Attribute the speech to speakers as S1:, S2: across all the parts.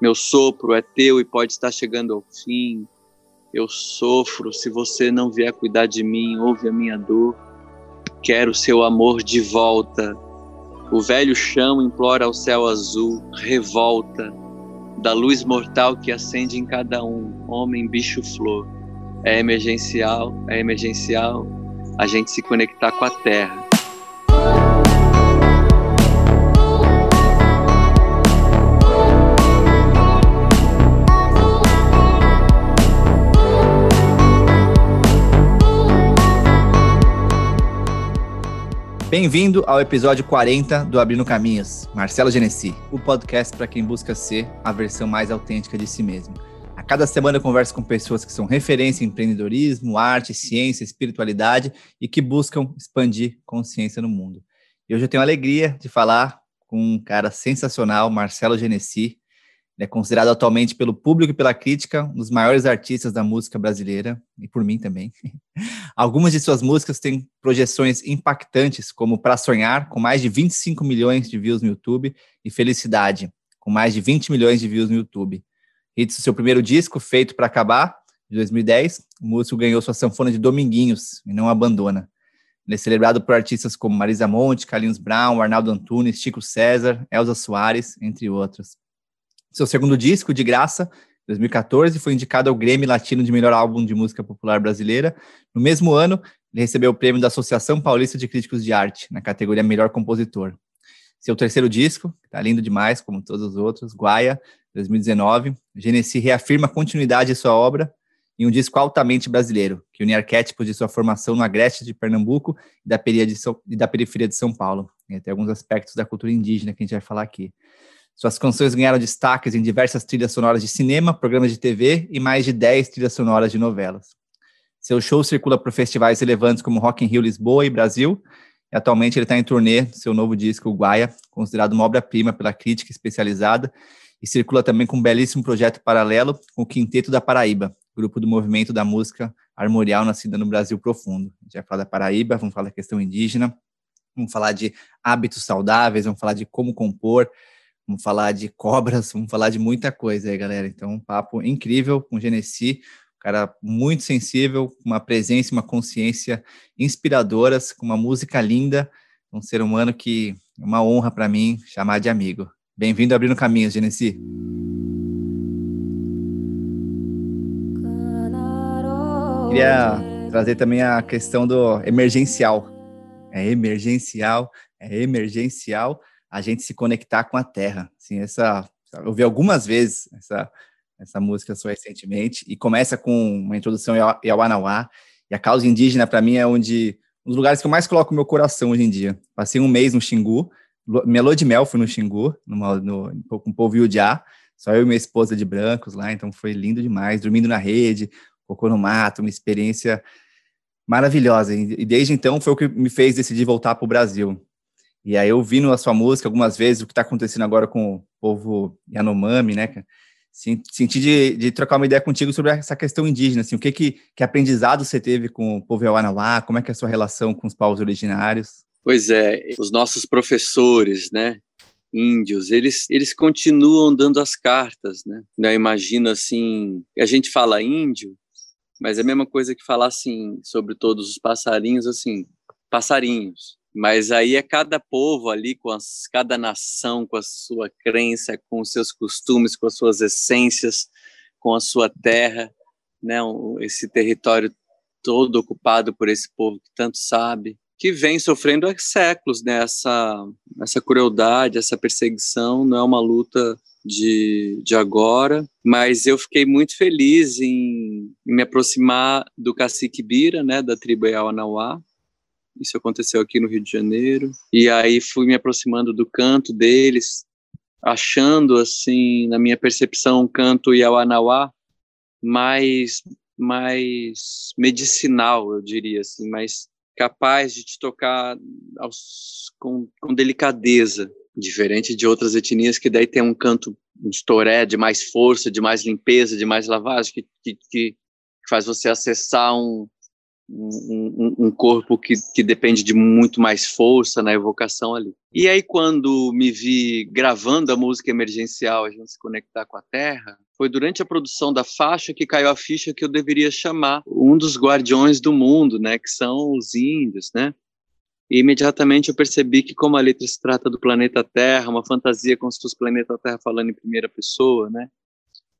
S1: Meu sopro é teu e pode estar chegando ao fim. Eu sofro se você não vier cuidar de mim, ouve a minha dor. Quero seu amor de volta. O velho chão implora ao céu azul, revolta da luz mortal que acende em cada um, homem, bicho, flor. É emergencial, é emergencial a gente se conectar com a terra.
S2: Bem-vindo ao episódio 40 do Abrindo Caminhos, Marcelo Genesi, o podcast para quem busca ser a versão mais autêntica de si mesmo. A cada semana eu converso com pessoas que são referência em empreendedorismo, arte, ciência, espiritualidade e que buscam expandir consciência no mundo. E hoje eu tenho a alegria de falar com um cara sensacional, Marcelo Genesi, ele é considerado atualmente pelo público e pela crítica um dos maiores artistas da música brasileira, e por mim também. Algumas de suas músicas têm projeções impactantes, como Pra Sonhar, com mais de 25 milhões de views no YouTube, e Felicidade, com mais de 20 milhões de views no YouTube. Hits seu primeiro disco, Feito para Acabar, de 2010, o músico ganhou sua sanfona de Dominguinhos, e não abandona. Ele é celebrado por artistas como Marisa Monte, Carlinhos Brown, Arnaldo Antunes, Chico César, Elza Soares, entre outros. Seu segundo disco, De Graça, 2014, foi indicado ao Grêmio Latino de Melhor Álbum de Música Popular Brasileira. No mesmo ano, ele recebeu o prêmio da Associação Paulista de Críticos de Arte, na categoria Melhor Compositor. Seu terceiro disco, que está lindo demais, como todos os outros, Guaia, 2019, Genesi reafirma a continuidade de sua obra em um disco altamente brasileiro, que une arquétipos de sua formação no Agreste de Pernambuco e da, e da periferia de São Paulo. E tem alguns aspectos da cultura indígena que a gente vai falar aqui. Suas canções ganharam destaques em diversas trilhas sonoras de cinema, programas de TV e mais de 10 trilhas sonoras de novelas. Seu show circula por festivais relevantes como Rock in Rio Lisboa e Brasil, e atualmente ele está em turnê seu novo disco, Guaia, considerado uma obra-prima pela crítica especializada, e circula também com um belíssimo projeto paralelo com o Quinteto da Paraíba, grupo do movimento da música armorial nascida no Brasil profundo. A gente vai falar da Paraíba, vamos falar da questão indígena, vamos falar de hábitos saudáveis, vamos falar de como compor, Vamos falar de cobras, vamos falar de muita coisa aí, galera. Então, um papo incrível com o Genesi, um cara muito sensível, com uma presença uma consciência inspiradoras, com uma música linda, um ser humano que é uma honra para mim chamar de amigo. Bem-vindo Abrindo Caminhos, Genesi. Queria trazer também a questão do emergencial. É emergencial, é emergencial a gente se conectar com a terra. Assim, essa, eu vi algumas vezes essa, essa música só recentemente, e começa com uma introdução em Awanauá, e a causa indígena, para mim, é onde um dos lugares que eu mais coloco meu coração hoje em dia. Passei um mês no Xingu, Melô de Mel fui no Xingu, numa, no, com o povo Yudiá, só eu e minha esposa de brancos lá, então foi lindo demais, dormindo na rede, cocô no mato, uma experiência maravilhosa. E desde então foi o que me fez decidir voltar para o Brasil. E aí, ouvindo a sua música algumas vezes, o que está acontecendo agora com o povo Yanomami, né? Senti de, de, trocar uma ideia contigo sobre essa questão indígena, assim, o que, que, que aprendizado você teve com o povo Yawanawá, como é que é a sua relação com os povos originários?
S1: Pois é, os nossos professores, né, índios, eles, eles continuam dando as cartas, né? Eu imagino assim, a gente fala índio, mas é a mesma coisa que falar assim sobre todos os passarinhos, assim, passarinhos. Mas aí é cada povo ali, com as, cada nação com a sua crença, com os seus costumes, com as suas essências, com a sua terra, né? esse território todo ocupado por esse povo que tanto sabe, que vem sofrendo há séculos né? essa, essa crueldade, essa perseguição, não é uma luta de, de agora, mas eu fiquei muito feliz em, em me aproximar do cacique Bira, né, da tribo Yawanawá, isso aconteceu aqui no Rio de Janeiro. E aí fui me aproximando do canto deles, achando, assim, na minha percepção, um canto Yawanawá mais, mais medicinal, eu diria assim, mais capaz de te tocar aos, com, com delicadeza, diferente de outras etnias que daí tem um canto de toré, de mais força, de mais limpeza, de mais lavagem, que, que, que faz você acessar um, um, um, corpo que, que depende de muito mais força na evocação ali. E aí, quando me vi gravando a música emergencial, a gente se conectar com a Terra, foi durante a produção da faixa que caiu a ficha que eu deveria chamar um dos guardiões do mundo, né, que são os índios, né? E imediatamente eu percebi que como a letra se trata do planeta Terra, uma fantasia como se fosse o planeta Terra falando em primeira pessoa, né?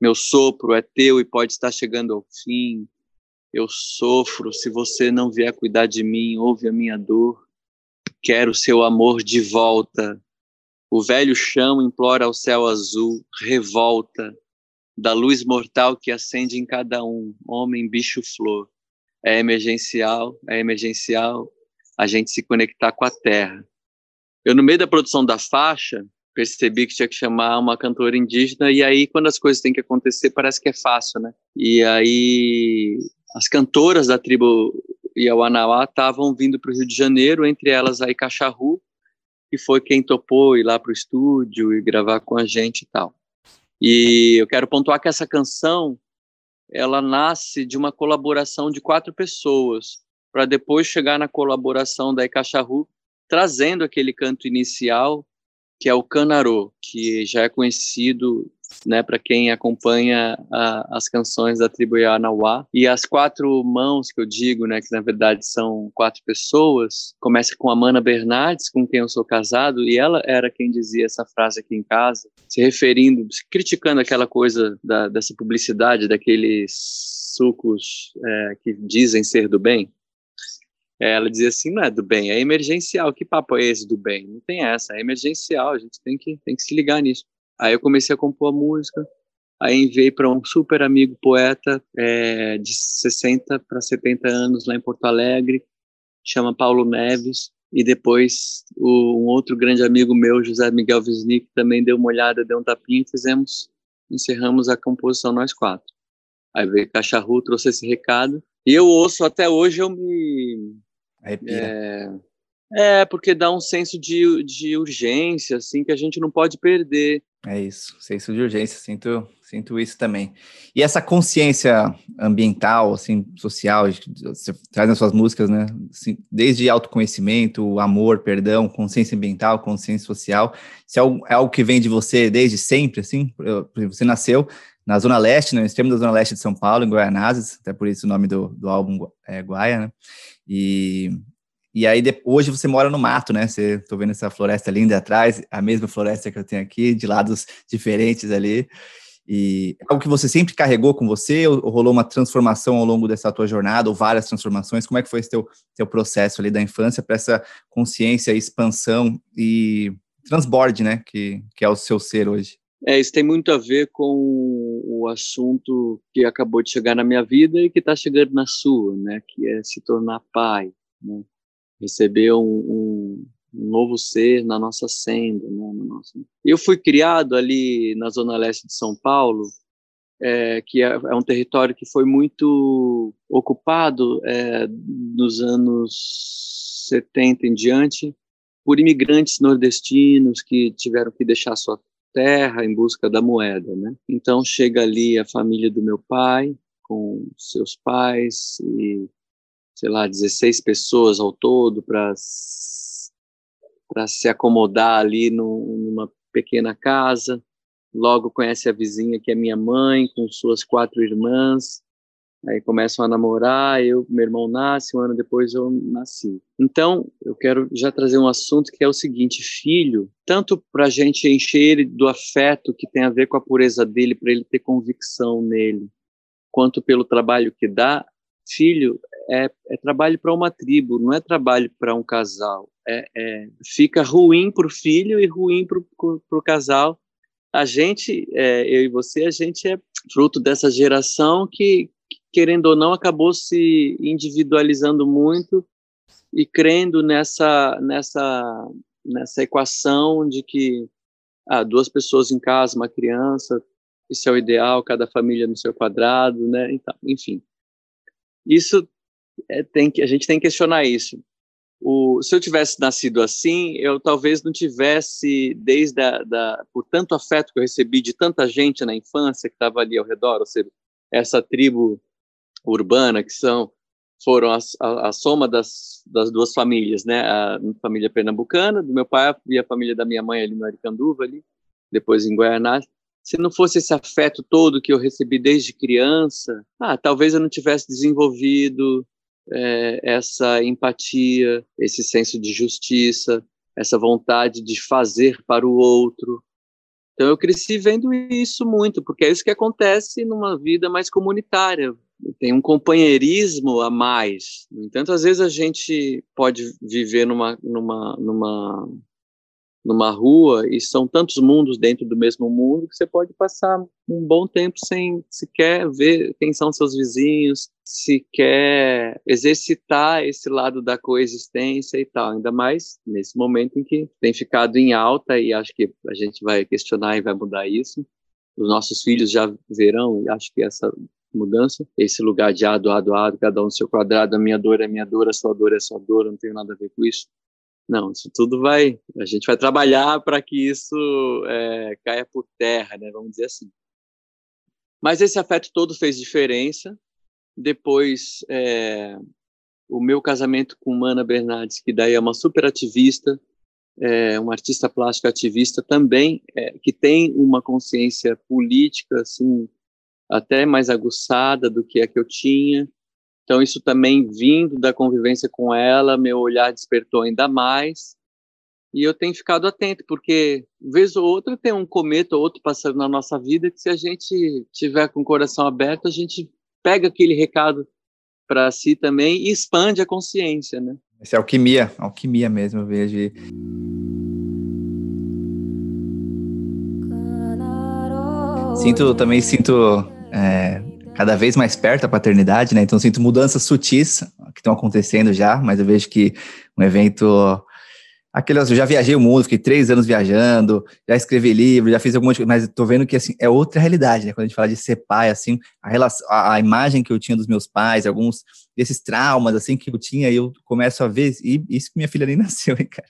S1: Meu sopro é teu e pode estar chegando ao fim. Eu sofro, se você não vier cuidar de mim, ouve a minha dor. Quero seu amor de volta. O velho chão implora ao céu azul, revolta da luz mortal que acende em cada um, homem, bicho, flor. É emergencial, é emergencial a gente se conectar com a terra. Eu, no meio da produção da faixa, percebi que tinha que chamar uma cantora indígena, e aí, quando as coisas têm que acontecer, parece que é fácil, né? E aí, as cantoras da tribo Iauanauá estavam vindo para o Rio de Janeiro, entre elas a Icacharru, que foi quem topou ir lá para o estúdio e gravar com a gente e tal. E eu quero pontuar que essa canção ela nasce de uma colaboração de quatro pessoas, para depois chegar na colaboração da Icacharru, trazendo aquele canto inicial, que é o Canarô, que já é conhecido né, para quem acompanha a, as canções da tribo Yanauá. E as quatro mãos que eu digo, né, que na verdade são quatro pessoas, começa com a Mana Bernardes, com quem eu sou casado, e ela era quem dizia essa frase aqui em casa, se referindo, criticando aquela coisa da, dessa publicidade, daqueles sucos é, que dizem ser do bem. Ela dizia assim, não é do bem, é emergencial. Que papo é esse do bem? Não tem essa, é emergencial, a gente tem que, tem que se ligar nisso. Aí eu comecei a compor a música, aí enviei para um super amigo poeta é, de 60 para 70 anos lá em Porto Alegre, chama Paulo Neves, e depois o, um outro grande amigo meu, José Miguel Wisnik, também deu uma olhada, deu um tapinha e fizemos, encerramos a composição nós quatro. Aí veio Cacharru, trouxe esse recado, e eu ouço até hoje, eu me... É, é, porque dá um senso de, de urgência, assim, que a gente não pode perder.
S2: É isso, senso de urgência, sinto, sinto isso também. E essa consciência ambiental, assim, social, você traz nas suas músicas, né? Assim, desde autoconhecimento, amor, perdão, consciência ambiental, consciência social, isso é algo, é algo que vem de você desde sempre, assim? Você nasceu na Zona Leste, no extremo da Zona Leste de São Paulo, em Guaianazes, até por isso o nome do, do álbum é Guaia, né? E e aí hoje você mora no mato, né? Você tô vendo essa floresta linda atrás, a mesma floresta que eu tenho aqui, de lados diferentes ali. E é algo que você sempre carregou com você ou, ou rolou uma transformação ao longo dessa tua jornada ou várias transformações? Como é que foi esse teu, teu processo ali da infância para essa consciência, expansão e transborde, né? Que, que é o seu ser hoje?
S1: É, isso tem muito a ver com o assunto que acabou de chegar na minha vida e que está chegando na sua, né? Que é se tornar pai, né? Receber um, um, novo ser na nossa senda. Né, no nosso... Eu fui criado ali na zona leste de São Paulo, é, que é, é, um território que foi muito ocupado é, nos anos 70 em diante por imigrantes nordestinos que tiveram que deixar sua terra em busca da moeda, né? Então chega ali a família do meu pai com seus pais e sei lá, 16 pessoas ao todo para para se acomodar ali no, numa pequena casa. Logo conhece a vizinha que é minha mãe, com suas quatro irmãs. Aí começam a namorar, eu, meu irmão nasce, um ano depois eu nasci. Então, eu quero já trazer um assunto que é o seguinte: filho, tanto para a gente encher ele do afeto que tem a ver com a pureza dele, para ele ter convicção nele, quanto pelo trabalho que dá, filho é, é trabalho para uma tribo, não é trabalho para um casal. É, é, fica ruim para o filho e ruim para o casal. A gente, é, eu e você, a gente é fruto dessa geração que, querendo ou não, acabou se individualizando muito e crendo nessa, nessa, nessa equação de que ah, duas pessoas em casa, uma criança, isso é o ideal, cada família no seu quadrado, né? Então, enfim, isso é, tem que a gente tem que questionar isso. O, se eu tivesse nascido assim, eu talvez não tivesse, desde a, da, por tanto afeto que eu recebi de tanta gente na infância que estava ali ao redor, ou seja, essa tribo urbana que são foram a, a, a soma das, das duas famílias, né? A família pernambucana, do meu pai e a família da minha mãe ali no Aricanduva, ali, depois em Guianá. Se não fosse esse afeto todo que eu recebi desde criança, ah, talvez eu não tivesse desenvolvido é, essa empatia, esse senso de justiça, essa vontade de fazer para o outro. Então eu cresci vendo isso muito, porque é isso que acontece numa vida mais comunitária. Tem um companheirismo a mais. No entanto, às vezes a gente pode viver numa, numa, numa numa rua e são tantos mundos dentro do mesmo mundo que você pode passar um bom tempo sem sequer ver quem são seus vizinhos, sequer exercitar esse lado da coexistência e tal, ainda mais nesse momento em que tem ficado em alta e acho que a gente vai questionar e vai mudar isso. Os nossos filhos já verão, e acho que essa mudança, esse lugar de ado, ado, ado, cada um no seu quadrado, a minha dor é minha dor, a sua dor é sua dor, não tenho nada a ver com isso. Não, isso tudo vai. A gente vai trabalhar para que isso é, caia por terra, né? Vamos dizer assim. Mas esse afeto todo fez diferença. Depois, é, o meu casamento com Mana Bernardes, que daí é uma super ativista, é, uma artista plástica ativista também, é, que tem uma consciência política assim até mais aguçada do que a que eu tinha. Então, isso também vindo da convivência com ela, meu olhar despertou ainda mais. E eu tenho ficado atento, porque vez ou outra tem um cometa ou outro passando na nossa vida que se a gente tiver com o coração aberto, a gente pega aquele recado para si também e expande a consciência, né?
S2: Essa é alquimia, alquimia mesmo, eu vejo. Sinto, também sinto é, cada vez mais perto da paternidade, né? Então sinto mudanças sutis que estão acontecendo já, mas eu vejo que um evento aquelas, eu já viajei o mundo, fiquei três anos viajando, já escrevi livro, já fiz algumas coisas, mas estou vendo que assim é outra realidade, né? Quando a gente fala de ser pai, assim, a relação, a, a, imagem que eu tinha dos meus pais, alguns desses traumas assim que eu tinha, eu começo a ver e isso que minha filha nem nasceu, hein, cara.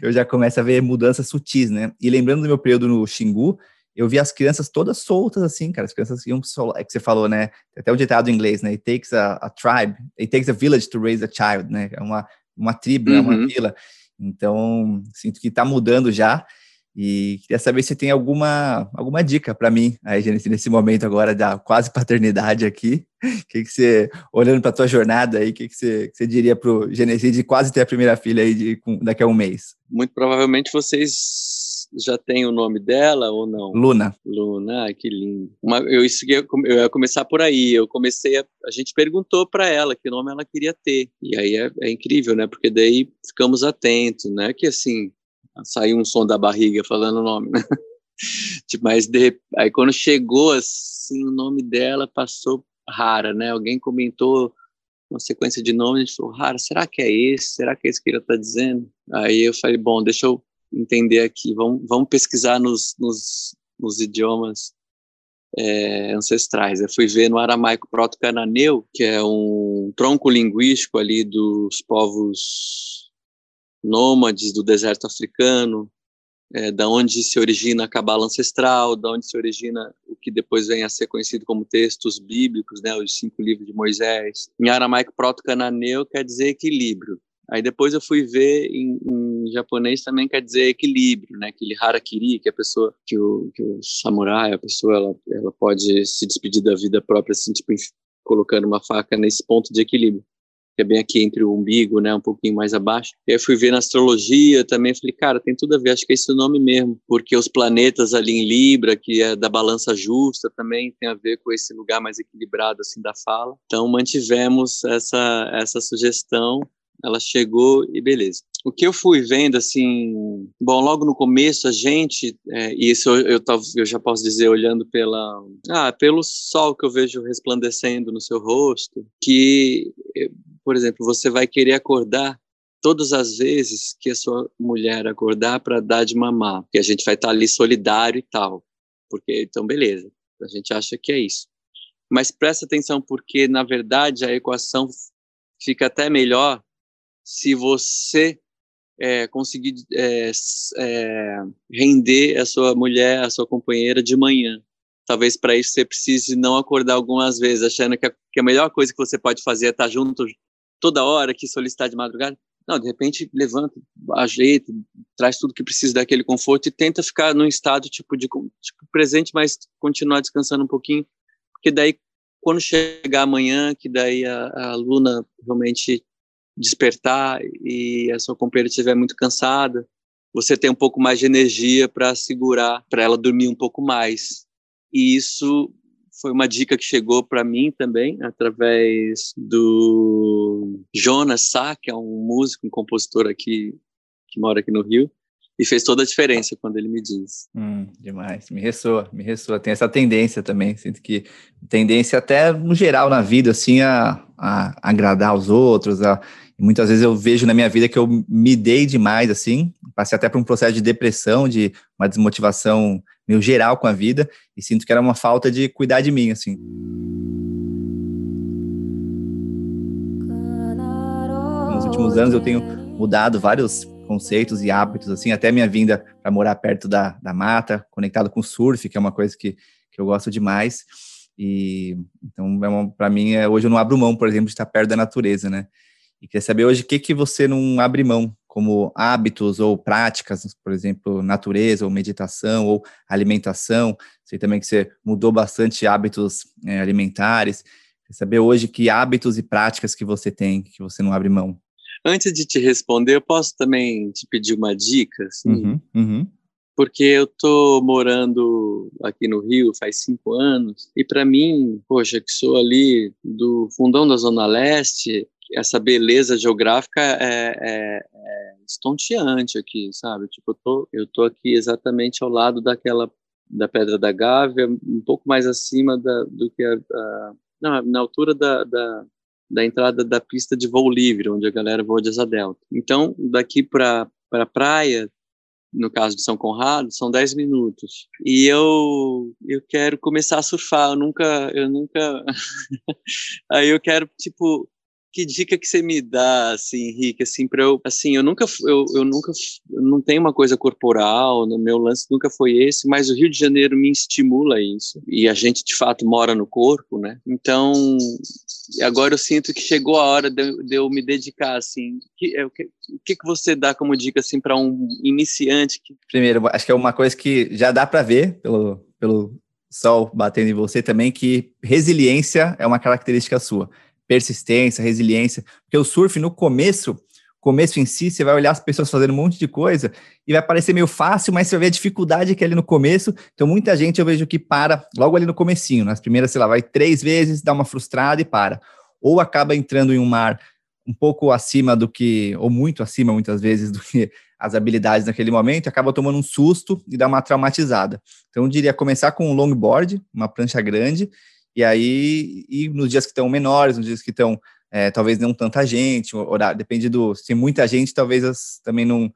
S2: Eu já começo a ver mudanças sutis, né? E lembrando do meu período no Xingu, eu vi as crianças todas soltas, assim, cara. As crianças iam solo, é que você falou, né? Até o ditado em inglês, né? It takes a, a, tribe, it takes a village to raise a child, né? É uma, uma tribo, uhum. né? uma vila. Então, sinto que está mudando já. E queria saber se tem alguma, alguma dica para mim, aí, nesse, nesse momento agora da quase paternidade aqui. O que, que você, olhando para a tua jornada aí, o que, que, você, que você diria para o Genesi de quase ter a primeira filha aí de, com, daqui a um mês?
S1: Muito provavelmente vocês já tem o nome dela ou não?
S2: Luna.
S1: Luna, ai, que lindo. Uma, eu, isso, eu, eu ia começar por aí. Eu comecei a, a gente perguntou para ela que nome ela queria ter. E aí é, é incrível, né? Porque daí ficamos atentos, né? Que assim, saiu um som da barriga falando o nome, né? Tipo, mas de, aí quando chegou assim, o nome dela passou rara, né? Alguém comentou uma sequência de nomes, a gente falou, rara, será que é esse? Será que é esse que ele está dizendo? Aí eu falei, bom, deixa eu entender aqui, vamos, vamos pesquisar nos, nos, nos idiomas é, ancestrais. Eu fui ver no aramaico proto-cananeu, que é um tronco linguístico ali dos povos nômades do deserto africano, é, da onde se origina a cabala ancestral, da onde se origina o que depois vem a ser conhecido como textos bíblicos, né, os cinco livros de Moisés. Em aramaico proto-cananeu quer dizer equilíbrio. Aí depois eu fui ver em, em, japonês também quer dizer equilíbrio, né? Aquele harakiri, que a pessoa, que o, que o samurai, a pessoa, ela, ela pode se despedir da vida própria, assim, tipo, colocando uma faca nesse ponto de equilíbrio, que é bem aqui entre o umbigo, né? Um pouquinho mais abaixo. E aí fui ver na astrologia também, falei, cara, tem tudo a ver, acho que é esse o nome mesmo, porque os planetas ali em Libra, que é da balança justa, também tem a ver com esse lugar mais equilibrado, assim, da fala. Então mantivemos essa, essa sugestão ela chegou e beleza. O que eu fui vendo, assim, bom, logo no começo a gente, é, e isso eu, eu, eu, já posso dizer olhando pela, ah, pelo sol que eu vejo resplandecendo no seu rosto, que, eh, por exemplo, você vai querer acordar todas as vezes que a sua mulher acordar para dar de mamar, que a gente vai estar tá ali solidário e tal, porque então beleza, a gente acha que é isso. Mas presta atenção porque na verdade a equação fica até melhor se você é, conseguir é, é, render a sua mulher, a sua companheira de manhã. Talvez para isso você precise não acordar algumas vezes, achando que a, que a, melhor coisa que você pode fazer é estar junto toda hora que solicitar de madrugada. Não, de repente levanta, ajeita, traz tudo que precisa daquele conforto e tenta ficar num estado tipo de tipo, presente, mas continuar descansando um pouquinho, porque daí quando chegar amanhã, que daí a, a Luna realmente despertar e a sua companheira estiver muito cansada, você tem um pouco mais de energia para segurar, para ela dormir um pouco mais. E isso foi uma dica que chegou para mim também através do Jonas Sá, que é um músico, um compositor aqui que mora aqui no Rio, e fez toda a diferença quando ele me diz.
S2: Hum, demais, me ressoa, me ressoa. Tem essa tendência também, sinto que tendência até no geral na vida, assim, a, a agradar os outros, a muitas vezes eu vejo na minha vida que eu me dei demais, assim, passei até por um processo de depressão, de uma desmotivação meio geral com a vida, e sinto que era uma falta de cuidar de mim, assim. Nos últimos anos eu tenho mudado vários conceitos e hábitos, assim, até minha vinda para morar perto da, da mata, conectado com o surf, que é uma coisa que, que eu gosto demais. E então, é para mim, é, hoje eu não abro mão, por exemplo, de estar perto da natureza, né? E queria saber hoje o que, que você não abre mão, como hábitos ou práticas, por exemplo, natureza ou meditação ou alimentação. Sei também que você mudou bastante hábitos é, alimentares. Queria saber hoje que hábitos e práticas que você tem, que você não abre mão.
S1: Antes de te responder, eu posso também te pedir uma dica? Assim?
S2: Uhum, uhum
S1: porque eu tô morando aqui no Rio faz cinco anos e para mim, poxa, que sou ali do fundão da Zona Leste, essa beleza geográfica é, é, é estonteante aqui, sabe? Tipo, eu tô, eu tô aqui exatamente ao lado daquela da Pedra da Gávea, um pouco mais acima da, do que a, a não, na altura da, da, da, entrada da pista de voo livre, onde a galera voa de asa delta. Então, daqui para para praia, no caso de São Conrado, são 10 minutos. E eu eu quero começar a surfar, eu nunca eu nunca Aí eu quero tipo que dica que você me dá, assim, Henrique, assim, para eu, assim, eu nunca, eu, eu nunca, eu não tenho uma coisa corporal, no meu lance nunca foi esse, mas o Rio de Janeiro me estimula isso, e a gente, de fato, mora no corpo, né, então, agora eu sinto que chegou a hora de, de eu me dedicar, assim, que, é, o, que, que que você dá como dica, assim, para um iniciante? Que...
S2: Primeiro, acho que é uma coisa que já dá para ver pelo, pelo sol batendo em você também, que resiliência é uma característica sua persistência, resiliência, porque o surf no começo, começo em si, você vai olhar as pessoas fazendo um monte de coisa e vai parecer meio fácil, mas você vai ver a dificuldade que é ali no começo. Então, muita gente eu vejo que para logo ali no comecinho, nas primeiras, sei lá, vai três vezes, dá uma frustrada e para. Ou acaba entrando em um mar um pouco acima do que, ou muito acima, muitas vezes, do que as habilidades naquele momento, acaba tomando um susto e dá uma traumatizada. Então, eu diria começar com um longboard, uma prancha grande, e aí, e nos dias que estão menores, nos dias que estão é, talvez não tanta gente, horário, depende do. Se muita gente, talvez as, também não.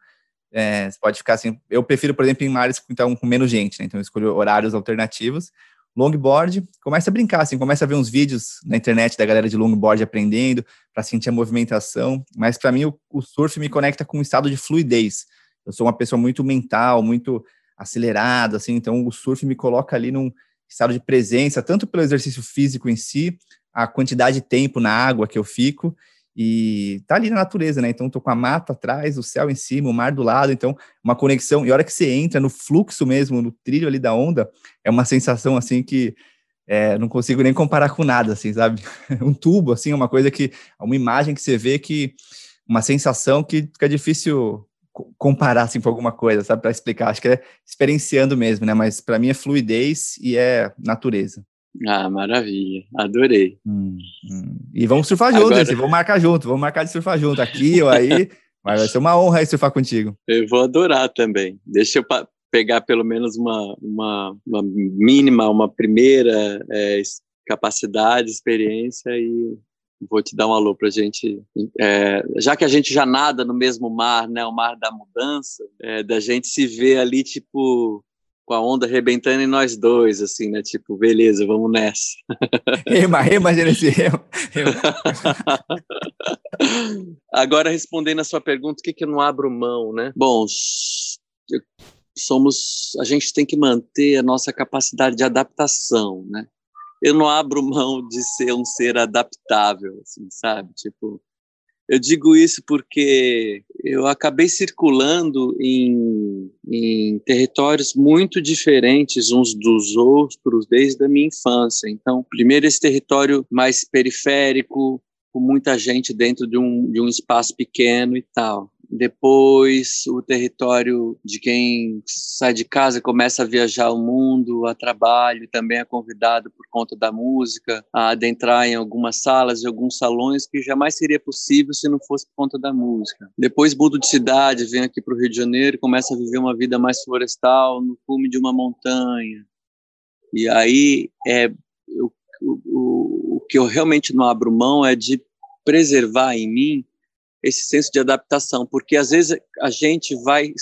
S2: É, pode ficar assim. Eu prefiro, por exemplo, em mares que estão com menos gente, né? Então eu escolho horários alternativos. Longboard, começa a brincar, assim, começa a ver uns vídeos na internet da galera de longboard aprendendo, para sentir a movimentação. Mas para mim, o, o surf me conecta com um estado de fluidez. Eu sou uma pessoa muito mental, muito acelerada, assim, então o surf me coloca ali num, estado de presença, tanto pelo exercício físico em si, a quantidade de tempo na água que eu fico, e tá ali na natureza, né? Então tô com a mata atrás, o céu em cima, o mar do lado, então uma conexão. E a hora que você entra no fluxo mesmo, no trilho ali da onda, é uma sensação assim que é, não consigo nem comparar com nada, assim, sabe? um tubo, assim, uma coisa que, uma imagem que você vê que, uma sensação que fica difícil comparar assim com alguma coisa, sabe, para explicar. Acho que é experienciando mesmo, né? Mas para mim é fluidez e é natureza.
S1: Ah, maravilha, adorei.
S2: Hum, hum. E vamos surfar junto, Agora... vamos marcar junto, vamos marcar de surfar junto aqui ou aí. Mas vai ser uma honra aí surfar contigo.
S1: Eu vou adorar também. Deixa eu pegar pelo menos uma, uma, uma mínima, uma primeira é, capacidade, experiência e vou te dar um alô para a gente. É, já que a gente já nada no mesmo mar, né, o mar da mudança, é, da gente se ver ali, tipo, com a onda arrebentando em nós dois, assim, né? Tipo, beleza, vamos nessa.
S2: Rema, rema, Genesi, rema.
S1: Agora, respondendo a sua pergunta, o que, que eu não abro mão, né? Bom, somos, a gente tem que manter a nossa capacidade de adaptação, né? Eu não abro mão de ser um ser adaptável, assim, sabe? Tipo, Eu digo isso porque eu acabei circulando em, em, territórios muito diferentes uns dos outros desde a minha infância. Então, primeiro esse território mais periférico, com muita gente dentro de um, de um espaço pequeno e tal depois o território de quem sai de casa começa a viajar o mundo a trabalho, também é convidado por conta da música a adentrar em algumas salas e alguns salões que jamais seria possível se não fosse por conta da música. Depois mudo de cidade, venho aqui para o Rio de Janeiro, começa a viver uma vida mais florestal no cume de uma montanha. E aí é o, o, o que eu realmente não abro mão é de preservar em mim esse senso de adaptação, porque às vezes a gente vai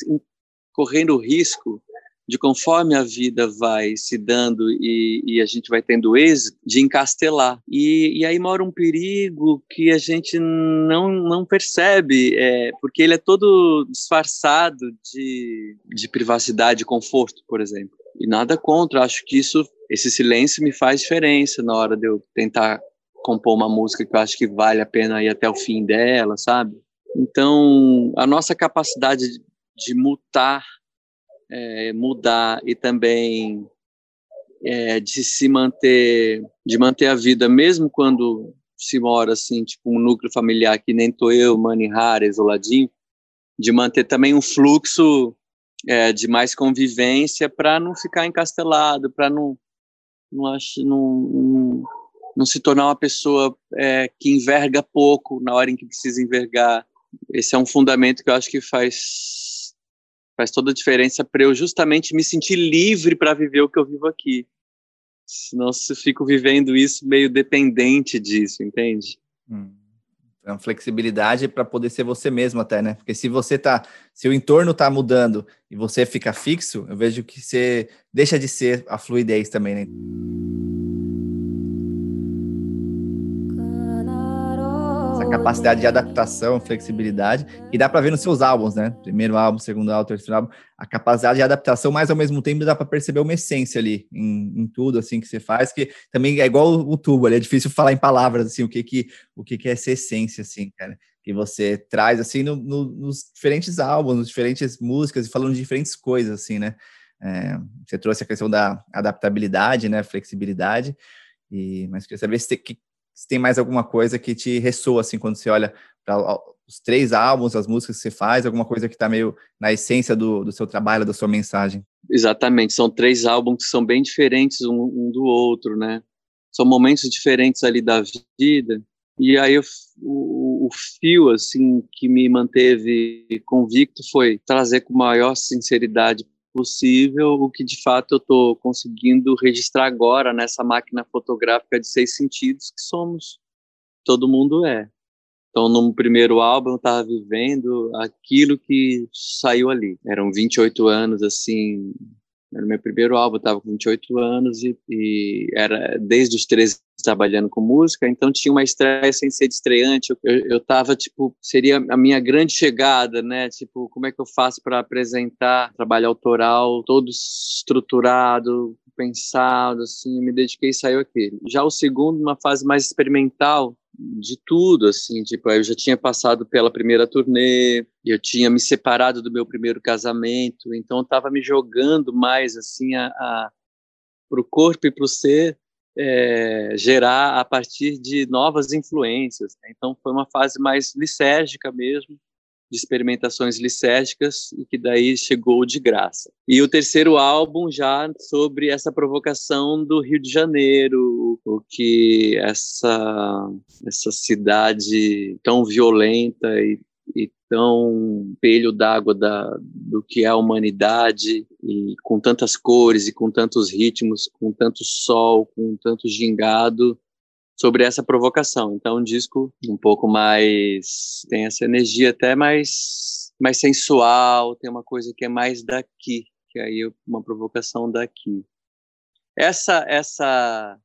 S1: correndo o risco de conforme a vida vai se dando e, e, a gente vai tendo êxito, de encastelar. E, e, aí mora um perigo que a gente não, não percebe, é, porque ele é todo disfarçado de, de privacidade e conforto, por exemplo. E nada contra, acho que isso, esse silêncio me faz diferença na hora de eu tentar compor uma música que eu acho que vale a pena ir até o fim dela, sabe? Então, a nossa capacidade de mutar, é, mudar e também é, de se manter, de manter a vida, mesmo quando se mora assim, tipo um núcleo familiar que nem tô eu, Mani Rara, isoladinho, de manter também um fluxo é, de mais convivência para não ficar encastelado, para não não, acho, não, não não se tornar uma pessoa é, que enverga pouco na hora em que precisa envergar. Esse é um fundamento que eu acho que faz faz toda a diferença para eu justamente me sentir livre para viver o que eu vivo aqui. Senão eu fico vivendo isso meio dependente disso, entende? Hum.
S2: É uma flexibilidade para poder ser você mesmo até, né? Porque se você tá, se o entorno tá mudando e você fica fixo, eu vejo que você deixa de ser a fluidez também, né? Capacidade de adaptação, flexibilidade, e dá para ver nos seus álbuns, né? Primeiro álbum, segundo álbum, terceiro álbum, a capacidade de adaptação, mas ao mesmo tempo dá para perceber uma essência ali em, em, tudo assim que você faz, que também é igual o, tubo, ali é difícil falar em palavras assim o que que o que que é essa essência assim, cara, que você traz assim no, no, nos diferentes álbuns, nos diferentes músicas e falando de diferentes coisas assim, né? É, você trouxe a questão da adaptabilidade, né, flexibilidade, e mas queria saber se, que, se tem mais alguma coisa que te ressoa, assim, quando você olha para os três álbuns, as músicas que você faz, alguma coisa que está meio na essência do, do seu trabalho, da sua mensagem.
S1: Exatamente, são três álbuns que são bem diferentes um, um do outro, né? São momentos diferentes ali da vida, e aí o, o, o, fio assim que me manteve convicto foi trazer com maior sinceridade possível o que de fato eu estou conseguindo registrar agora nessa máquina fotográfica de seis sentidos que somos, todo mundo é. Então, no primeiro álbum, eu estava vivendo aquilo que saiu ali. Eram 28 anos, assim, era meu primeiro álbum, estava com 28 anos e, e, era desde os 13 trabalhando com música, então tinha uma estreia sem ser de estreante. Eu, eu tava, tipo, seria a minha grande chegada, né? Tipo, como é que eu faço para apresentar trabalho autoral todo estruturado, pensado, assim, me dediquei e saiu aquele. Já o segundo, uma fase mais experimental, de tudo, assim, tipo, eu já tinha passado pela primeira turnê, eu tinha me separado do meu primeiro casamento, então eu estava me jogando mais, assim, a, a para o corpo e para o ser é, gerar a partir de novas influências. Né? Então foi uma fase mais licérgica mesmo, de experimentações licérgicas e que daí chegou de graça. E o terceiro álbum já sobre essa provocação do Rio de Janeiro, o que essa essa cidade tão violenta e, e tão espelho d'água da, do que é a humanidade e com tantas cores e com tantos ritmos, com tanto sol, com tanto gingado, sobre essa provocação. Então, um disco um pouco mais tem essa energia até mais mais sensual, tem uma coisa que é mais daqui, que aí é uma provocação daqui. Essa essa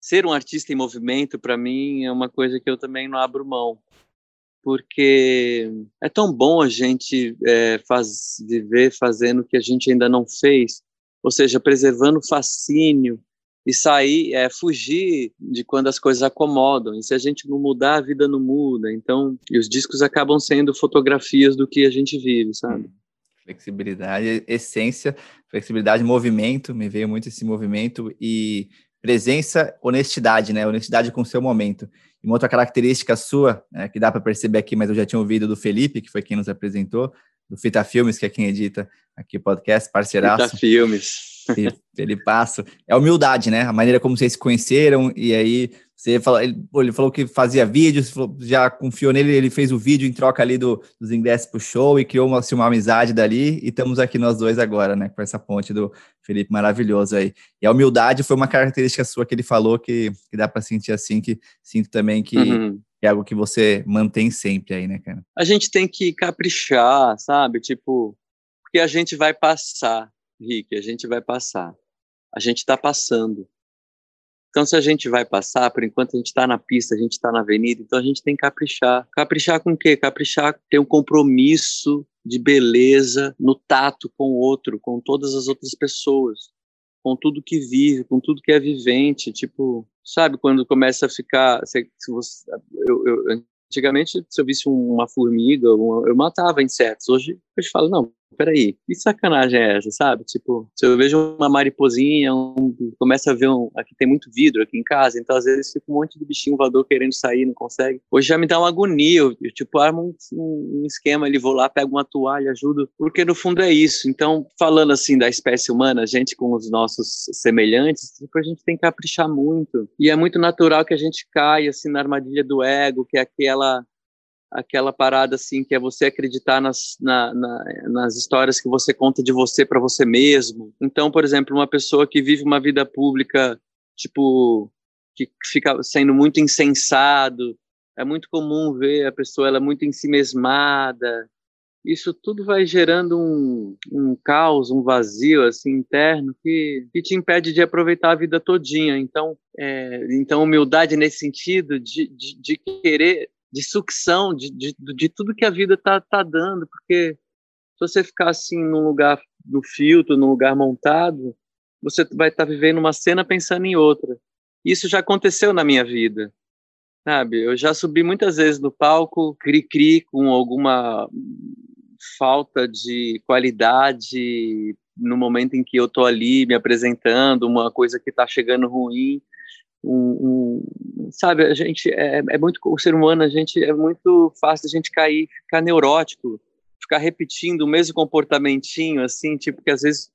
S1: ser um artista em movimento para mim é uma coisa que eu também não abro mão, porque é tão bom a gente é, faz, viver fazendo o que a gente ainda não fez, ou seja, preservando o fascínio e sair, é, fugir de quando as coisas acomodam. E se a gente não mudar, a vida não muda. Então, e os discos acabam sendo fotografias do que a gente vive, sabe?
S2: Flexibilidade, essência, flexibilidade, movimento, me veio muito esse movimento e presença, honestidade, né? Honestidade com o seu momento. E uma outra característica sua, né, que dá para perceber aqui, mas eu já tinha ouvido do Felipe, que foi quem nos apresentou, do Fita Filmes, que é quem edita aqui o podcast, parceiraço.
S1: Fita Filmes.
S2: Felipe Passo. É humildade, né? A maneira como vocês se conheceram, e aí você falou, ele, ele falou que fazia vídeos, já confiou nele, ele fez o vídeo em troca ali do, dos ingressos pro show e criou uma, assim, uma amizade dali, e estamos aqui nós dois agora, né, com essa ponte do Felipe maravilhoso aí. E a humildade foi uma característica sua que ele falou que, que dá para sentir assim, que sinto também que uhum. é algo que você mantém sempre aí, né, cara?
S1: A gente tem que caprichar, sabe? Tipo, porque a gente vai passar, Rick, a gente vai passar. A gente está passando. Então, se a gente vai passar, por enquanto a gente está na pista, a gente está na avenida, então a gente tem que caprichar. Caprichar com o quê? Caprichar ter um compromisso de beleza no tato com o outro, com todas as outras pessoas, com tudo que vive, com tudo que é vivente. Tipo, sabe quando começa a ficar. Se, se você, eu, eu, antigamente, se eu visse uma formiga, uma, eu matava insetos. Hoje eu falo, não, peraí, que sacanagem é essa, sabe? Tipo, se eu vejo uma mariposinha, um, começa a ver um. Aqui tem muito vidro aqui em casa, então às vezes fica um monte de bichinho voador querendo sair, não consegue. Hoje já me dá uma agonia, eu, eu tipo, armo um, um, esquema ali, vou lá, pego uma toalha, ajudo, porque no fundo é isso. Então, falando assim da espécie humana, a gente com os nossos semelhantes, tipo, a gente tem que caprichar muito. E é muito natural que a gente caia assim na armadilha do ego, que é aquela aquela parada assim que é você acreditar nas, na, na, nas histórias que você conta de você para você mesmo. Então, por exemplo, uma pessoa que vive uma vida pública, tipo, que fica sendo muito insensado, é muito comum ver a pessoa ela é muito ensimesmada. Isso tudo vai gerando um, um caos, um vazio assim interno que, que te impede de aproveitar a vida todinha. Então, é, então humildade nesse sentido de, de, de querer de sucção de, de, de tudo que a vida tá, tá dando, porque se você ficar assim num lugar no filtro, num lugar montado, você vai estar tá vivendo uma cena pensando em outra. Isso já aconteceu na minha vida, sabe? Eu já subi muitas vezes no palco, cri-cri, com alguma falta de qualidade no momento em que eu tô ali me apresentando, uma coisa que está chegando ruim, um, um, sabe, a gente é, é, muito o ser humano, a gente é muito fácil a gente cair, ficar neurótico, ficar repetindo o mesmo comportamentinho assim, tipo que às vezes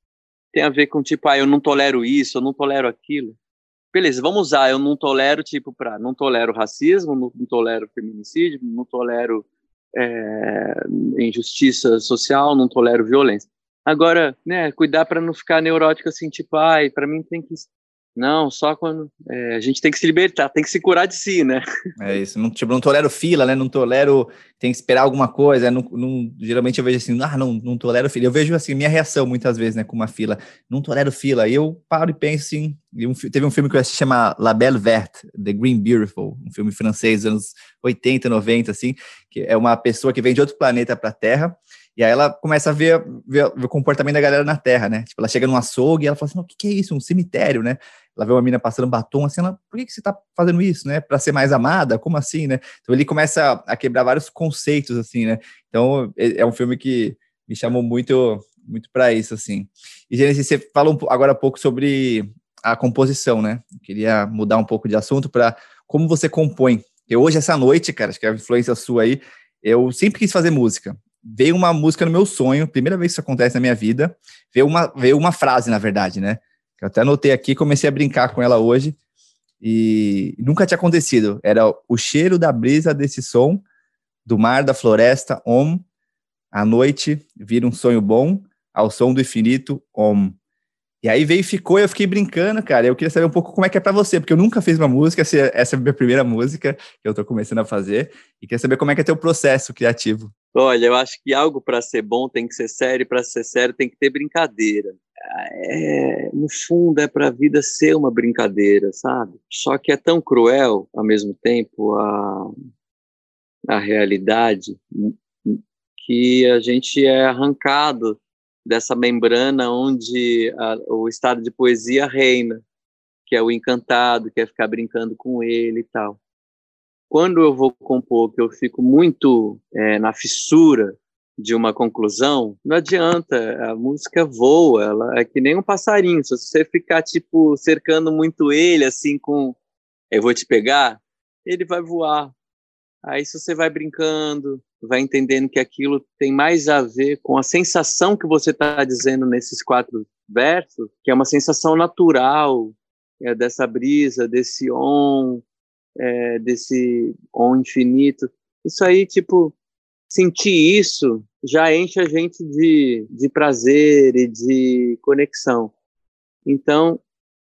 S1: tem a ver com tipo, ah, eu não tolero isso, eu não tolero aquilo. Beleza, vamos usar, eu não tolero tipo para não tolero racismo, não, não tolero feminicídio, não tolero é, injustiça social, não tolero violência. Agora, né, cuidar para não ficar neurótico assim, tipo, ai, para mim tem que não, só quando é, a gente tem que se libertar, tem que se curar de si, né?
S2: É isso, não, tipo, não tolero fila, né? Não tolero, tem que esperar alguma coisa. Não, não, geralmente eu vejo assim, ah, não, não tolero fila. Eu vejo assim, minha reação muitas vezes, né, com uma fila, não tolero fila. Aí eu paro e penso assim. Um, teve um filme que eu assisti chama La Belle Verte, The Green Beautiful, um filme francês dos anos 80, 90, assim, que é uma pessoa que vem de outro planeta para a Terra e aí ela começa a ver, ver, ver, o comportamento da galera na Terra, né? Tipo, ela chega num açougue e ela fala assim, o que, que é isso? Um cemitério, né? Ela vê uma menina passando batom, assim, ela, por que, que você tá fazendo isso, né? Para ser mais amada? Como assim, né? Então ele começa a quebrar vários conceitos, assim, né? Então é, é um filme que me chamou muito muito para isso, assim. E, Gênesis, você falou agora há pouco sobre a composição, né? Eu queria mudar um pouco de assunto para como você compõe. E hoje, essa noite, cara, acho que é a influência sua aí, eu sempre quis fazer música veio uma música no meu sonho, primeira vez que isso acontece na minha vida, veio uma, veio uma frase, na verdade, né? Eu até anotei aqui, comecei a brincar com ela hoje, e nunca tinha acontecido. Era o cheiro da brisa desse som, do mar, da floresta, om, à noite vira um sonho bom, ao som do infinito, om. E aí veio e ficou, eu fiquei brincando, cara. Eu queria saber um pouco como é que é para você, porque eu nunca fiz uma música, essa é a minha primeira música que eu tô começando a fazer, e queria saber como é que é teu processo criativo.
S1: Olha, eu acho que algo para ser bom tem que ser sério, para ser sério tem que ter brincadeira. É, no fundo é para a vida ser uma brincadeira, sabe? Só que é tão cruel ao mesmo tempo a, a realidade que a gente é arrancado dessa membrana onde a, o estado de poesia reina. que é o encantado, que é ficar brincando com ele e tal. Quando eu vou compor, que eu fico muito é, na fissura de uma conclusão, não adianta, a música voa, ela é que nem um passarinho, se você ficar, tipo, cercando muito ele, assim, com eu vou te pegar, ele vai voar. Aí se você vai brincando, vai entendendo que aquilo tem mais a ver com a sensação que você está dizendo nesses quatro versos, que é uma sensação natural, é, dessa brisa, desse on, é, desse on infinito. Isso aí, tipo, sentir isso já enche a gente de, de prazer e de conexão. Então,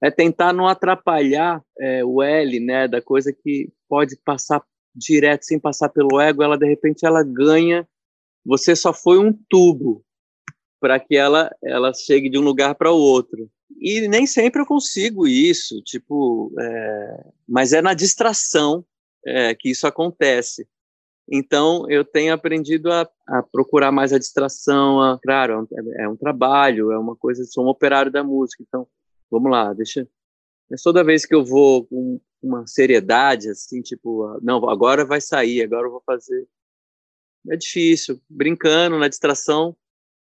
S1: é tentar não atrapalhar é, o L, né, da coisa que pode passar direto sem passar pelo ego, ela de repente ela ganha, você só foi um tubo para que ela ela chegue de um lugar para o outro. E nem sempre eu consigo isso, tipo, é, mas é na distração é, que isso acontece. Então, eu tenho aprendido a, a, procurar mais a distração, a, claro, é, é um trabalho, é uma coisa, sou um operário da música, então, vamos lá, deixa... Mas toda vez que eu vou com uma seriedade, assim, tipo, não, agora vai sair, agora eu vou fazer... É difícil, brincando, na distração,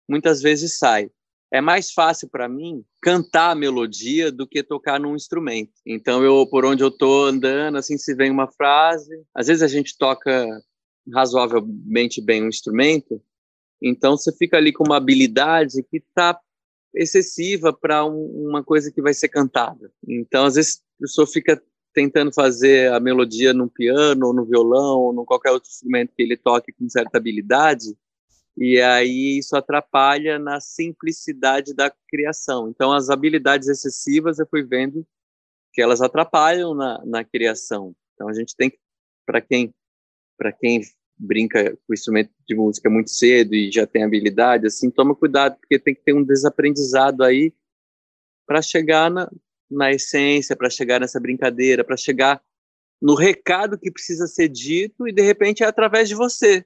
S1: muitas vezes sai é mais fácil para mim cantar a melodia do que tocar num instrumento. Então eu por onde eu tô andando, assim se vem uma frase, às vezes a gente toca razoavelmente bem um instrumento, então você fica ali com uma habilidade que está excessiva para um, uma coisa que vai ser cantada. Então às vezes a pessoa fica tentando fazer a melodia num piano ou no violão ou num qualquer outro instrumento que ele toque com certa habilidade e aí isso atrapalha na simplicidade da criação. Então, as habilidades excessivas eu fui vendo que elas atrapalham na, na criação. Então, a gente tem que, para quem, para quem brinca com instrumento de música muito cedo e já tem habilidade, assim, toma cuidado, porque tem que ter um desaprendizado aí para chegar na, na essência, para chegar nessa brincadeira, para chegar no recado que precisa ser dito e de repente é através de você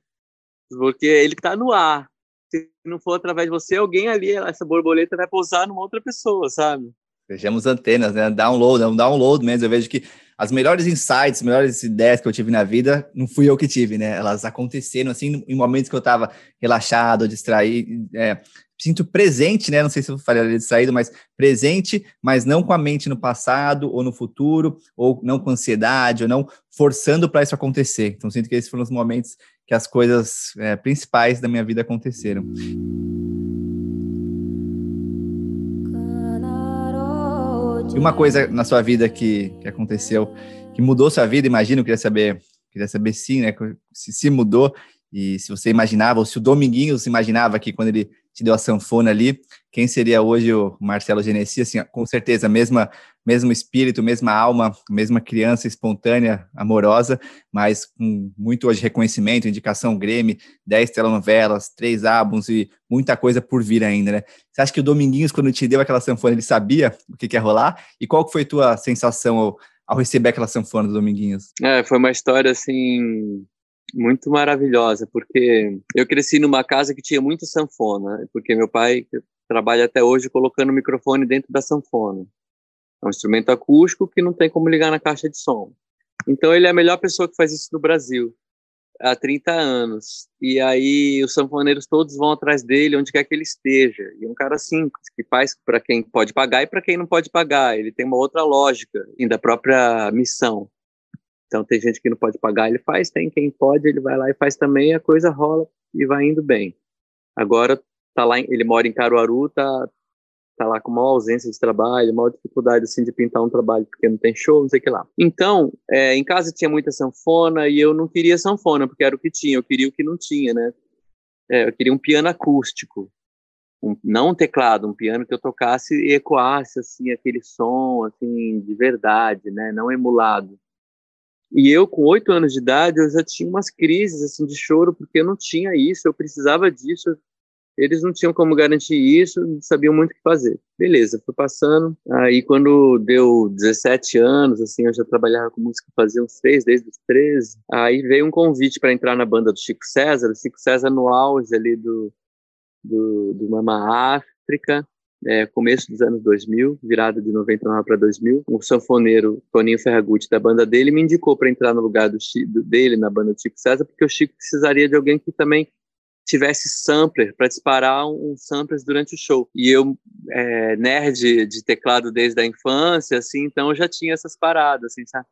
S1: porque ele está no ar. Se não for através de você, alguém ali, essa borboleta vai pousar numa outra pessoa, sabe?
S2: Sejamos antenas, né? Download, é um download mesmo. Eu vejo que as melhores insights, melhores ideias que eu tive na vida, não fui eu que tive, né? Elas aconteceram assim em momentos que eu estava relaxado, distraído, é, sinto presente, né? Não sei se eu falei distraído, mas presente, mas não com a mente no passado ou no futuro, ou não com ansiedade, ou não forçando para isso acontecer. Então sinto que esses foram os momentos que as coisas é, principais da minha vida aconteceram. E uma coisa na sua vida que, que aconteceu, que mudou sua vida, imagino, queria saber, queria saber sim, né, se, se mudou, e se você imaginava, ou se o Dominguinhos imaginava que quando ele te deu a sanfona ali, quem seria hoje o Marcelo Genesi? Assim, com certeza, mesma, mesmo espírito, mesma alma, mesma criança espontânea, amorosa, mas com muito hoje reconhecimento, indicação Grêmio, 10 telenovelas, três álbuns e muita coisa por vir ainda, né? Você acha que o Dominguinhos, quando te deu aquela sanfona, ele sabia o que, que ia rolar? E qual foi a tua sensação ao, ao receber aquela sanfona do Dominguinhos?
S1: É, foi uma história, assim, muito maravilhosa, porque eu cresci numa casa que tinha muita sanfona, porque meu pai trabalha até hoje colocando o microfone dentro da sanfona. É um instrumento acústico que não tem como ligar na caixa de som. Então ele é a melhor pessoa que faz isso no Brasil há 30 anos. E aí os sanfoneiros todos vão atrás dele onde quer que ele esteja. E um cara simples, que faz para quem pode pagar e para quem não pode pagar. Ele tem uma outra lógica da própria missão. Então tem gente que não pode pagar, ele faz, tem quem pode, ele vai lá e faz também, a coisa rola e vai indo bem. Agora tá lá, ele mora em Caruaru, tá tá lá com uma ausência de trabalho, uma dificuldade assim de pintar um trabalho porque não tem show, não sei o que lá. Então, é, em casa tinha muita sanfona e eu não queria sanfona porque era o que tinha, eu queria o que não tinha, né? É, eu queria um piano acústico, um, não um teclado, um piano que eu tocasse e ecoasse assim aquele som assim de verdade, né? Não emulado. E eu, com oito anos de idade, eu já tinha umas crises assim de choro porque eu não tinha isso, eu precisava disso. Eles não tinham como garantir isso, não sabiam muito o que fazer. Beleza, foi passando. Aí, quando deu 17 anos, assim, eu já trabalhava com música fazia uns três, desde os 13. Aí veio um convite para entrar na banda do Chico César, o Chico César no auge ali do, do, do Mama África. É, começo dos anos 2000, virada de 99 para 2000. O sanfoneiro Toninho Ferragutti, da banda dele, me indicou para entrar no lugar do dele na banda do Chico César, porque o Chico precisaria de alguém que também tivesse sampler para disparar um, um samplers durante o show. E eu, é, nerd de teclado desde a infância, assim, então eu já tinha essas paradas, assim, sabe?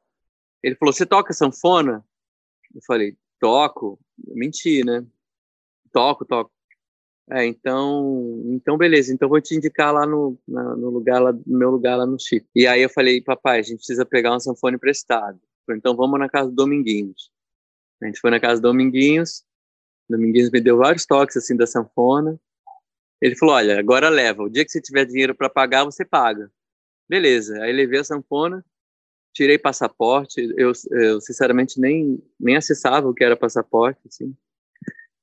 S1: Ele falou: Você toca sanfona? Eu falei: Toco. Menti, né? Toco, toco. É, então, então beleza, então vou te indicar lá no, na, no lugar lá, no meu lugar lá no Chico. E aí eu falei, papai, a gente precisa pegar um sanfone emprestado. Falei, então vamos na casa do Dominguinhos. A gente foi na casa do Dominguinhos, Dominguinhos me deu vários toques assim da sanfona. Ele falou, olha, agora leva, o dia que você tiver dinheiro para pagar, você paga. Beleza, aí levei a sanfona, tirei passaporte, eu, eu sinceramente nem, nem acessava o que era passaporte, assim.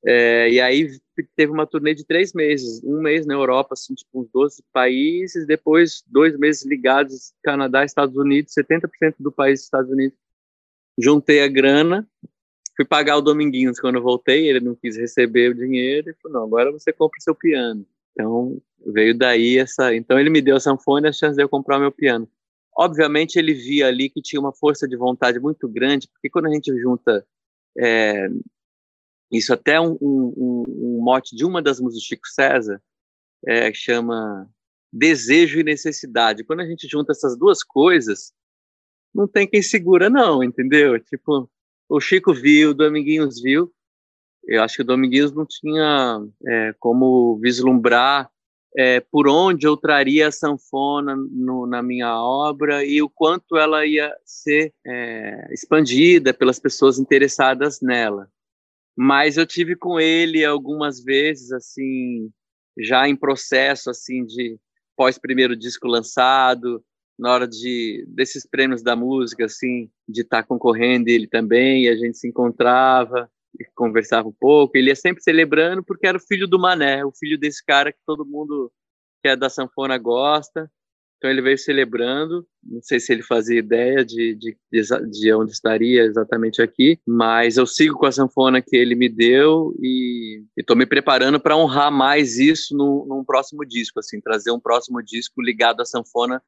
S1: É, e aí teve uma turnê de três meses, um mês na Europa, assim, tipo uns 12 países, depois dois meses ligados, Canadá, Estados Unidos, 70% do país Estados Unidos. Juntei a grana, fui pagar o Dominguinhos quando eu voltei, ele não quis receber o dinheiro, ele falou, não, agora você compra o seu piano. Então, veio daí essa... Então, ele me deu a sanfona e a chance de eu comprar o meu piano. Obviamente, ele via ali que tinha uma força de vontade muito grande, porque quando a gente junta é, isso até um, um, um, mote de uma das músicas do Chico César, é, chama Desejo e Necessidade. Quando a gente junta essas duas coisas, não tem quem segura, não, entendeu? Tipo, o Chico viu, o Dominguinhos viu. Eu acho que o Dominguinhos não tinha é, como vislumbrar é, por onde eu traria a sanfona no, na minha obra e o quanto ela ia ser é, expandida pelas pessoas interessadas nela mas eu tive com ele algumas vezes assim já em processo assim de pós primeiro disco lançado na hora de desses prêmios da música assim de estar tá concorrendo ele também e a gente se encontrava e conversava um pouco. Ele ia sempre celebrando porque era o filho do Mané o filho desse cara que todo mundo que é da sanfona gosta então ele veio celebrando, não sei se ele fazia ideia de, de, de onde estaria exatamente aqui, mas eu sigo com a sanfona que ele me deu e estou me preparando para honrar mais isso no, num próximo disco, assim, trazer um próximo disco ligado à sanfona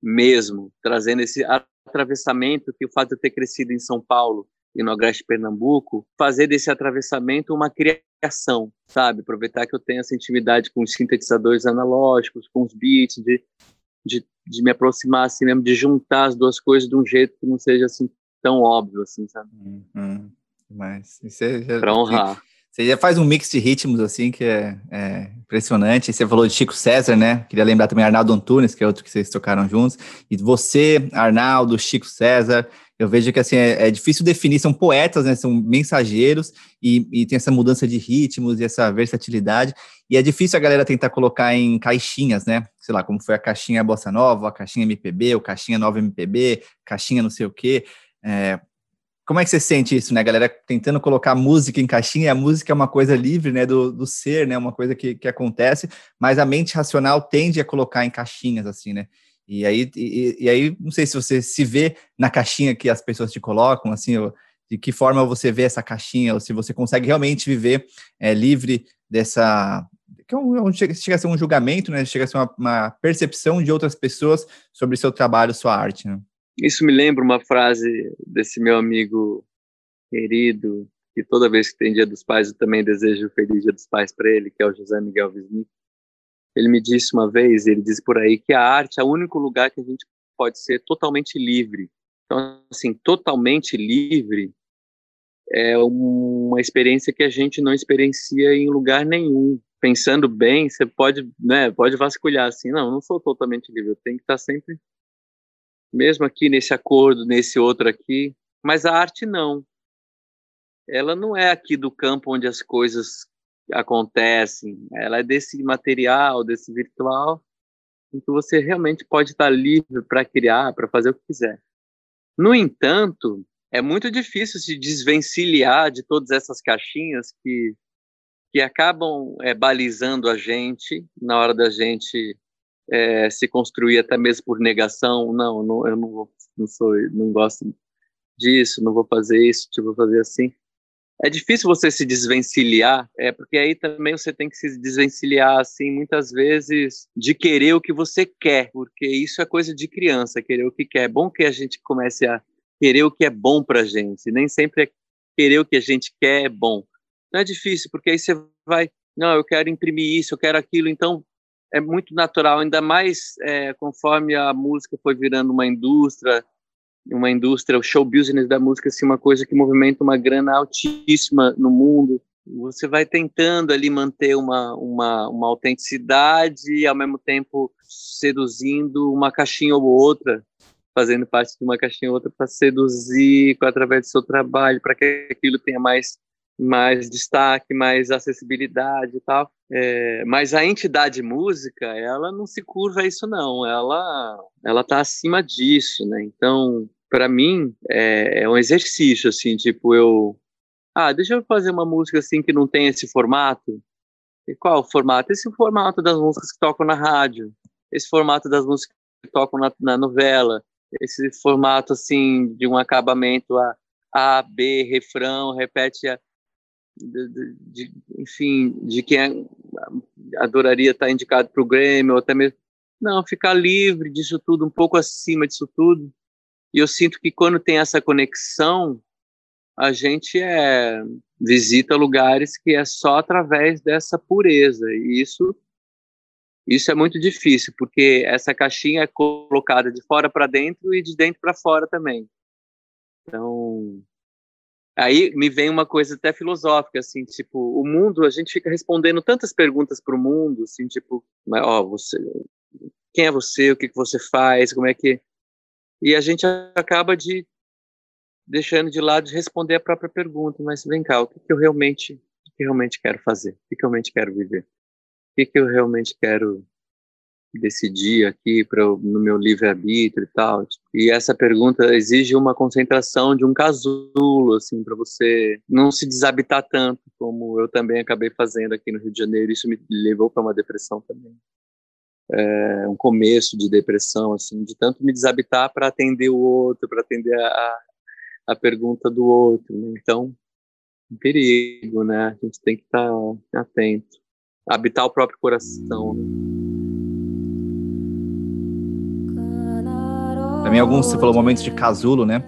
S1: mesmo, trazendo esse atravessamento que o fato de eu ter crescido em São Paulo e no Agreste Pernambuco, fazer desse atravessamento uma criação, sabe? Aproveitar que eu tenho essa intimidade com os sintetizadores analógicos, com os beats, de de, de me aproximar assim mesmo, de juntar as duas coisas de um jeito que não seja assim tão óbvio, assim, sabe?
S2: Uhum. Mas você já,
S1: pra honrar.
S2: Você já faz um mix de ritmos, assim, que é, é, impressionante. Você falou de Chico César, né? Queria lembrar também Arnaldo Antunes, que é outro que vocês tocaram juntos. E você, Arnaldo, Chico César, eu vejo que assim é, é, difícil definir, são poetas, né? São mensageiros e, e, tem essa mudança de ritmos e essa versatilidade. E é difícil a galera tentar colocar em caixinhas, né? Sei lá, como foi a caixinha Bossa Nova, a caixinha MPB, o caixinha Nova MPB, caixinha não sei o quê. É, como é que você sente isso, né? Galera tentando colocar música em caixinha, a música é uma coisa livre, né? Do, do ser, né? Uma coisa que, que acontece, mas a mente racional tende a colocar em caixinhas, assim, né? E aí, e, e, aí, não sei se você se vê na caixinha que as pessoas te colocam, assim, ou, de que forma você vê essa caixinha, ou se você consegue realmente viver é, livre dessa. Que é um, chega, chega a ser um julgamento, né? Chega a ser uma, uma percepção de outras pessoas sobre seu trabalho, sua arte, né?
S1: Isso me lembra uma frase desse meu amigo querido, que toda vez que tem Dia dos Pais eu também desejo feliz Dia dos Pais para ele, que é o José Miguel Wisnik ele me disse uma vez, ele diz por aí que a arte é o único lugar que a gente pode ser totalmente livre. Então, assim, totalmente livre é uma experiência que a gente não experiencia em lugar nenhum. Pensando bem, você pode, né, pode vasculhar assim, não, não sou totalmente livre, eu tenho que estar sempre mesmo aqui nesse acordo, nesse outro aqui, mas a arte não. Ela não é aqui do campo onde as coisas acontecem. Ela é desse material, desse virtual, em que você realmente pode estar livre para criar, para fazer o que quiser. No entanto, é muito difícil se desvencilhar de todas essas caixinhas que, que acabam é, balizando a gente na hora da gente é, se construir até mesmo por negação. Não, não eu não, não sou, não gosto disso, não vou fazer isso, tipo, vou fazer assim. é difícil você se desvencilhar, é porque aí também você tem que se desvencilhar assim muitas vezes de querer o que você quer, porque isso é coisa de criança, querer o que quer. É bom que a gente comece a querer o que é bom para gente, nem sempre é querer o que a gente quer é bom. Não é difícil, porque aí você vai, não, eu quero imprimir isso, eu quero aquilo, então é muito natural, ainda mais é, conforme a música foi virando uma indústria, uma indústria, o show business da música, assim, uma coisa que movimenta uma grana altíssima no mundo. Você vai tentando ali manter uma, uma, uma autenticidade e, ao mesmo tempo, seduzindo uma caixinha ou outra, fazendo parte de uma caixinha ou outra para seduzir através do seu trabalho, para que aquilo tenha mais mais destaque, mais acessibilidade e tal. É, mas a entidade música, ela não se curva a isso não, ela ela está acima disso, né? Então, para mim é, é, um exercício assim, tipo eu, ah, deixa eu fazer uma música assim que não tem esse formato. E qual o formato? Esse formato das músicas que tocam na rádio, esse formato das músicas que tocam na, na novela, esse formato assim de um acabamento a A, B, refrão, repete a de, de, enfim, de quem adoraria estar indicado para o Grêmio, ou até mesmo. Não, ficar livre disso tudo, um pouco acima disso tudo. E eu sinto que quando tem essa conexão, a gente é, visita lugares que é só através dessa pureza. E isso, isso é muito difícil, porque essa caixinha é colocada de fora para dentro e de dentro para fora também. Então, Aí me vem uma coisa até filosófica, assim, tipo, o mundo, a gente fica respondendo tantas perguntas para o mundo, assim, tipo, ó, você, quem é você, o que, que você faz, como é que... E a gente acaba de deixando de lado de responder a própria pergunta, mas vem cá, o que, que eu realmente, o que, realmente quero fazer? O que, que eu realmente quero viver? O que, que eu realmente quero decidir aqui para no meu livre arbítrio e tal. E essa pergunta exige uma concentração de um casulo, assim, para você não se desabitar tanto, como eu também acabei fazendo aqui no Rio de Janeiro. Isso me levou para uma depressão também. É, um começo de depressão, assim, de tanto me desabitar para atender o outro, para atender a, a pergunta do outro. Né? Então, um perigo, né? A gente tem que estar tá atento. Habitar o próprio coração. Né?
S2: Também alguns, você falou momentos de casulo, né?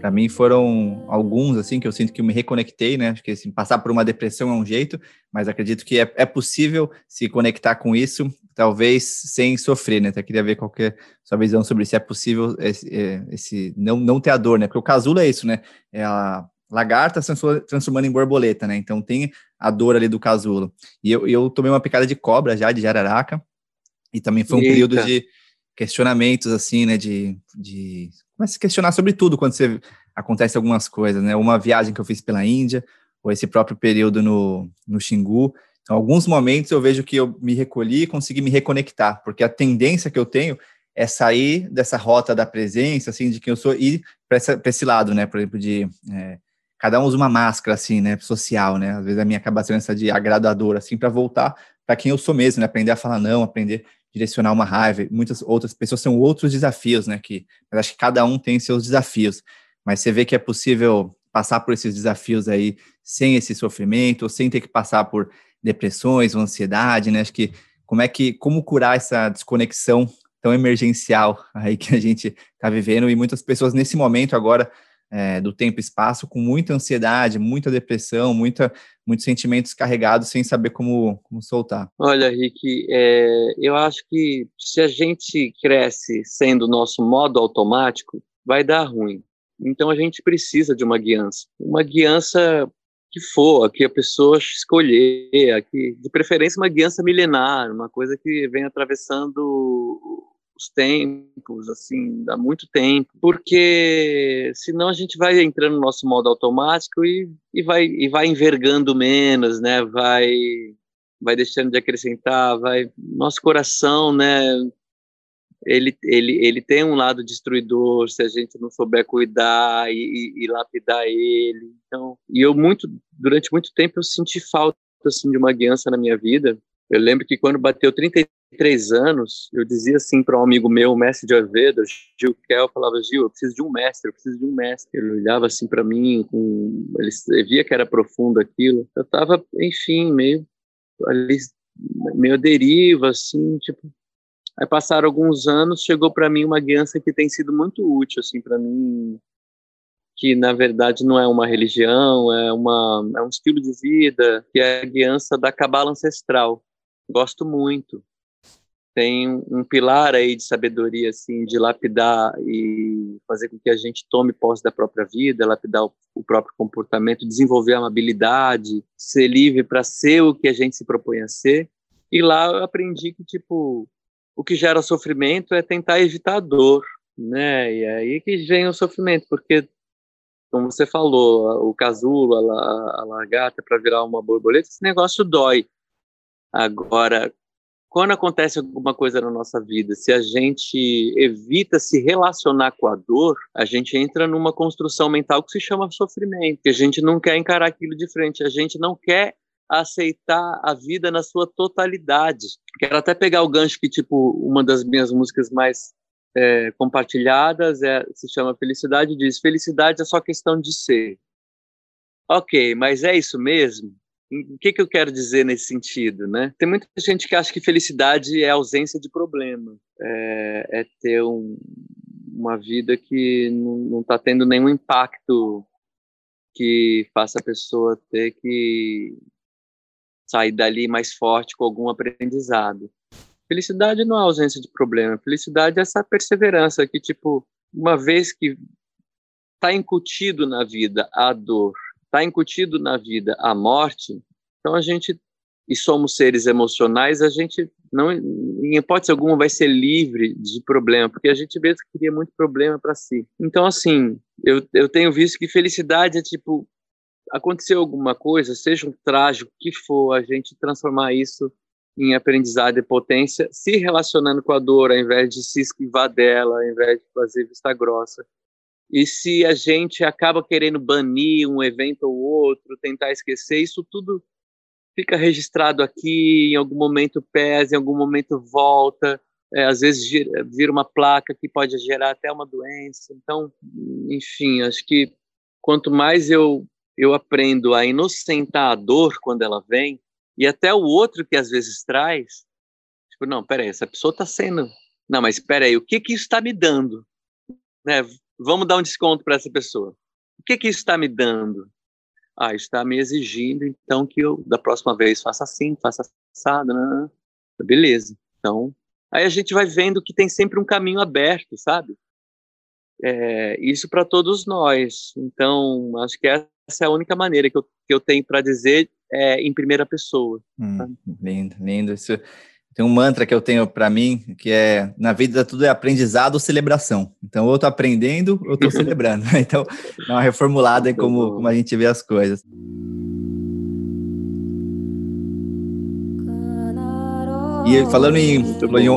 S2: Para mim foram alguns, assim, que eu sinto que eu me reconectei, né? Acho que assim, passar por uma depressão é um jeito, mas acredito que é, é possível se conectar com isso, talvez sem sofrer, né? Até queria ver qual que é a sua visão sobre se é possível esse, é, esse, não, não ter a dor, né? Porque o casulo é isso, né? É a lagarta se transformando em borboleta, né? Então tem a dor ali do casulo. E eu, eu tomei uma picada de cobra já, de jararaca, e também foi um Eita. período de questionamentos, assim, né, de, de começa a se questionar sobre tudo quando você acontece algumas coisas, né, uma viagem que eu fiz pela Índia, ou esse próprio período no, no Xingu, então, alguns momentos eu vejo que eu me recolhi e consegui me reconectar, porque a tendência que eu tenho é sair dessa rota da presença, assim, de quem eu sou, e para esse lado, né, por exemplo, de é, cada um usa uma máscara, assim, né, social, né, às vezes a minha acaba sendo essa de agradador, assim, para voltar para quem eu sou mesmo, né, aprender a falar não, aprender direcionar uma raiva. Muitas outras pessoas são outros desafios, né? Que eu acho que cada um tem seus desafios, mas você vê que é possível passar por esses desafios aí sem esse sofrimento, sem ter que passar por depressões ou ansiedade, né? Acho que como é que como curar essa desconexão tão emergencial aí que a gente está vivendo e muitas pessoas nesse momento agora é, do tempo e espaço com muita ansiedade, muita depressão, muita, muitos sentimentos carregados sem saber como, como soltar.
S1: Olha, Rick, é, eu acho que se a gente cresce sendo o nosso modo automático, vai dar ruim. Então a gente precisa de uma guiança. Uma guiança que for, que a pessoa escolher, que, de preferência uma guiança milenar, uma coisa que vem atravessando os tempos, assim, há muito tempo, porque senão a gente vai entrando no nosso modo automático e, e, vai, e vai envergando menos, né? Vai, vai deixando de acrescentar, vai... Nosso coração, né? Ele, ele, ele tem um lado destruidor se a gente não souber cuidar e, e, e lapidar ele. Então, e eu muito, durante muito tempo eu senti falta assim de uma guiança na minha vida Eu lembro que quando bateu 33 anos, eu dizia assim para um amigo meu, mestre de Ayurveda, Gil Kel, falava, Gil, eu preciso de um mestre, eu preciso de um mestre. Ele olhava assim para mim, com... ele via que era profundo aquilo. Eu estava, enfim, meio ali, meio deriva, assim, tipo... Aí passaram alguns anos, chegou para mim uma guiança que tem sido muito útil, assim, para mim, que na verdade não é uma religião, é, uma, é um estilo de vida, que é a guiança da cabala ancestral. Gosto muito. Tem um pilar aí de sabedoria, assim, de lapidar e fazer com que a gente tome posse da própria vida, lapidar o, o próprio comportamento, desenvolver a amabilidade, ser livre para ser o que a gente se propõe a ser. E lá eu aprendi que, tipo, o que gera sofrimento é tentar evitar a dor, né? E é aí que vem o sofrimento, porque como você falou, o casulo, a, a lagarta para virar uma borboleta, esse negócio dói. Agora, quando acontece alguma coisa na nossa vida, se a gente evita se relacionar com a dor, a gente entra numa construção mental que se chama sofrimento, que a gente não quer encarar aquilo de frente, a gente não quer aceitar a vida na sua totalidade. Quero até pegar o gancho que, tipo, uma das minhas músicas mais é, compartilhadas, é, se chama Felicidade, diz: Felicidade é só questão de ser. Ok, mas é isso mesmo? O que, que eu quero dizer nesse sentido, né? Tem muita gente que acha que felicidade é ausência de problema, é, é ter um, uma vida que não está tendo nenhum impacto que faça a pessoa ter que sair dali mais forte com algum aprendizado. Felicidade não é ausência de problema. Felicidade é essa perseverança que, tipo, uma vez que está incutido na vida a dor, está incutido na vida a morte, então a gente, e somos seres emocionais, a gente não, em hipótese alguma, vai ser livre de problema, porque a gente mesmo cria muito problema para si. Então, assim, eu, eu tenho visto que felicidade é tipo, aconteceu alguma coisa, seja um trágico que for, a gente transformar isso em aprendizado e potência, se relacionando com a dor, ao invés de se esquivar dela, ao invés de fazer vista grossa. E se a gente acaba querendo banir um evento ou outro, tentar esquecer, isso tudo fica registrado aqui, em algum momento pesa, em algum momento volta, é, às vezes vira uma placa que pode gerar até uma doença. Então, enfim, acho que quanto mais eu, eu aprendo a inocentar a dor quando ela vem, e até o outro que às vezes traz, tipo, não, peraí, essa pessoa está sendo. Não, mas peraí, o que que isso está me dando? Né? Vamos dar um desconto para essa pessoa. O que que isso está me dando? Ah, está me exigindo, então, que eu da próxima vez faça assim, faça assado, né? beleza. Então, aí a gente vai vendo que tem sempre um caminho aberto, sabe? É, isso para todos nós. Então, acho que essa é a única maneira que eu, que eu tenho para dizer é, em primeira pessoa.
S2: Hum, lindo, lindo. Isso, tem um mantra que eu tenho para mim, que é, na vida tudo é aprendizado ou celebração. Então, ou eu tô aprendendo, ou eu tô celebrando. Então, dá uma reformulada em como, como a gente vê as coisas. E falando em,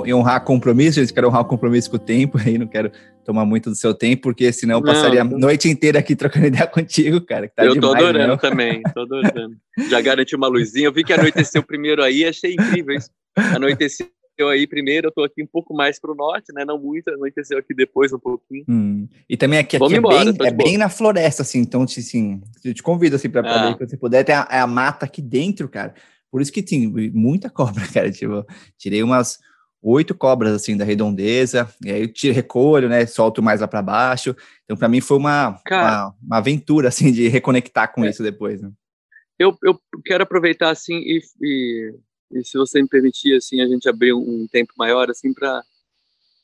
S2: em, honrar compromisso, gente, quero honrar o compromisso com o tempo, aí não quero tomar muito do seu tempo, porque senão eu passaria não, a noite inteira aqui trocando ideia contigo, cara. Tá
S1: eu
S2: demais,
S1: tô adorando não. também, tô adorando. Já garanti uma luzinha, eu vi que anoiteceu primeiro aí, achei incrível isso. Anoiteceu aí primeiro, eu tô aqui um pouco mais pro norte, né? Não muito, anoiteceu aqui depois um pouquinho.
S2: Hum. E também aqui, aqui é, embora, bem, é bem na floresta, assim, então assim, eu te convido assim para ah. ver, se você puder, tem a, a mata aqui dentro, cara. Por isso que tem muita cobra, cara. Tipo, tirei umas oito cobras assim da redondeza, e aí eu tiro, recolho, né? Solto mais lá para baixo. Então, para mim foi uma, uma, uma, aventura assim de reconectar com é, isso depois. Né?
S1: Eu, eu quero aproveitar assim e, e, e, se você me permitir assim a gente abrir um tempo maior assim para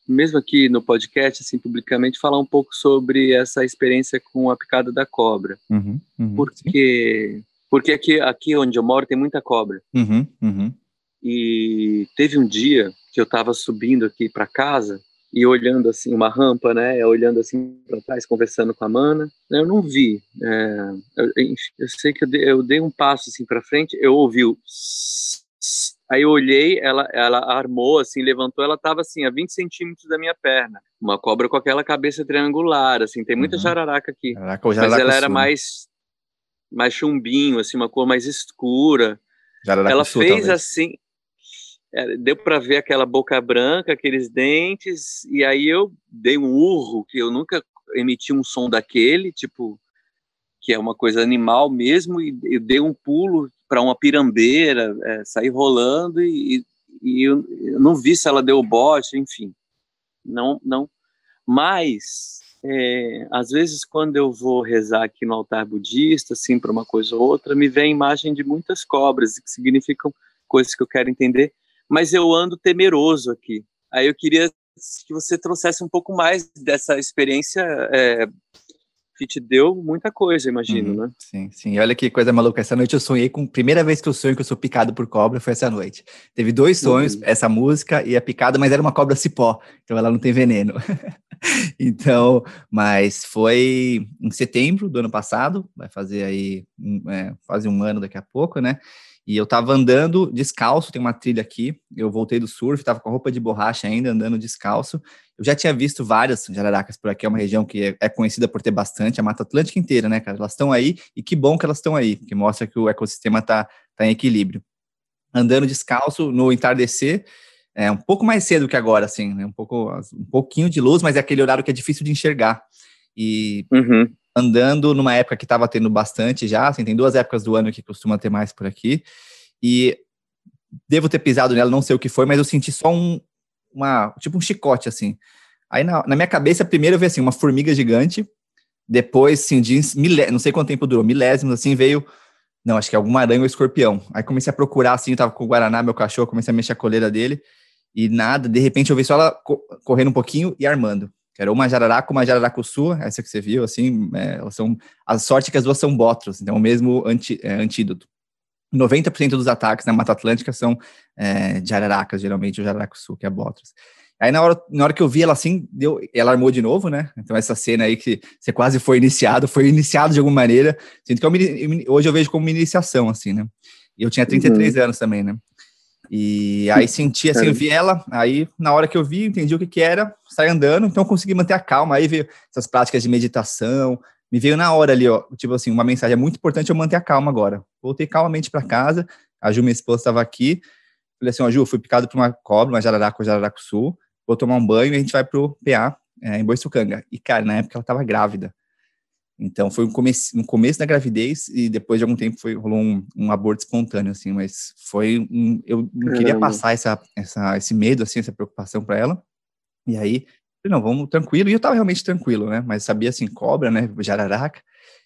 S1: mesmo aqui no podcast, assim, publicamente, falar um pouco sobre essa experiência com a picada da cobra. Uhum, uhum, porque sim. Porque aqui, aqui onde eu moro tem muita cobra. Uhum, uhum. E teve um dia que eu estava subindo aqui para casa e olhando assim uma rampa, né? Olhando assim para trás, conversando com a Mana. Eu não vi. É, eu, eu, sei que eu dei, eu dei um passo assim para frente, eu ouvi o Aí eu olhei, ela, ela armou, assim, levantou, ela estava assim, a 20 centímetros da minha perna. Uma cobra com aquela cabeça triangular, assim, tem muita uhum. jararaca aqui. Caraca, jararaca mas ela era mais mais chumbinho, assim, uma cor mais escura. Jararaca ela fez talvez. assim, é, deu para ver aquela boca branca, aqueles dentes, e aí eu dei um urro, que eu nunca emiti um som daquele, tipo, que é uma coisa animal mesmo, e eu dei um pulo para uma pirambeira, é, saí rolando e, e eu, eu, não vi se ela deu bote, enfim. Não, não. Mas, é, às vezes, quando eu vou rezar aqui no altar budista, assim, para uma coisa ou outra, me vem a imagem de muitas cobras, que significam coisas que eu quero entender, mas eu ando temeroso aqui. Aí eu queria que você trouxesse um pouco mais dessa experiência é, que te deu muita coisa, imagino, uhum, né?
S2: Sim, sim. Olha que coisa maluca. Essa noite eu sonhei com. Primeira vez que eu sonho que eu sou picado por cobra foi essa noite. Teve dois sonhos, uhum. essa música e a picada, mas era uma cobra cipó, então ela não tem veneno. então, mas foi em setembro do ano passado, vai fazer aí é, quase um ano daqui a pouco, né? E eu tava andando descalço, tem uma trilha aqui. Eu voltei do surf, tava com a roupa de borracha ainda, andando descalço. Eu já tinha visto várias jararacas por aqui, é uma região que é, é conhecida por ter bastante, a Mata Atlântica inteira, né, cara? Elas estão aí, e que bom que elas estão aí, porque mostra que o ecossistema tá, tá em equilíbrio. Andando descalço no entardecer, é um pouco mais cedo que agora, assim, né? Um, pouco, um pouquinho de luz, mas é aquele horário que é difícil de enxergar. E uhum andando numa época que estava tendo bastante já, assim, tem duas épocas do ano que costuma ter mais por aqui, e devo ter pisado nela, não sei o que foi, mas eu senti só um, uma, tipo um chicote, assim. Aí na, na minha cabeça, primeiro eu vi, assim, uma formiga gigante, depois, assim, de milé, não sei quanto tempo durou, milésimos, assim, veio, não, acho que é alguma aranha ou escorpião. Aí comecei a procurar, assim, eu tava com o Guaraná, meu cachorro, comecei a mexer a coleira dele, e nada, de repente eu vi só ela correndo um pouquinho e armando que era uma jararaca, uma jararacuçu, essa que você viu, assim, é, são, a sorte é que as duas são botros, então o mesmo anti, é, antídoto. 90% dos ataques na Mata Atlântica são é, de jararacas, geralmente o jararacuçu, que é botros. Aí na hora, na hora que eu vi ela assim, deu, ela armou de novo, né? Então essa cena aí que você quase foi iniciado, foi iniciado de alguma maneira. Sinto que eu, hoje eu vejo como uma iniciação, assim, né? E eu tinha 33 uhum. anos também, né? E aí senti assim, eu vi ela, aí na hora que eu vi, entendi o que que era, saí andando, então consegui manter a calma, aí veio essas práticas de meditação, me veio na hora ali, ó, tipo assim, uma mensagem, é muito importante eu manter a calma agora. Voltei calmamente para casa, a Ju, minha esposa, estava aqui, falei assim, ó, Ju, fui picado por uma cobra, uma jararaca, jararaca sul, vou tomar um banho e a gente vai pro PA, é, em Boiçucanga. E, cara, na época ela estava grávida. Então foi um começo, no começo da gravidez e depois de algum tempo foi rolou um, um aborto espontâneo assim, mas foi um, eu não queria passar essa, essa esse medo assim, essa preocupação para ela. E aí, não, vamos tranquilo. E eu tava realmente tranquilo, né? Mas sabia assim, cobra, né, jararaca.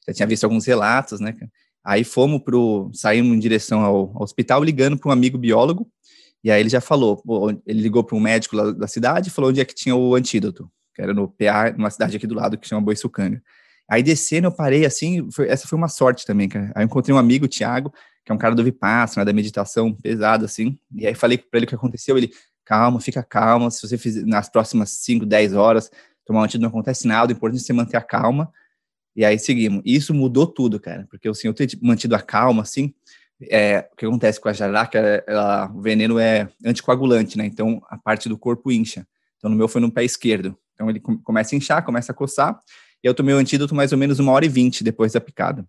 S2: Já tinha visto alguns relatos, né? Aí fomos pro saímos em direção ao, ao hospital ligando para um amigo biólogo. E aí ele já falou, ele ligou para um médico lá da cidade e falou onde é que tinha o antídoto, que era no PA, numa cidade aqui do lado que chama Boiçucanga. Aí descendo, eu parei assim, foi, essa foi uma sorte também, cara. Aí eu encontrei um amigo, o Thiago, que é um cara do Vipassana, da meditação pesada, assim, e aí falei para ele o que aconteceu, ele, calma, fica calma, se você fizer nas próximas 5, 10 horas, tomar um antídoto não acontece nada, o importante é você manter a calma, e aí seguimos. Isso mudou tudo, cara, porque assim, eu ter mantido a calma, assim, é, o que acontece com a jararaca, ela, o veneno é anticoagulante, né, então a parte do corpo incha. Então no meu foi no pé esquerdo. Então ele começa a inchar, começa a coçar, e eu tomei o antídoto mais ou menos uma hora e vinte depois da picada.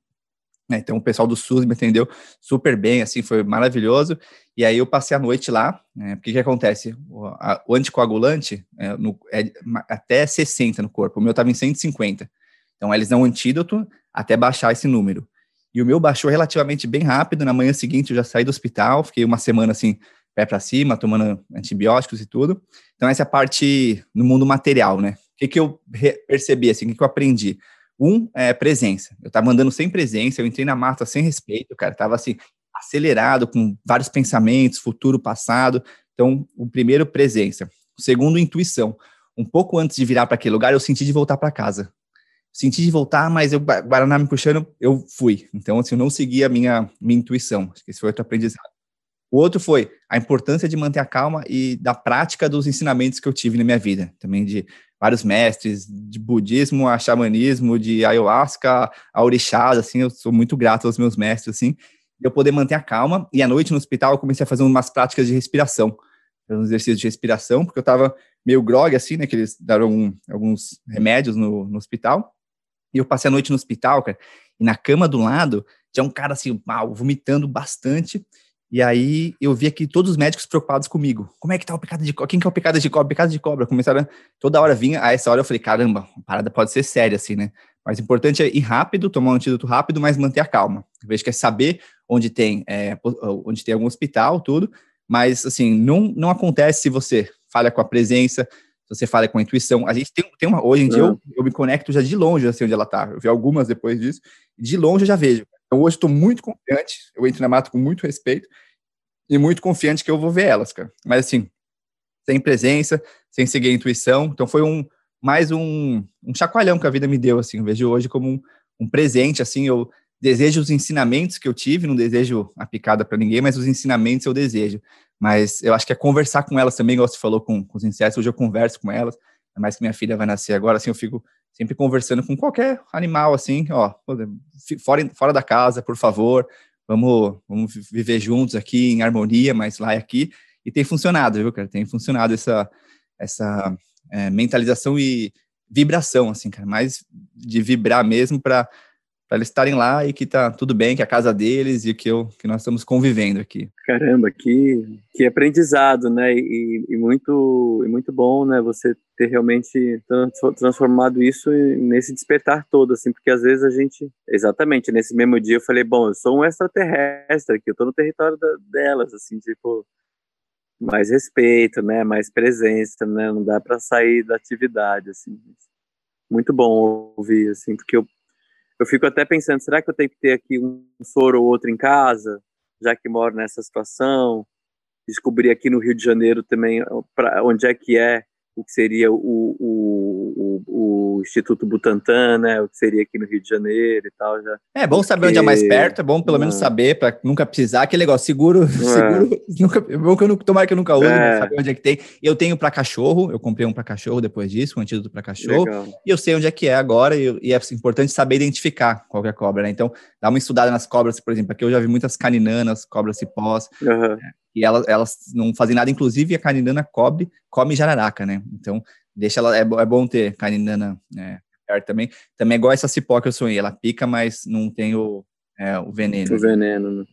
S2: É, então o pessoal do SUS me atendeu super bem, assim, foi maravilhoso. E aí eu passei a noite lá, né, porque o que acontece? O, a, o anticoagulante é, no, é, até 60 no corpo, o meu estava em 150. Então eles dão um antídoto até baixar esse número. E o meu baixou relativamente bem rápido, na manhã seguinte eu já saí do hospital, fiquei uma semana assim, pé para cima, tomando antibióticos e tudo. Então essa é a parte no mundo material, né? Que, que eu percebi, assim, o que, que eu aprendi? Um, é presença. Eu tava andando sem presença, eu entrei na mata sem respeito, cara, tava assim, acelerado, com vários pensamentos, futuro, passado. Então, o primeiro, presença. O segundo, intuição. Um pouco antes de virar para aquele lugar, eu senti de voltar para casa. Senti de voltar, mas o Guaraná me puxando, eu fui. Então, assim, eu não segui a minha, minha intuição. Acho que esse foi outro aprendizado. O outro foi a importância de manter a calma e da prática dos ensinamentos que eu tive na minha vida. Também de vários mestres, de budismo a xamanismo, de ayahuasca a orixás, assim, eu sou muito grato aos meus mestres, assim, eu poder manter a calma. E à noite no hospital eu comecei a fazer umas práticas de respiração, uns exercícios de respiração, porque eu tava meio grog, assim, né, que eles deram alguns remédios no, no hospital. E eu passei a noite no hospital, cara, e na cama do lado tinha um cara assim, mal, vomitando bastante. E aí eu vi aqui todos os médicos preocupados comigo. Como é que tá o picada de cobra? Quem que é o picada de cobra? Picada de cobra. Começaram, toda hora vinha, a essa hora eu falei, caramba, a parada pode ser séria assim, né? Mas o importante é ir rápido, tomar um antídoto rápido, mas manter a calma. Eu vejo que é saber onde tem, é, onde tem algum hospital, tudo, mas assim, não, não acontece se você falha com a presença, se você falha com a intuição. A gente tem, tem uma, hoje em dia eu, eu, me conecto já de longe, assim, onde ela tá. Eu vi algumas depois disso, de longe eu já vejo. Então hoje estou muito confiante, eu entro na mata com muito respeito e muito confiante que eu vou ver elas, cara. Mas assim, sem presença, sem seguir a intuição. Então foi um mais um, um chacoalhão que a vida me deu, assim. Eu vejo hoje como um, um presente, assim. Eu desejo os ensinamentos que eu tive, não desejo a picada para ninguém, mas os ensinamentos eu desejo. Mas eu acho que é conversar com elas também, igual você falou com, com os insetos. Hoje eu converso com elas, mais que minha filha vai nascer agora, assim, eu fico sempre conversando com qualquer animal, assim, ó, fora, fora da casa, por favor, vamos, vamos viver juntos aqui em harmonia, mas lá e aqui. E tem funcionado, viu, cara? Tem funcionado essa, essa é, mentalização e vibração, assim, cara, mais de vibrar mesmo para eles estarem lá e que tá tudo bem, que é a casa deles e que, eu, que nós estamos convivendo aqui.
S1: Caramba, que, que aprendizado, né? E, e muito, e muito bom, né? Você ter realmente transformado isso nesse despertar todo, assim, porque às vezes a gente, exatamente, nesse mesmo dia eu falei, bom, eu sou um extraterrestre aqui, eu tô no território da, delas, assim, tipo, mais respeito, né, mais presença, né, não dá para sair da atividade, assim. Muito bom ouvir, assim, porque eu, eu fico até pensando, será que eu tenho que ter aqui um soro ou outro em casa, já que moro nessa situação? Descobri aqui no Rio de Janeiro também pra, onde é que é o que seria o, o, o, o, Instituto Butantan, né? O que seria aqui no Rio de Janeiro e tal. Já.
S2: É bom saber Porque... onde é mais perto, é bom pelo menos saber, para nunca precisar. Aquele negócio, seguro, é. seguro, nunca, é bom que eu tomara que eu nunca use, é. saber onde é que tem. Eu tenho para cachorro, eu comprei um para cachorro depois disso, um antídoto para cachorro, Legal. e eu sei onde é que é agora, e, e, é importante saber identificar qual é a cobra, né? Então, dá uma estudada nas cobras, por exemplo, aqui eu já vi muitas caninanas, cobras cipós, uhum e elas, elas não fazem nada, inclusive a caninana cobre, come jararaca, né? Então, deixa ela, é, é bom ter caninana é, perto também. Também é igual essa cipó que eu sonhei, ela pica, mas não tem o, é, o veneno.
S1: O veneno, né?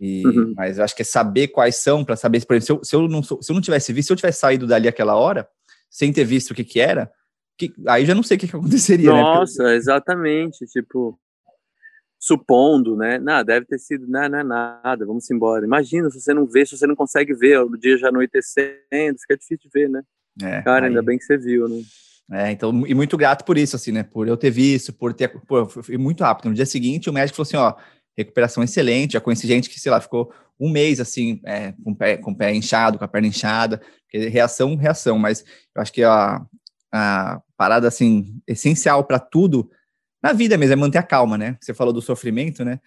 S2: E, uhum. Mas eu acho que é saber quais são, para saber, por exemplo, se eu, se eu, não, se eu não tivesse visto, se eu tivesse saído dali aquela hora, sem ter visto o que que era, que, aí já não sei o que, que aconteceria,
S1: né? Nossa, né? exatamente, tipo, supondo, né? Nada, deve ter sido, não, não é nada, vamos embora. Imagina se você não vê, se você não consegue ver, o dia já anoitecendo, fica difícil de ver, né? É, Cara, aí... ainda bem que você viu, né?
S2: É, então, e muito grato por isso, assim, né? Por eu ter visto, por ter. Pô, foi muito rápido. No dia seguinte, o médico falou assim: ó, recuperação excelente. Já conheci gente que, sei lá, ficou um mês, assim, é, com, o pé, com o pé inchado, com a perna inchada, reação, reação. Mas eu acho que a, a parada, assim, essencial para tudo na vida mesmo, é manter a calma, né? Você falou do sofrimento, né?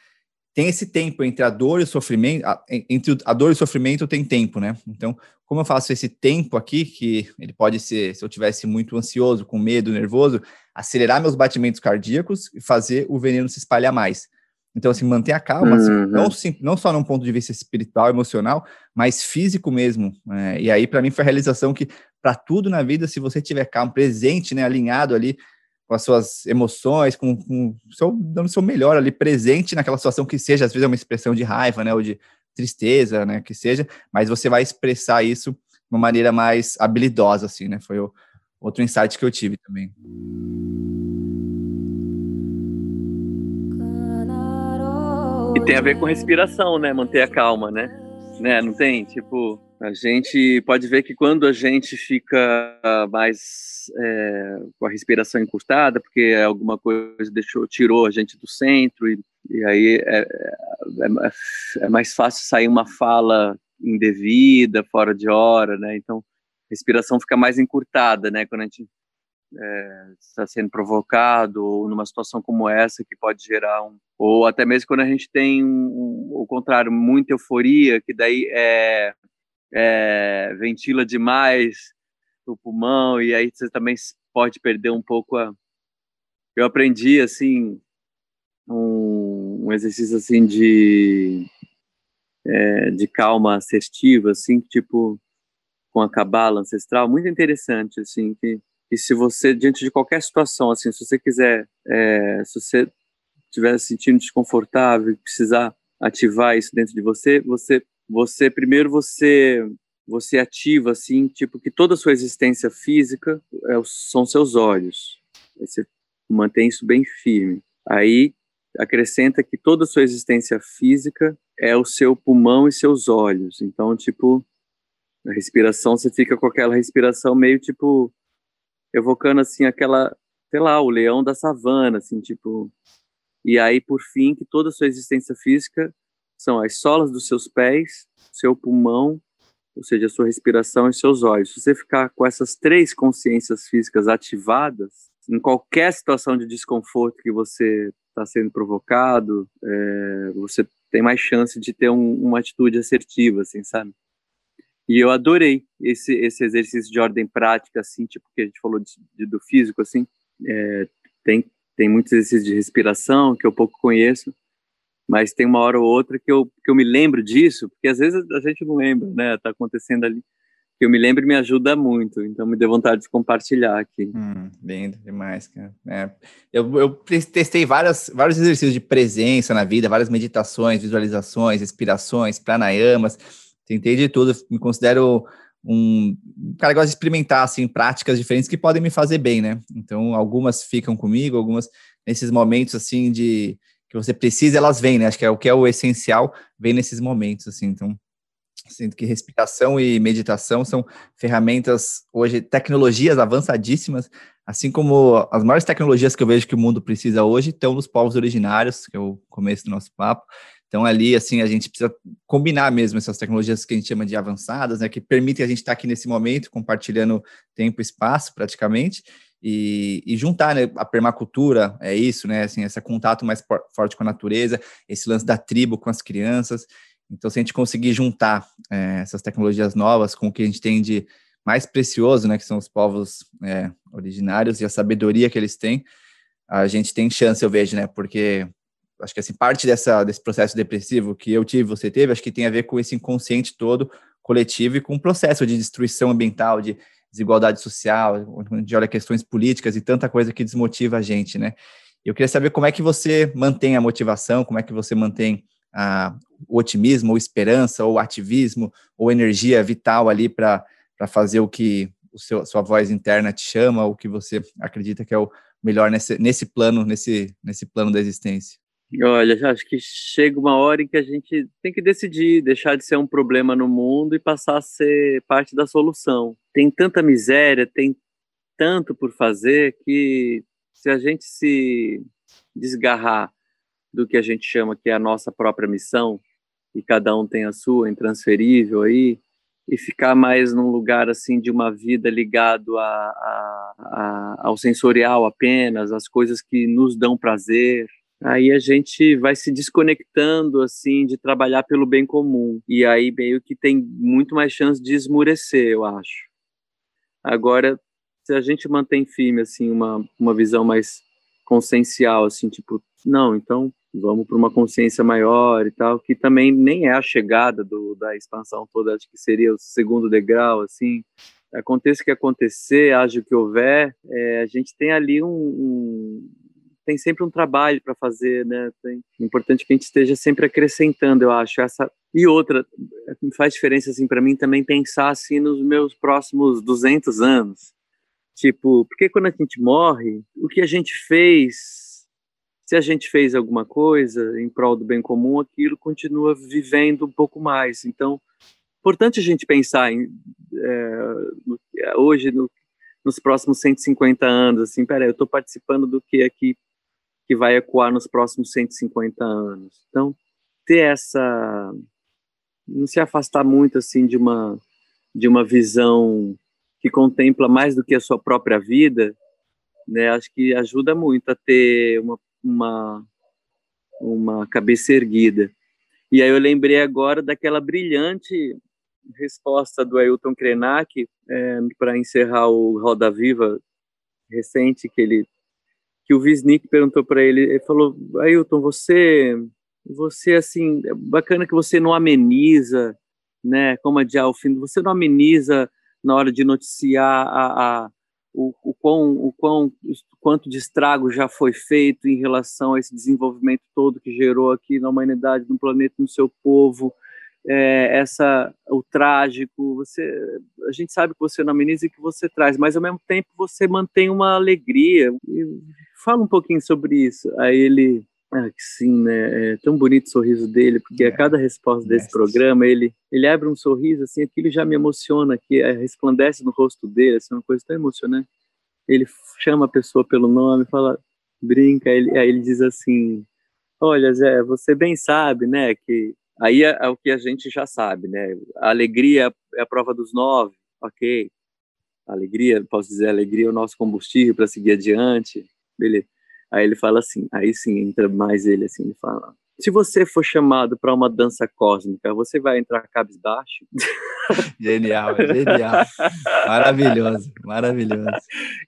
S2: Tem esse tempo entre a dor e o sofrimento, a, entre a dor e o sofrimento tem tempo, né? Então, como eu faço esse tempo aqui, que ele pode ser, se eu tivesse muito ansioso, com medo, nervoso, acelerar meus batimentos cardíacos e fazer o veneno se espalhar mais. Então, assim, manter a calma, assim, uhum. assim, não, não só num ponto de vista espiritual, emocional, mas físico mesmo. É, e aí, para mim, foi a realização que, para tudo na vida, se você tiver calmo, presente, né, alinhado ali com as suas emoções, com, com seu, dando o seu melhor ali, presente naquela situação que seja, às vezes é uma expressão de raiva, né, ou de tristeza, né, que seja, mas você vai expressar isso de uma maneira mais habilidosa, assim, né, foi o, outro insight que eu tive também.
S1: E tem a ver com respiração, né, manter a calma, né, né, não tem, tipo, a gente pode ver que quando a gente fica mais é, com a respiração encurtada, porque alguma coisa deixou, tirou a gente do centro, e, e aí é, é, é, mais fácil sair uma fala indevida, fora de hora, né? Então, a respiração fica mais encurtada, né? Quando a gente está é, sendo provocado, ou numa situação como essa, que pode gerar um. Ou até mesmo quando a gente tem, um, um, o contrário, muita euforia, que daí é é, ventila demais o pulmão e aí você também pode perder um pouco a. Eu aprendi assim um, um exercício assim de é, de calma assertiva, assim tipo com a cabala ancestral, muito interessante assim que, que se você diante de qualquer situação assim, se você quiser, é, se você estiver se sentindo desconfortável, precisar ativar isso dentro de você, você você primeiro você você ativa assim, tipo que toda a sua existência física é, são seus olhos. Você mantém isso bem firme. Aí acrescenta que toda a sua existência física é o seu pulmão e seus olhos. Então, tipo, a respiração, você fica com aquela respiração meio tipo evocando assim aquela, sei lá, o leão da savana, assim, tipo. E aí, por fim, que toda a sua existência física são as solas dos seus pés, seu pulmão, ou seja, sua respiração e seus olhos. Se você ficar com essas três consciências físicas ativadas, em qualquer situação de desconforto que você está sendo provocado, é, você tem mais chance de ter um, uma atitude assertiva, assim, sabe? E eu adorei esse, esse exercício de ordem prática, assim, tipo que a gente falou de, de, do físico, assim. É, tem, tem muitos exercícios de respiração que eu pouco conheço, mas tem uma hora ou outra que eu, que eu me lembro disso, porque às vezes a gente não lembra, né? Tá acontecendo ali. Que eu me lembro me ajuda muito, então me deu vontade de compartilhar aqui.
S2: Hum, lindo demais, cara. É, eu, eu testei várias, vários exercícios de presença na vida, várias meditações, visualizações, respirações, pranayamas tentei de tudo, me considero um cara gosta de experimentar assim práticas diferentes que podem me fazer bem, né? Então, algumas ficam comigo, algumas nesses momentos assim de que você precisa, elas vêm, né? Acho que é o que é o essencial, vem nesses momentos assim. Então, sinto que respiração e meditação são ferramentas hoje, tecnologias avançadíssimas, assim como as maiores tecnologias que eu vejo que o mundo precisa hoje estão nos povos originários, que é o começo do nosso papo. Então, ali, assim, a gente precisa combinar mesmo essas tecnologias que a gente chama de avançadas, né, que permitem a gente estar aqui nesse momento, compartilhando tempo e espaço, praticamente, e, e, juntar, né, a permacultura, é isso, né, assim, esse contato mais forte com a natureza, esse lance da tribo com as crianças. Então, se a gente conseguir juntar é, essas tecnologias novas com o que a gente tem de mais precioso, né, que são os povos é, originários e a sabedoria que eles têm, a gente tem chance, eu vejo, né, porque acho que assim, parte dessa, desse processo depressivo que eu tive, você teve, acho que tem a ver com esse inconsciente todo coletivo e com o processo de destruição ambiental, de desigualdade social, onde a gente olha questões políticas e tanta coisa que desmotiva a gente, né? Eu queria saber como é que você mantém a motivação, como é que você mantém a, o otimismo, ou esperança, ou ativismo, ou energia vital ali para fazer o que o seu, sua voz interna te chama, o que você acredita que é o melhor nesse, nesse plano, nesse, nesse plano da existência.
S1: Olha, acho que chega uma hora em que a gente tem que decidir deixar de ser um problema no mundo e passar a ser parte da solução. Tem tanta miséria, tem tanto por fazer que se a gente se desgarrar do que a gente chama que é a nossa própria missão e cada um tem a sua intransferível aí e ficar mais num lugar assim de uma vida ligado a, a, a, ao sensorial apenas, às coisas que nos dão prazer, aí a gente vai se desconectando assim de trabalhar pelo bem comum e aí meio que tem muito mais chance de esmurecer, eu acho. Agora, se a gente mantém firme assim uma uma visão mais consciencial assim, tipo, não, então vamos para uma consciência maior e tal, que também nem é a chegada do, da expansão toda, acho que seria o segundo degrau assim, aconteça o que acontecer, haja o que houver, é, a gente tem ali um, um, tem sempre um trabalho para fazer, né? É importante que a gente esteja sempre acrescentando, eu acho. Essa e outra faz diferença assim para mim também pensar assim nos meus próximos 200 anos. Tipo, porque quando a gente morre, o que a gente fez, se a gente fez alguma coisa em prol do bem comum, aquilo continua vivendo um pouco mais. Então, importante a gente pensar em, é, no, hoje no, nos próximos 150 anos, assim, peraí, eu estou participando do que aqui que vai ecoar nos próximos 150 anos. Então, ter essa não se afastar muito assim de uma de uma visão que contempla mais do que a sua própria vida, né? Acho que ajuda muito a ter uma uma uma cabeça erguida. E aí eu lembrei agora daquela brilhante resposta do Ailton Krenak é, para encerrar o Roda Viva recente que ele que o Visnik perguntou para ele, ele falou, Ailton, você, você assim, é bacana que você não ameniza, né, como o fim, você não ameniza na hora de noticiar a, a o, o, quão, o quão, quanto de estrago já foi feito em relação a esse desenvolvimento todo que gerou aqui na humanidade, no planeta, no seu povo, é, essa o trágico, você a gente sabe que você não ameniza e que você traz, mas ao mesmo tempo você mantém uma alegria. E fala um pouquinho sobre isso. Aí ele ah, sim, né? É tão bonito o sorriso dele, porque é. a cada resposta desse programa ele ele abre um sorriso assim, aquilo já me emociona, que é, resplandece no rosto dele, assim, uma coisa tão emocionante. Ele chama a pessoa pelo nome, fala, brinca, ele, aí ele diz assim: Olha, Zé, você bem sabe, né, que Aí é, é, o que a gente já sabe, né? A alegria é a prova dos nove, ok. A alegria, posso dizer, a alegria é o nosso combustível para seguir adiante, beleza. Aí ele fala assim, aí sim, entra mais ele assim, ele fala, se você for chamado para uma dança cósmica, você vai entrar cabisbaixo?
S2: Genial, genial. Maravilhoso, maravilhoso.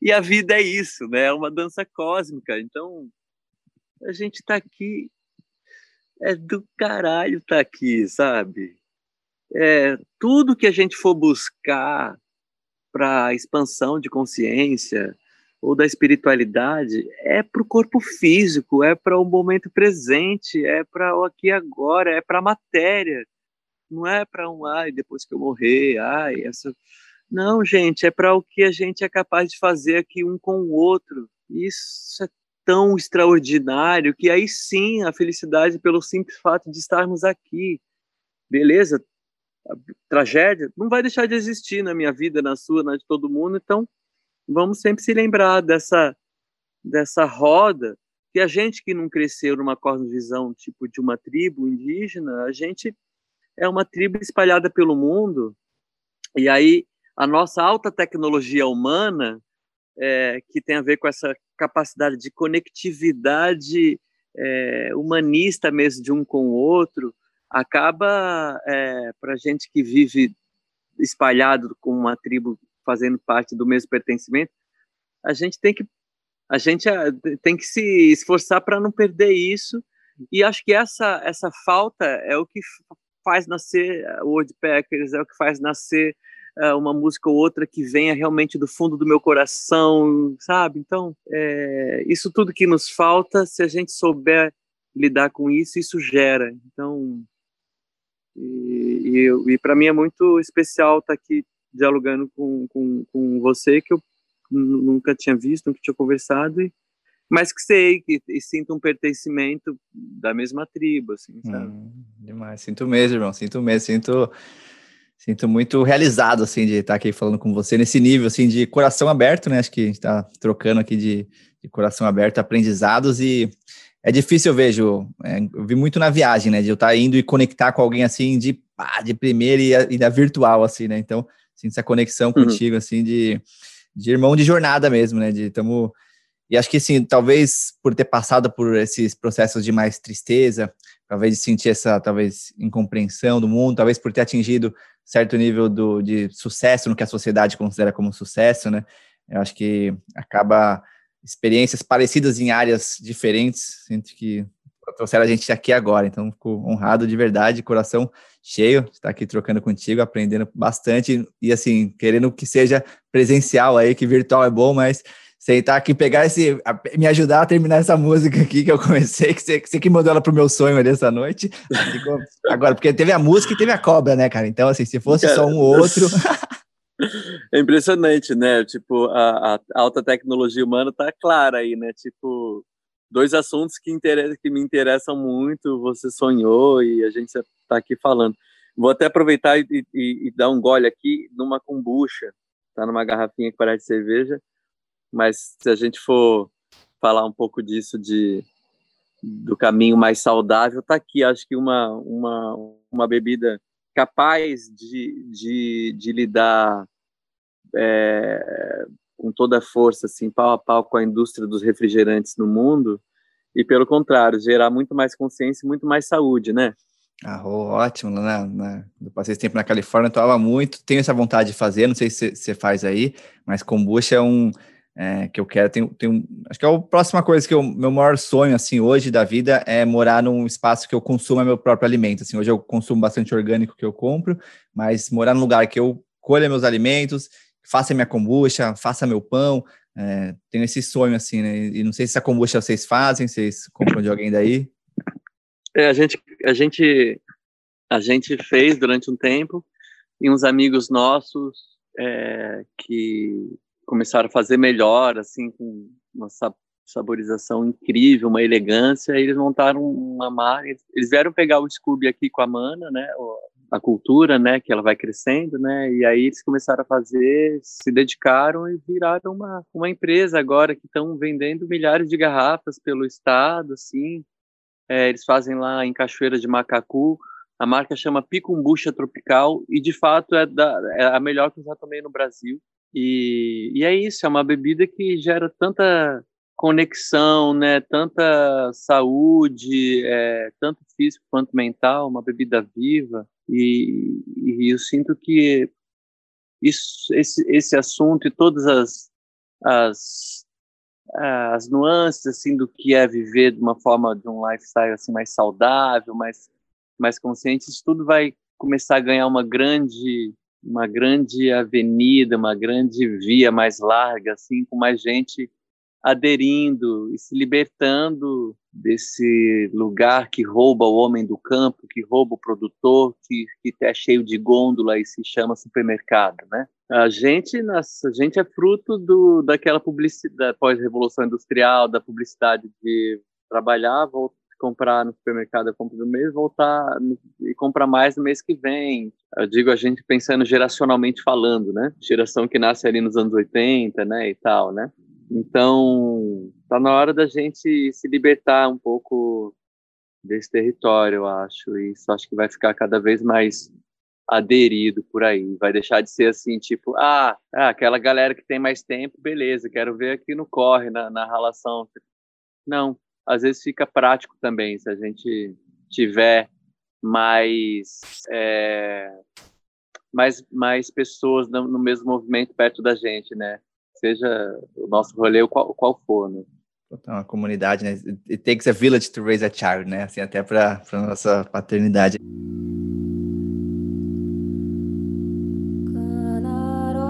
S1: E a vida é isso, né? É uma dança cósmica. Então, a gente está aqui é do caralho estar tá aqui, sabe? É, tudo que a gente for buscar para expansão de consciência ou da espiritualidade é para o corpo físico, é para o momento presente, é para o aqui e agora, é para a matéria. Não é para um ai depois que eu morrer, ai essa. Não, gente, é para o que a gente é capaz de fazer aqui um com o outro. Isso é tão extraordinário que aí sim a felicidade pelo simples fato de estarmos aqui. Beleza? A tragédia não vai deixar de existir na minha vida, na sua, na de todo mundo, então vamos sempre se lembrar dessa dessa roda que a gente que não cresceu numa cosmovisão tipo de uma tribo indígena, a gente é uma tribo espalhada pelo mundo e aí a nossa alta tecnologia humana é, que tem a ver com essa capacidade de conectividade é, humanista mesmo de um com o outro, acaba, é, para gente que vive espalhado com uma tribo fazendo parte do mesmo pertencimento, a gente tem que a gente é, tem que se esforçar para não perder isso e acho que essa essa falta é o que faz nascer o Woodpeckers, é o que faz nascer é, uma música ou outra que venha realmente do fundo do meu coração, sabe? Então, é, isso tudo que nos falta, se a gente souber lidar com isso, isso gera. Então, e, e, e para mim é muito especial estar tá aqui dialogando com, com, com você, que eu nunca tinha visto, nunca tinha conversado, e, mas que sei que e sinto um pertencimento da mesma tribo, assim, sabe? Hum,
S2: demais, sinto mesmo, irmão, sinto mesmo, sinto Sinto muito realizado, assim, de estar aqui falando com você nesse nível, assim, de coração aberto, né? Acho que a gente está trocando aqui de, de, coração aberto, aprendizados e é difícil, eu vejo, é, eu vi muito na viagem, né? De eu estar indo e conectar com alguém, assim, de, pá, de primeira e, e da virtual, assim, né? Então, sinto essa conexão uhum. contigo, assim, de, de irmão de jornada mesmo, né? De estamos... E acho que, assim, talvez por ter passado por esses processos de mais tristeza, talvez de sentir essa, talvez, incompreensão do mundo, talvez por ter atingido certo nível do, de sucesso no que a sociedade considera como sucesso, né? Eu acho que acaba experiências parecidas em áreas diferentes, sinto que trouxeram a gente aqui agora, então fico honrado de verdade, coração cheio de estar aqui trocando contigo, aprendendo bastante e assim, querendo que seja presencial aí, que virtual é bom, mas sentar aqui, pegar esse. me ajudar a terminar essa música aqui que eu comecei, que você, que, que mandou ela pro meu sonho ali essa noite. Agora, porque teve a música e teve a cobra, né, cara? Então, assim, se fosse cara, só um ou outro.
S1: É impressionante, né? Tipo, a, a, alta tecnologia humana tá clara aí, né? Tipo, dois assuntos que, que me interessam muito, você sonhou e a gente está aqui falando. Vou até aproveitar e, e, e, dar um gole aqui numa kombucha, tá numa garrafinha que parece cerveja, mas se a gente for falar um pouco disso de do caminho mais saudável, tá aqui, acho que uma uma, uma bebida capaz de, de, de lidar é, com toda a força, assim, pau a pau com a indústria dos refrigerantes no mundo, e pelo contrário, gerar muito mais consciência e muito mais saúde, né?
S2: Ah, ótimo, né? né? Eu passei esse tempo na Califórnia, tomava muito, tenho essa vontade de fazer, não sei se você faz aí, mas kombucha é um, é, que eu quero. Tenho, tenho, acho que é a próxima coisa que o meu maior sonho assim hoje da vida é morar num espaço que eu consuma meu próprio alimento. Assim, hoje eu consumo bastante orgânico que eu compro, mas morar num lugar que eu colha meus alimentos, faça minha kombucha, faça meu pão. É, tenho esse sonho assim, né? E não sei se essa kombucha vocês fazem, vocês compram de alguém daí.
S1: É, a gente, a gente a gente fez durante um tempo e uns amigos nossos é, que começaram a fazer melhor, assim, com uma saborização incrível, uma elegância, eles montaram uma marca, eles vieram pegar o Scooby aqui com a Mana, né, a cultura, né, que ela vai crescendo, né, e aí eles começaram a fazer, se dedicaram e viraram uma, uma empresa agora que estão vendendo milhares de garrafas pelo estado, assim, é, eles fazem lá em Cachoeira de Macacu, a marca chama Picumbucha Tropical e de fato é, da, é a melhor que eu já tomei no Brasil, e, e é isso, é uma bebida que gera tanta conexão, né? Tanta saúde, é, tanto físico quanto mental, uma bebida viva. E, e eu sinto que isso, esse, esse assunto e todas as, as, as nuances assim do que é viver de uma forma de um lifestyle assim mais saudável, mais mais consciente, isso tudo vai começar a ganhar uma grande uma grande avenida, uma grande via mais larga, assim, com mais gente aderindo e se libertando desse lugar que rouba o homem do campo, que rouba o produtor, que, que é cheio de gôndola e se chama supermercado, né? A gente, a gente é fruto do, daquela publicidade pós-revolução industrial, da publicidade de trabalhar, voltar, comprar no supermercado a compra do mês, voltar no, e comprar mais no mês que vem. Eu digo a gente pensando geracionalmente falando, né? Geração que nasce ali nos anos 80, né, e tal, né? Então, está na hora da gente se libertar um pouco desse território, eu acho. E isso acho que vai ficar cada vez mais aderido por aí. Vai deixar de ser assim, tipo, ah, ah aquela galera que tem mais tempo, beleza, quero ver aqui no corre, na, na relação. Não, às vezes fica prático também, se a gente tiver mais, é, mais, mais pessoas no mesmo movimento perto da gente, né? Seja o nosso rolê qual, qual for, né?
S2: Uma comunidade, né? It takes a village to raise a child, né? Assim, até para a nossa paternidade.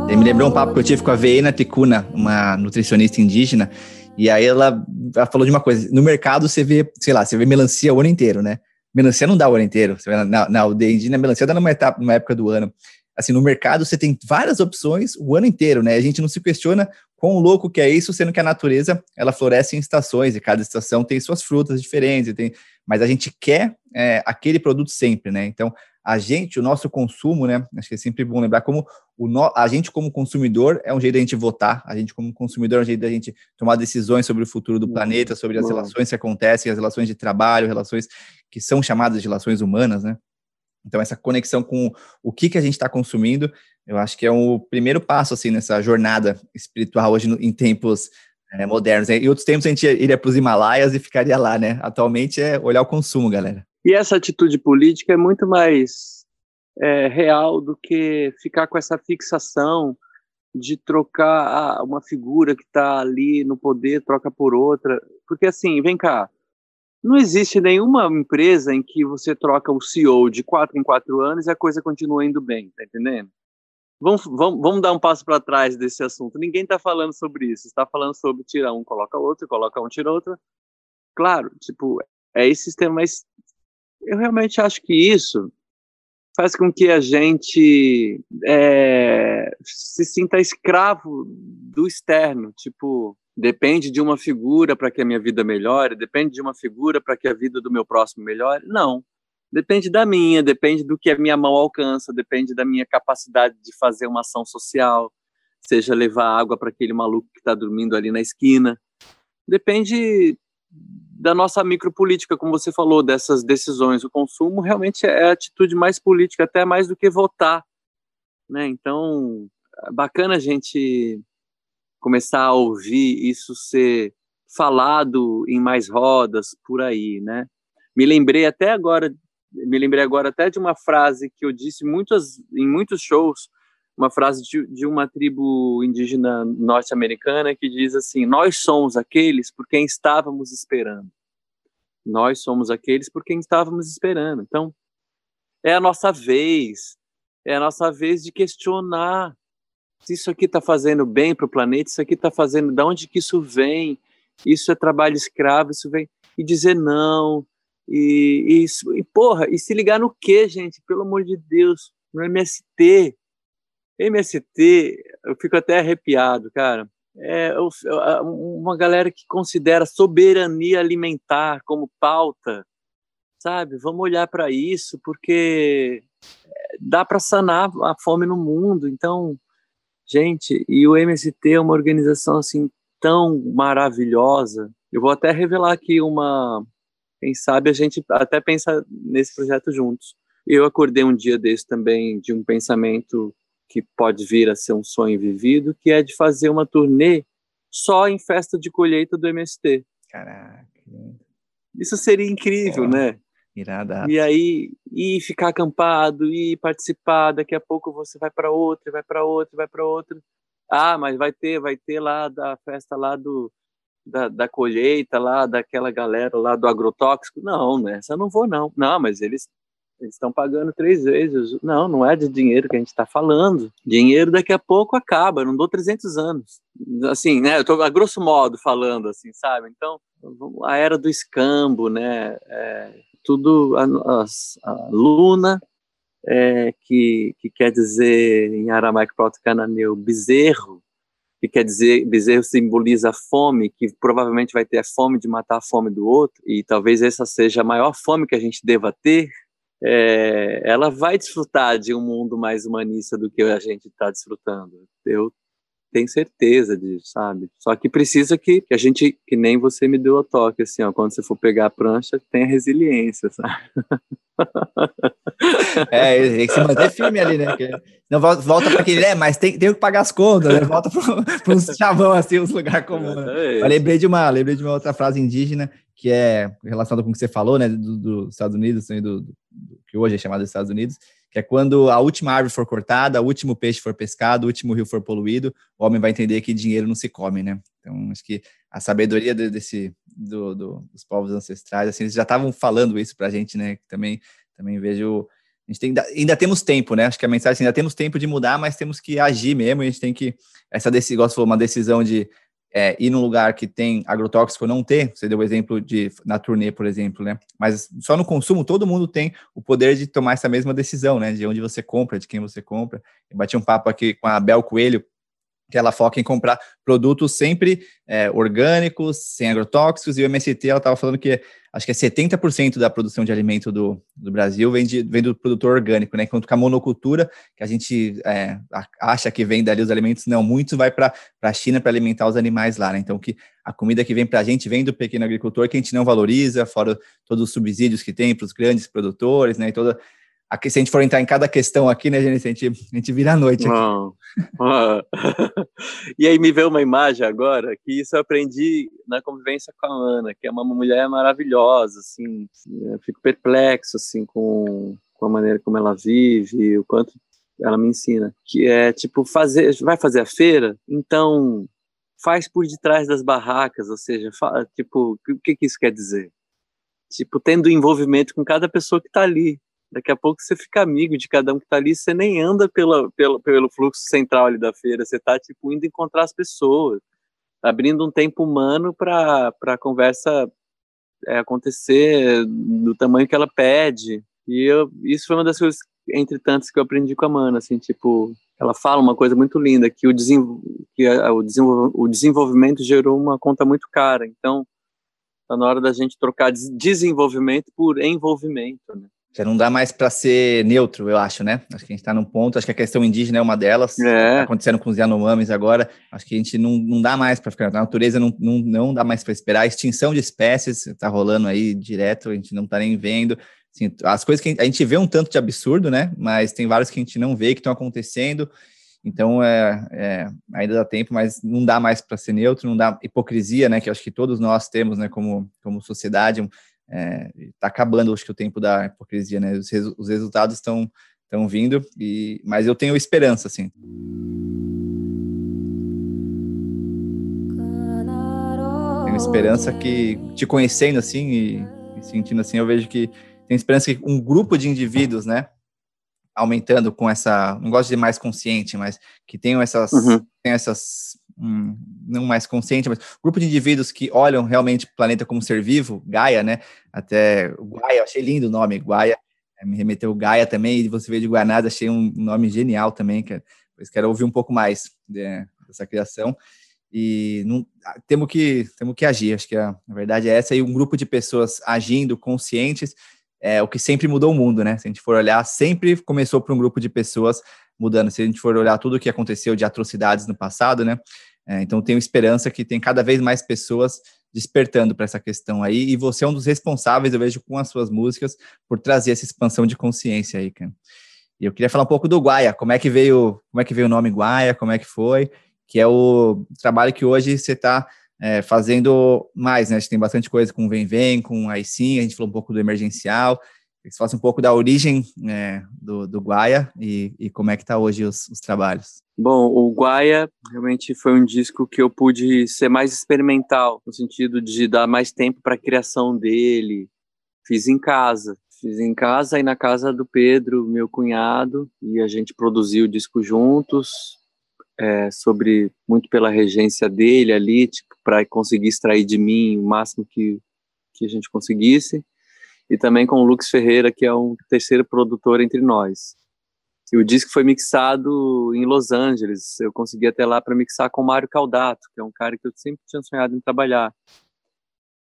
S2: Ele me lembrou um papo que eu tive com a Veina Ticuna, uma nutricionista indígena, e aí ela, ela, falou de uma coisa, no mercado você vê, sei lá, você vê melancia o ano inteiro, né? Melancia não dá o ano inteiro, na, na aldeia indígena, melancia dá numa, etapa, numa época do ano assim, no mercado você tem várias opções o ano inteiro, né? A gente não se questiona quão louco que é isso, sendo que a natureza, ela floresce em estações, e cada estação tem suas frutas diferentes, tem, mas a gente quer é, aquele produto sempre, né? Então, a gente, o nosso consumo, né? Acho que é sempre bom lembrar como o no, a gente como consumidor é um jeito da gente votar, a gente como consumidor é um jeito da gente tomar decisões sobre o futuro do uhum. planeta, sobre as relações que acontecem, as relações de trabalho, relações que são chamadas de relações humanas, né? Então, essa conexão com o que, que a gente está consumindo, eu acho que é o primeiro passo, assim, nessa jornada espiritual hoje em tempos é, modernos. Em outros tempos, a gente iria para os Himalaias e ficaria lá, né? Atualmente é olhar o consumo, galera.
S1: E essa atitude política é muito mais é, real do que ficar com essa fixação de trocar ah, uma figura que está ali no poder, troca por outra. Porque, assim, vem cá, não existe nenhuma empresa em que você troca o CEO de quatro em quatro anos e a coisa continua indo bem, tá entendendo? Vamos, vamos, vamos dar um passo para trás desse assunto. Ninguém está falando sobre isso. Está falando sobre tirar um, coloca outro, coloca um, tira outro. Claro, tipo, é esse sistema, mas eu realmente acho que isso faz com que a gente é, se sinta escravo do externo. Tipo, depende de uma figura para que a minha vida melhore, depende de uma figura para que a vida do meu próximo melhore. Não. Depende da minha, depende do que a minha mão alcança, depende da minha capacidade de fazer uma ação social, seja levar água para aquele maluco que está dormindo ali na esquina. Depende da nossa micropolítica, como você falou, dessas decisões. O consumo realmente é a atitude mais política, até mais do que votar. Né? Então, é bacana a gente começar a ouvir isso ser falado em mais rodas por aí, né? Me lembrei até agora, me lembrei agora até de uma frase que eu disse muitas, em muitos shows, uma frase de, de uma tribo indígena norte-americana que diz assim: Nós somos aqueles por quem estávamos esperando. Nós somos aqueles por quem estávamos esperando. Então, é a nossa vez, é a nossa vez de questionar se isso aqui está fazendo bem para o planeta, isso aqui está fazendo, de onde que isso vem? Isso é trabalho escravo, isso vem. E dizer não, E, e, e, porra, e se ligar no quê, gente? Pelo amor de Deus, no MST. MST, eu fico até arrepiado, cara. É uma galera que considera soberania alimentar como pauta, sabe? Vamos olhar para isso, porque é, dá para sanar a fome no mundo. Então, gente, e o MST é uma organização assim tão maravilhosa. Eu vou até revelar aqui uma, quem sabe a gente até pensa nesse projeto juntos. Eu acordei um dia desse também de um pensamento que pode vir a ser um sonho vivido, que é de fazer uma turnê só em festa de colheita do MST.
S2: Caraca.
S1: Isso seria incrível, né?
S2: Irada.
S1: E aí, e ficar acampado, e participar, daqui a pouco você vai para outra, vai para outra, vai para outra. Ah, mas vai ter, vai ter lá da festa lá do da, da, colheita lá, daquela galera lá do agrotóxico. Não, nessa eu não vou, não. Não, mas eles estão pagando três vezes. Não, não é de dinheiro que a gente está falando. Dinheiro daqui a pouco acaba, eu não dou 300 anos. Assim, né? Eu estou a grosso modo falando, assim, sabe? Então, a era do escambo, né? É, tudo, a, a, a Luna, é, que, que quer dizer em aramaico proto-cananeu bezerro, que quer dizer, bezerro simboliza fome, que provavelmente vai ter a fome de matar a fome do outro, e talvez essa seja a maior fome que a gente deva ter, é, ela vai desfrutar de um mundo mais humanista do que a gente está desfrutando. Eu tenho certeza disso, sabe? Só que precisa que, que, a gente, que nem você me deu o toque, assim, ó, quando você for pegar a prancha, tenha resiliência, sabe?
S2: É, tem que se manter firme ali, né? Que não volta, volta para aquele, é, mas tem, tem que pagar as contas, né? Volta para uns chavão, assim, uns lugares comuns. Né? Eu lembrei de, uma, lembrei de uma outra frase indígena, que é relacionada com o que você falou, né, dos do Estados Unidos, do, do, que hoje é chamado dos Estados Unidos, que é quando a última árvore for cortada, o último peixe for pescado, o último rio for poluído, o homem vai entender que dinheiro não se come, né? Então, acho que a sabedoria desse, do, do, dos povos ancestrais, assim, eles já estavam falando isso para a gente, né? Também, também vejo a gente tem, ainda temos tempo, né? Acho que a mensagem assim, ainda temos tempo de mudar, mas temos que agir mesmo. a gente tem que essa decisão, uma decisão de é, ir num lugar que tem agrotóxico não ter. Você deu o exemplo de na turnê, por exemplo, né? Mas só no consumo todo mundo tem o poder de tomar essa mesma decisão, né? De onde você compra, de quem você compra. Eu bati um papo aqui com a Bel Coelho, que ela foca em comprar produtos sempre é, orgânicos, sem agrotóxicos, e o MST, ela estava falando que acho que é 70% da produção de alimento do, do Brasil vem, de, vem do produtor orgânico, né? Enquanto que a monocultura, que a gente é, acha que vem dali os alimentos, não, muito vai para a China para alimentar os animais lá, né? Então, que a comida que vem para a gente vem do pequeno agricultor, que a gente não valoriza, fora todos os subsídios que tem para os grandes produtores, né? E toda Aqui, se a gente for entrar em cada questão aqui, né, gente, a gente, a gente vira a noite
S1: e aí me veio uma imagem agora, que isso eu aprendi na convivência com a Ana, que é uma mulher maravilhosa, assim, fico perplexo, assim, com, com a maneira como ela vive, o quanto ela me ensina, que é, tipo, fazer, vai fazer a feira, então faz por detrás das barracas, ou seja, fala, tipo, o que, que isso quer dizer? Tipo, tendo envolvimento com cada pessoa que está ali, Daqui a pouco você fica amigo de cada um que está ali, você nem anda pela, pela, pelo fluxo central ali da feira, você está tipo, indo encontrar as pessoas, abrindo um tempo humano para a conversa é, acontecer do tamanho que ela pede. E eu, isso foi uma das coisas, entre tantas, que eu aprendi com a Mana, assim, tipo, ela fala uma coisa muito linda, que o, desenvol que a, o, desenvol o desenvolvimento gerou uma conta muito cara, então está na hora da gente trocar desenvolvimento por envolvimento, né?
S2: Já não dá mais para ser neutro, eu acho, né? Acho que a gente está num ponto, acho que a questão indígena é uma delas. É. Tá acontecendo com os Yanomamis agora. Acho que a gente não, não dá mais para ficar. A natureza não, não, não dá mais para esperar. A extinção de espécies está rolando aí direto, a gente não está nem vendo. Assim, as coisas que a gente vê um tanto de absurdo, né? Mas tem vários que a gente não vê que estão acontecendo. Então, é, é, ainda dá tempo, mas não dá mais para ser neutro, não dá hipocrisia, né? Que acho que todos nós temos, né? Como, como sociedade, está é, tá acabando, acho que o tempo da hipocrisia, né? Os, resu os resultados estão estão vindo, e, mas eu tenho esperança, assim. Tenho esperança que, te conhecendo assim e, e sentindo assim, eu vejo que tem esperança que um grupo de indivíduos, né, aumentando com essa, não gosto de mais consciente, mas que tenham essas, uhum. tenham essas um, não mais consciente, mas grupo de indivíduos que olham realmente o planeta como ser vivo, Gaia, né? Até Gaia, achei lindo o nome, Gaia, é, me remeteu Gaia também, e você veio de Guanás, achei um nome genial também, que, pois quero ouvir um pouco mais de, dessa criação. E não, ah, temos, que, temos que agir, acho que a, a verdade é essa, e um grupo de pessoas agindo, conscientes, é o que sempre mudou o mundo, né? Se a gente for olhar, sempre começou por um grupo de pessoas mudando. Se a gente for olhar tudo o que aconteceu de atrocidades no passado, né? É, então, tenho esperança que tem cada vez mais pessoas despertando para essa questão aí. E você é um dos responsáveis, eu vejo, com as suas músicas, por trazer essa expansão de consciência aí, cara. E eu queria falar um pouco do Guaia. Como é que veio, como é que veio o nome Guaia? Como é que foi? Que é o trabalho que hoje você está é, fazendo mais, né? A gente tem bastante coisa com Vem Vem, com a Sim, a gente falou um pouco do emergencial que você faça um pouco da origem é, do, do Guaia e, e, como é que está hoje os, os, trabalhos.
S1: Bom, o Guaia realmente foi um disco que eu pude ser mais experimental, no sentido de dar mais tempo para a criação dele. Fiz em casa, fiz em casa e na casa do Pedro, meu cunhado, e a gente produziu o disco juntos, é, sobre muito pela regência dele ali, tipo, para conseguir extrair de mim o máximo que, que a gente conseguisse e também com o Lux Ferreira, que é um terceiro produtor entre nós. E o disco foi mixado em Los Angeles. Eu consegui até lá para mixar com o Mário Caldato, que é um cara que eu sempre tinha sonhado em trabalhar,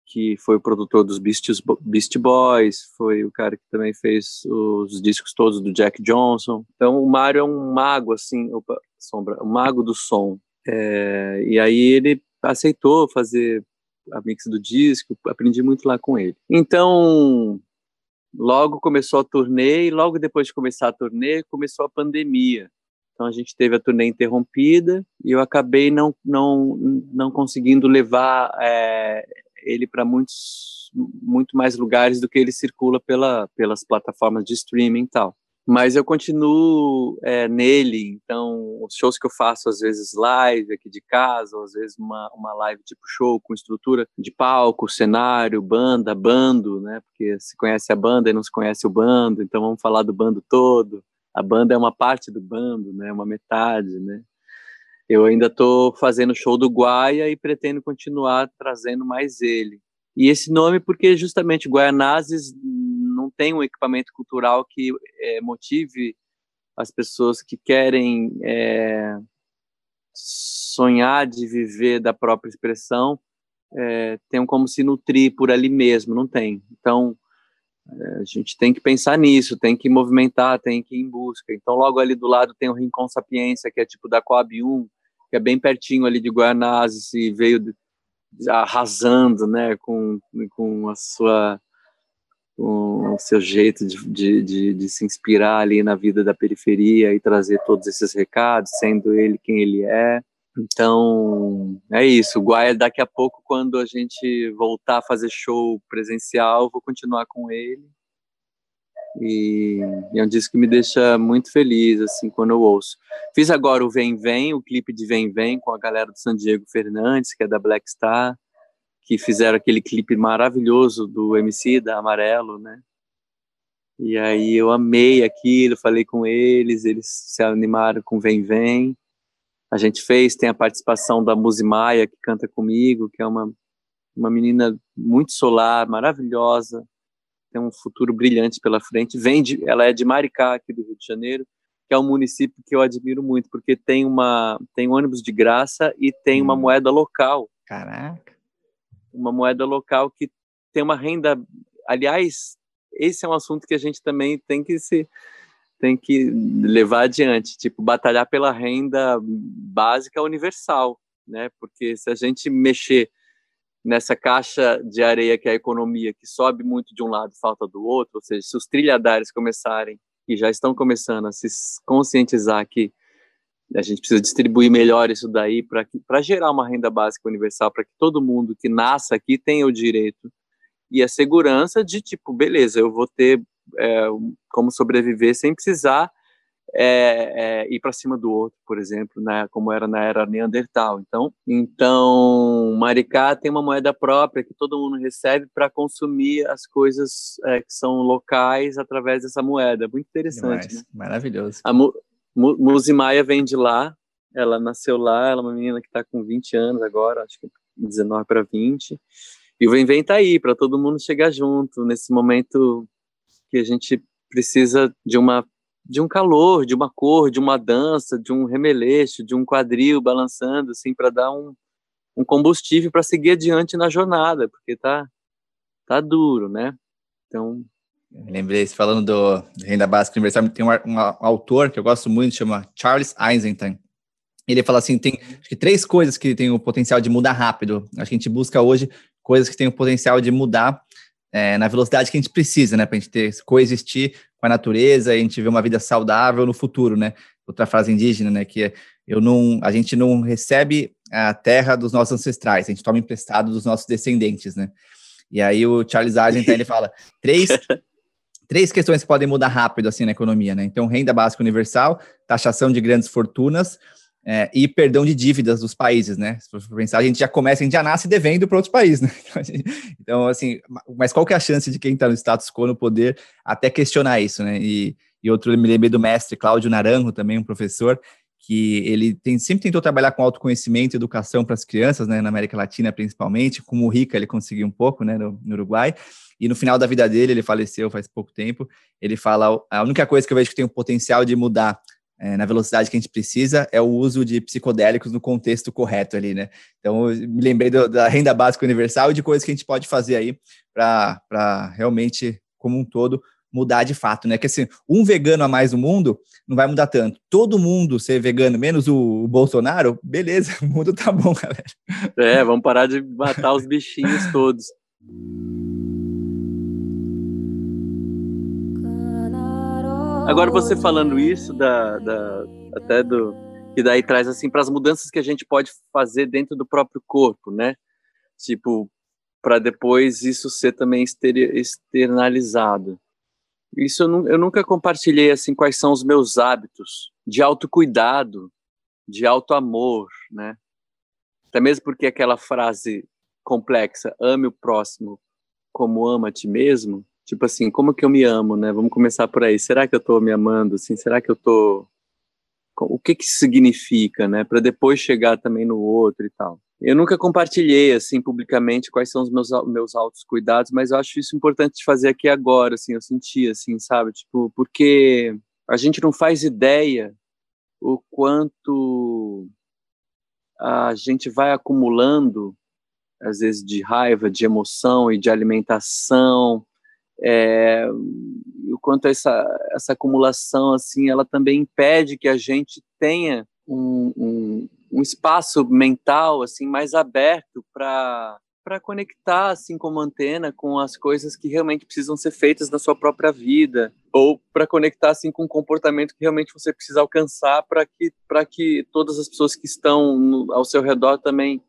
S1: que foi o produtor dos Beast Boys, foi o cara que também fez os discos todos do Jack Johnson. Então o Mário é um mago assim, opa, sombra, um mago do som. É, e aí ele aceitou fazer a mix do disco, aprendi muito lá com ele. Então, logo começou a turnê e logo depois de começar a turnê, começou a pandemia. Então a gente teve a turnê interrompida e eu acabei não não não conseguindo levar é, ele para muitos muito mais lugares do que ele circula pela pelas plataformas de streaming e tal mas eu continuo é, nele, então os shows que eu faço às vezes live aqui de casa, ou às vezes uma, uma live tipo show com estrutura de palco, cenário, banda, bando, né, porque se conhece a banda e não se conhece o bando, então vamos falar do bando todo, a banda é uma parte do bando, né, uma metade, né, eu ainda estou fazendo show do Guaia e pretendo continuar trazendo mais ele. E esse nome porque justamente Guaianazes tem um equipamento cultural que é, motive as pessoas que querem é, sonhar de viver da própria expressão, é, tenham como se nutrir por ali mesmo, não tem. Então, é, a gente tem que pensar nisso, tem que movimentar, tem que ir em busca. Então, logo ali do lado tem o Rincon Sapiência, que é tipo da Coab 1, que é bem pertinho ali de Guanazes e veio arrasando, né, com, com a sua o seu jeito de, de, de, de, se inspirar ali na vida da periferia e trazer todos esses recados, sendo ele quem ele é. Então, é isso. Guaia, daqui a pouco, quando a gente voltar a fazer show presencial, vou continuar com ele. E, e é um disco que me deixa muito feliz, assim, quando eu ouço. Fiz agora o Vem Vem, o clipe de Vem Vem, com a galera do San Diego Fernandes, que é da Black Star que fizeram aquele clipe maravilhoso do MC da Amarelo, né? E aí eu amei aquilo, falei com eles, eles se animaram com Vem Vem. A gente fez, tem a participação da Muzi Maia, que canta comigo, que é uma, uma menina muito solar, maravilhosa, tem um futuro brilhante pela frente. Vem de, ela é de Maricá, aqui do Rio de Janeiro, que é um município que eu admiro muito, porque tem uma tem ônibus de graça e tem uma hum. moeda local.
S2: Caraca
S1: uma moeda local que tem uma renda. Aliás, esse é um assunto que a gente também tem que se tem que levar adiante, tipo batalhar pela renda básica universal, né? Porque se a gente mexer nessa caixa de areia que é a economia, que sobe muito de um lado e falta do outro, ou seja, se os trilhardários começarem e já estão começando a se conscientizar que a gente precisa distribuir melhor isso daí para gerar uma renda básica universal, para que todo mundo que nasça aqui tenha o direito e a segurança de, tipo, beleza, eu vou ter é, como sobreviver sem precisar é, é, ir para cima do outro, por exemplo, né, como era na era Neandertal. Então, então, Maricá tem uma moeda própria que todo mundo recebe para consumir as coisas é, que são locais através dessa moeda. Muito interessante. Né?
S2: Maravilhoso.
S1: A, Muzi Maia vem de lá, Ela nasceu lá, ela é uma menina que está com 20 anos agora, acho que 19 para 20. E o Vem Vem tá aí para todo mundo chegar junto nesse momento que a gente precisa de uma de um calor, de uma cor, de uma dança, de um remeleixo, de um quadril balançando assim para dar um, um combustível para seguir adiante na jornada, porque tá tá duro, né? Então,
S2: lembrei, falando do renda básica universal, tem um, um, autor que eu gosto muito, chama Charles Eisenstein. Ele fala assim, tem acho que três coisas que têm o potencial de mudar rápido. Acho que a gente busca hoje coisas que têm o potencial de mudar é, na velocidade que a gente precisa, né? Para a gente ter, coexistir com a natureza e a gente ver uma vida saudável no futuro, né? Outra frase indígena, né? Que é, eu não, a gente não recebe a terra dos nossos ancestrais, a gente toma emprestado dos nossos descendentes, né? E aí o Charles Eisenstein ele fala três três questões que podem mudar rápido assim na economia, né? Então renda básica universal, taxação de grandes fortunas é, e perdão de dívidas dos países, né? Se for pensar, a gente já começa, a gente já nasce devendo para outros países, né? Então, assim, mas qual que é a chance de quem está no status quo no poder até questionar isso, né? E, e outro, me lembrei do mestre Cláudio Naranjo, também um professor, que ele tem, sempre tentou trabalhar com autoconhecimento e educação para as crianças, né, na América Latina principalmente, como o Rica ele conseguiu um pouco, né, no, no, Uruguai, e no final da vida dele, ele faleceu faz pouco tempo, ele fala, a única coisa que eu vejo que tem o potencial de mudar é, na velocidade que a gente precisa, é o uso de psicodélicos no contexto correto ali, né? Então, me lembrei do, da renda básica universal e de coisas que a gente pode fazer aí para realmente, como um todo, mudar de fato, né? Que assim, um vegano a mais no mundo não vai mudar tanto. Todo mundo ser vegano, menos o, Bolsonaro, beleza, o mundo tá bom, galera.
S1: É, vamos parar de matar os bichinhos todos. Agora você falando isso da, da até do que daí traz assim para as mudanças que a gente pode fazer dentro do próprio corpo, né? Tipo para depois isso ser também externalizado. Isso eu, eu nunca compartilhei assim quais são os meus hábitos de autocuidado, de autoamor, né? Até mesmo porque aquela frase complexa, ame o próximo como ama a ti mesmo, Tipo assim, como que eu me amo, né? Vamos começar por aí. Será que eu tô me amando, assim? Será que eu tô... O que que significa, né? Para depois chegar também no outro e tal. Eu nunca compartilhei, assim, publicamente quais são os meus, meus altos cuidados, mas eu acho isso importante de fazer aqui agora, assim, eu senti, assim, sabe? Tipo, porque a gente não faz ideia o quanto a gente vai acumulando, às vezes, de raiva, de emoção e de alimentação, é, o quanto essa, essa acumulação assim ela também impede que a gente tenha um, um, um espaço mental assim mais aberto para para conectar assim como antena com as coisas que realmente precisam ser feitas na sua própria vida ou para conectar assim com o comportamento que realmente você precisa alcançar para que para que todas as pessoas que estão no, ao seu redor também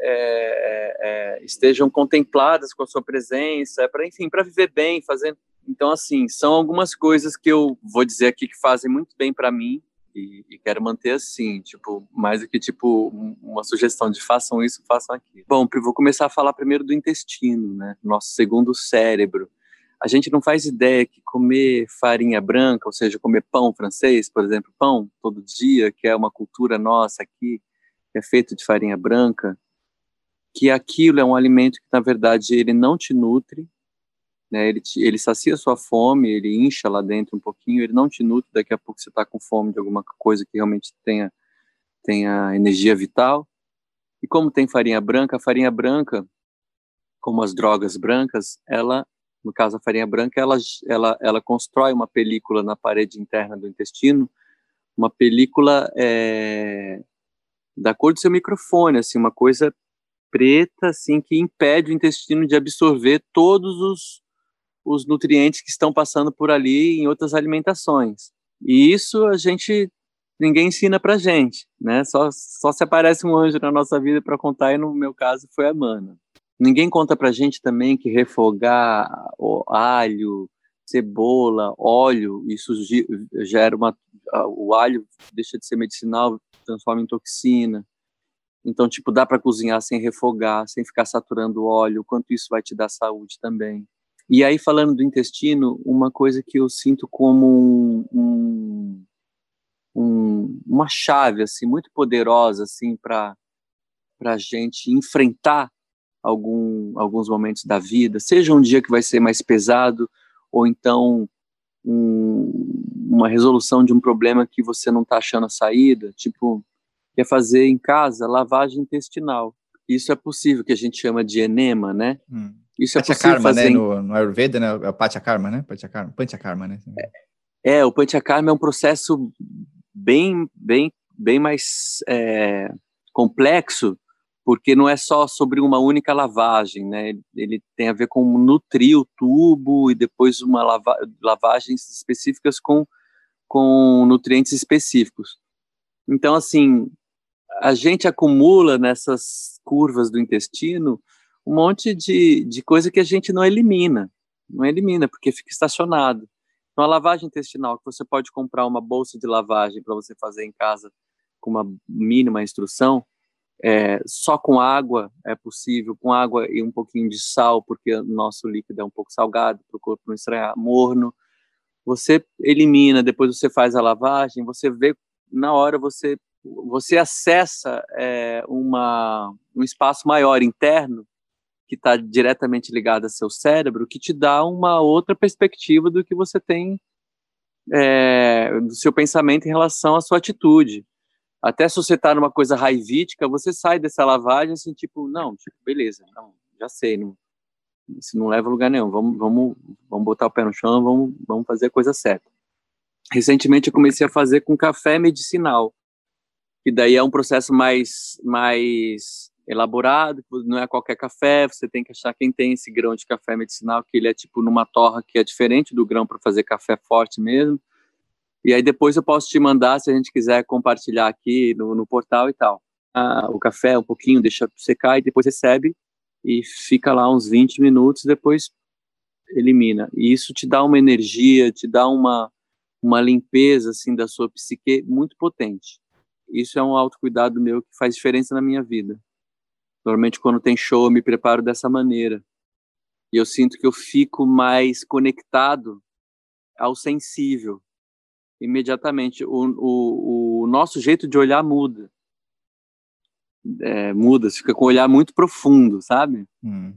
S1: é, é, estejam contempladas com a sua presença, para enfim, para viver bem, fazendo. Então, assim, são algumas coisas que eu vou dizer aqui que fazem muito bem para mim e, e, quero manter assim, tipo, mais do que tipo uma sugestão de façam isso, façam aquilo. Bom, vou começar a falar primeiro do intestino, né? Nosso segundo cérebro. A gente não faz ideia que comer farinha branca, ou seja, comer pão francês, por exemplo, pão todo dia, que é uma cultura nossa aqui, que é feito de farinha branca, que aquilo é um alimento que, na verdade, ele não te nutre, né? ele, te, ele sacia sua fome, ele incha lá dentro um pouquinho, ele não te nutre, daqui a pouco você está com fome de alguma coisa que realmente tenha, tenha energia vital. E como tem farinha branca, a farinha branca, como as drogas brancas, ela, no caso a farinha branca, ela, ela, ela constrói uma película na parede interna do intestino, uma película é, da cor do seu microfone, assim, uma coisa preta, assim, que impede o intestino de absorver todos os, os nutrientes que estão passando por ali em outras alimentações. E isso a gente ninguém ensina pra gente, né? Só, só se aparece um anjo na nossa vida para contar, e no meu caso foi a mana. Ninguém conta pra gente também que refogar alho, cebola, óleo, isso gera uma. O alho deixa de ser medicinal, transforma em toxina. Então, tipo, dá para cozinhar sem refogar, sem ficar saturando o óleo, quanto isso vai te dar saúde também. E aí, falando do intestino, uma coisa que eu sinto como um, um, um, uma chave assim muito poderosa assim para para gente enfrentar algum, alguns momentos da vida, seja um dia que vai ser mais pesado ou então um, uma resolução de um problema que você não está achando a saída, tipo quer fazer em casa lavagem intestinal. Isso é possível, que a gente chama de enema, né?
S2: Hum. Isso é possível karma, fazer né? No, no Ayurveda, né? É o Panchakarma, né? Panchakarma, Panchakarma, né?
S1: É, é, o Panchakarma é um processo bem, bem, bem mais é, complexo, porque não é só sobre uma única lavagem, né? Ele, ele tem a ver com nutrir o tubo e depois uma lava, lavagens específicas com, com nutrientes específicos. Então, assim, a gente acumula nessas curvas do intestino um monte de, de coisa que a gente não elimina, não elimina, porque fica estacionado. Então, a lavagem intestinal, que você pode comprar uma bolsa de lavagem para você fazer em casa com uma mínima instrução, é, só com água é possível, com água e um pouquinho de sal, porque o nosso líquido é um pouco salgado, para o corpo não estranhar, morno. Você elimina, depois você faz a lavagem, você vê, na hora você você acessa é, uma, um espaço maior interno que está diretamente ligado ao seu cérebro, que te dá uma outra perspectiva do que você tem é, do seu pensamento em relação à sua atitude. Até se você está numa coisa raivítica, você sai dessa lavagem assim, tipo, não, tipo, beleza, não, já sei, não, isso não leva a lugar nenhum, vamos, vamos, vamos botar o pé no chão, vamos, vamos fazer a coisa certa. Recentemente eu comecei a fazer com café medicinal que daí é um processo mais, mais elaborado, não é qualquer café, você tem que achar quem tem esse grão de café medicinal, que ele é tipo numa torra que é diferente do grão para fazer café forte mesmo. E aí depois eu posso te mandar, se a gente quiser compartilhar aqui no, no portal e tal. Ah, o café um pouquinho, deixa secar e depois recebe e fica lá uns 20 minutos, depois elimina. E isso te dá uma energia, te dá uma, uma limpeza assim da sua psique muito potente. Isso é um autocuidado meu que faz diferença na minha vida. Normalmente, quando tem show, eu me preparo dessa maneira. E eu sinto que eu fico mais conectado ao sensível. Imediatamente. O, o, o nosso jeito de olhar muda. É, muda, você fica com um olhar muito profundo, sabe?
S2: Hum.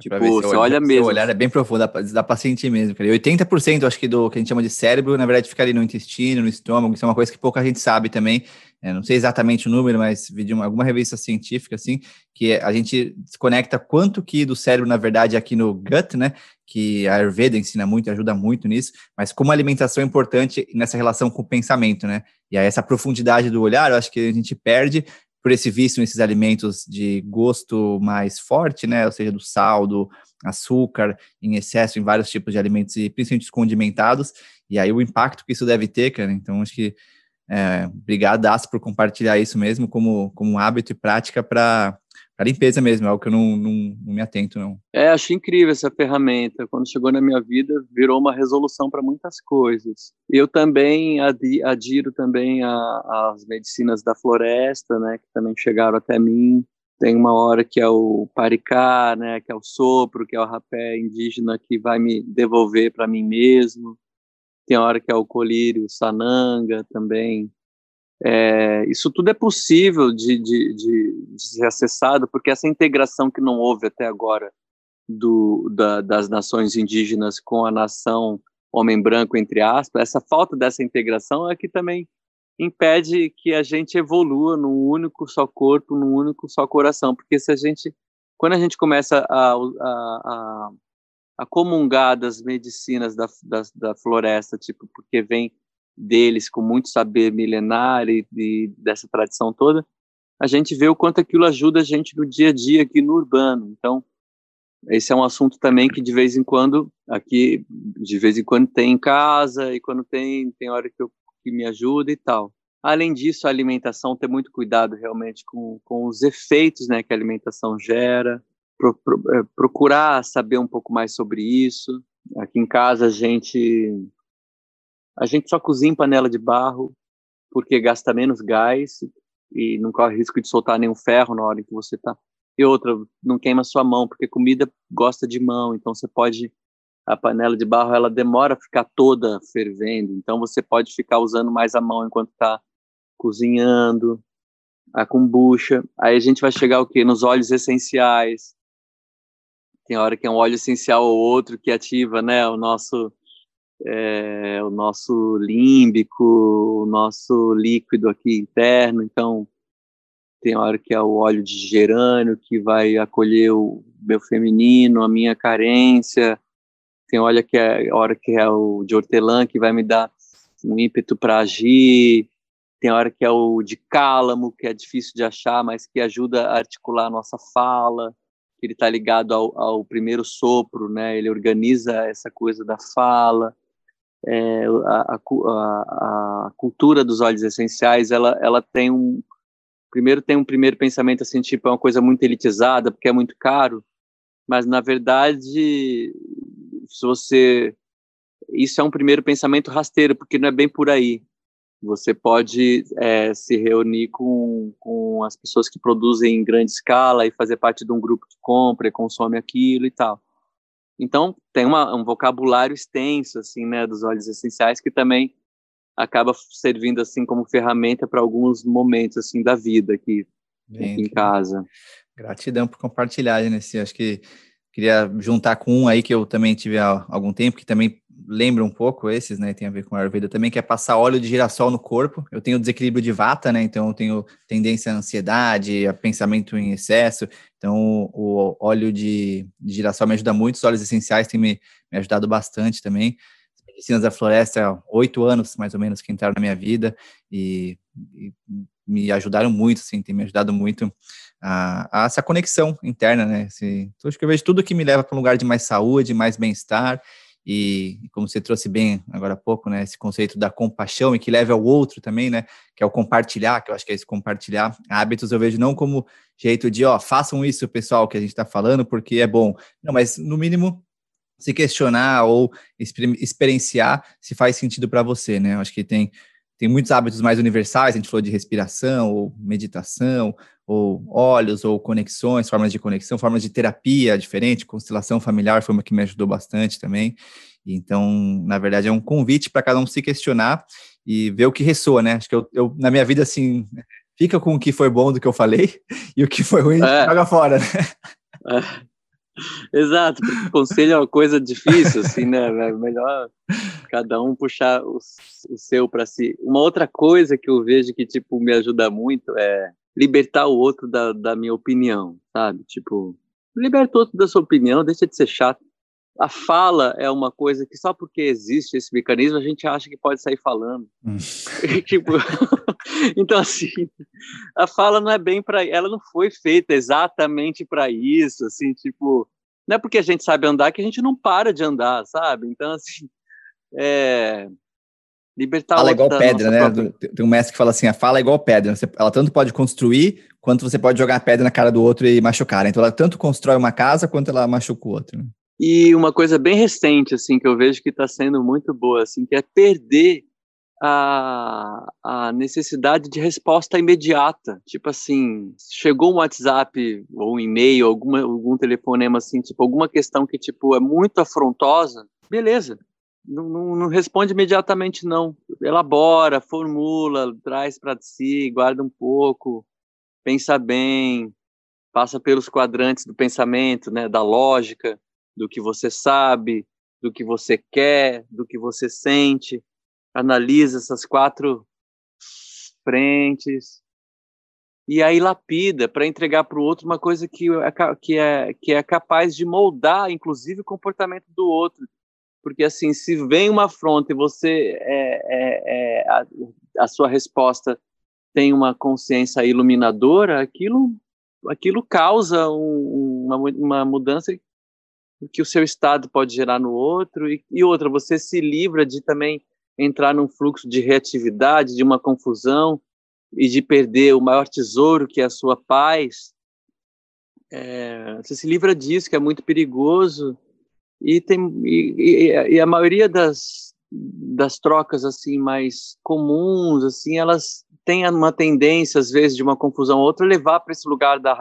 S2: Tipo, você olha, olha mesmo. O olhar é bem profundo, dá pra sentir mesmo, cara. E 80% acho que do que a gente chama de cérebro, na verdade, fica ali no intestino, no estômago, isso é uma coisa que pouca gente sabe também. É, não sei exatamente o número, mas vi de uma, alguma revista científica, assim, que a gente desconecta quanto que do cérebro, na verdade, é aqui no gut, né? Que a Ayurveda ensina muito, ajuda muito nisso, mas como a alimentação é importante nessa relação com o pensamento, né? E aí essa profundidade do olhar, eu acho que a gente perde por esse vício nesses alimentos de gosto mais forte, né? Ou seja, do sal, do açúcar em excesso em vários tipos de alimentos e principalmente os condimentados. E aí o impacto que isso deve ter, cara. Então acho que é, obrigadaço por compartilhar isso mesmo como, como hábito e prática para a limpeza mesmo, é algo que eu não, não, não, me atento, não.
S1: É, acho incrível essa ferramenta. Quando chegou na minha vida, virou uma resolução para muitas coisas. Eu também adiro também às medicinas da floresta, né, que também chegaram até mim. Tem uma hora que é o paricá, né, que é o sopro, que é o rapé indígena que vai me devolver para mim mesmo. Tem hora que é o colírio, sananga também, é, isso tudo é possível de, de, de, de, ser acessado, porque essa integração que não houve até agora do, da, das nações indígenas com a nação homem branco, entre aspas, essa falta dessa integração é que também impede que a gente evolua num único só corpo, num único só coração, porque se a gente, quando a gente começa a, a, a, a comungar das medicinas da, da, da floresta, tipo, porque vem deles com muito saber milenar e, dessa tradição toda, a gente vê o quanto aquilo ajuda a gente no dia a dia aqui no urbano. Então, esse é um assunto também que de vez em quando aqui de vez em quando tem em casa e quando tem tem hora que, eu, que me ajuda e tal. Além disso, a alimentação ter muito cuidado realmente com, com os efeitos né, que a alimentação gera, pro, pro, é, procurar saber um pouco mais sobre isso. Aqui em casa a gente a gente só cozinha em panela de barro porque gasta menos gás e não corre risco de soltar nenhum ferro na hora em que você está. E outra, não queima sua mão, porque comida gosta de mão, então você pode a panela de barro ela demora a ficar toda fervendo, então você pode ficar usando mais a mão enquanto está cozinhando a kombucha. Aí a gente vai chegar o quê? Nos óleos essenciais. Tem hora que é um óleo essencial ou outro que ativa, né, o nosso é, o nosso límbico, o nosso líquido aqui interno. Então tem hora que é o óleo de gerânio que vai acolher o meu feminino, a minha carência tem olha que é hora que é o de hortelã que vai me dar um ímpeto para agir, tem hora que é o de cálamo, que é difícil de achar, mas que ajuda a articular a nossa fala, ele está ligado ao, ao, primeiro sopro, né? Ele organiza essa coisa da fala. É, a, a, a, cultura dos óleos essenciais, ela, ela tem um primeiro tem um primeiro pensamento assim tipo é uma coisa muito elitizada porque é muito caro, mas na verdade se você isso é um primeiro pensamento rasteiro, porque não é bem por aí. Você pode é, se reunir com, com as pessoas que produzem em grande escala e fazer parte de um grupo que compra e consome aquilo e tal. Então, tem uma, um vocabulário extenso, assim, né, dos óleos essenciais que também acaba servindo, assim, como ferramenta para alguns momentos, assim, da vida aqui, Bem, aqui em casa.
S2: Gratidão por compartilhar, Genesi. Acho que Queria juntar com um aí que eu também tive há algum tempo, que também lembra um pouco esses, né? Tem a ver com a Ayurveda também, que é passar óleo de girassol no corpo. Eu tenho desequilíbrio de vata, né? Então eu tenho tendência à ansiedade, a pensamento em excesso. Então o óleo de, de girassol me ajuda muito, os óleos essenciais têm me, me ajudado bastante também. As medicinas da floresta, oito anos mais ou menos que entraram na minha vida e, e me ajudaram muito, assim, tem me ajudado muito a, a essa conexão interna, né? Então, acho que eu vejo tudo que me leva para um lugar de mais saúde, mais bem-estar, e como você trouxe bem agora há pouco, né, esse conceito da compaixão e que leva ao outro também, né, que é o compartilhar, que eu acho que é esse compartilhar hábitos, eu vejo não como jeito de, ó, façam isso, pessoal, que a gente está falando, porque é bom. Não, mas no mínimo se questionar ou experienciar se faz sentido para você, né? Eu acho que tem tem muitos hábitos mais universais, a gente falou de respiração, ou meditação, ou olhos, ou conexões, formas de conexão, formas de terapia diferente, constelação familiar foi uma que me ajudou bastante também. Então, na verdade, é um convite para cada um se questionar e ver o que ressoa, né? Acho que eu, eu, na minha vida, assim, fica com o que foi bom do que eu falei e o que foi ruim, é. joga fora, né?
S1: É. Exato, porque conselho é uma coisa difícil, assim, né? É melhor cada um puxar o, o seu para si. Uma outra coisa que eu vejo que, tipo, me ajuda muito é libertar o outro da, da minha opinião, sabe? Tipo, liberta o outro da sua opinião, deixa de ser chato. A fala é uma coisa que só porque existe esse mecanismo a gente acha que pode sair falando. Hum. tipo, então assim, a fala não é bem para, ela não foi feita exatamente para isso, assim, tipo, não é porque a gente sabe andar que a gente não para de andar, sabe? Então assim, é,
S2: libertar fala igual pedra, né? Própria... Tem um mestre que fala assim: a fala é igual pedra. ela tanto pode construir quanto você pode jogar a pedra na cara do outro e machucar. Então ela tanto constrói uma casa quanto ela machuca o outro. Né?
S1: E uma coisa bem recente, assim, que eu vejo que está sendo muito boa, assim, que é perder a, a necessidade de resposta imediata. Tipo assim, chegou um WhatsApp ou um e-mail, alguma, algum telefonema, assim, tipo, alguma questão que, tipo, é muito afrontosa, beleza. Não, não, não responde imediatamente, não. Elabora, formula, traz para si, guarda um pouco, pensa bem, passa pelos quadrantes do pensamento, né, da lógica, do que você sabe, do que você quer, do que você sente, analisa essas quatro frentes e aí lapida para entregar para o outro uma coisa que é, que, é, que é capaz de moldar, inclusive, o comportamento do outro. Porque, assim, se vem uma afronta e você, é, é, é a, a, sua resposta tem uma consciência iluminadora, aquilo, aquilo causa um, uma, uma mudança que o seu estado pode gerar no outro, e, e outra, você se livra de também entrar num fluxo de reatividade, de uma confusão, e de perder o maior tesouro, que é a sua paz. É, você se livra disso, que é muito perigoso, e, tem, e, e a maioria das, das trocas assim mais comuns assim elas têm uma tendência às vezes de uma confusão ou outra levar para esse lugar da,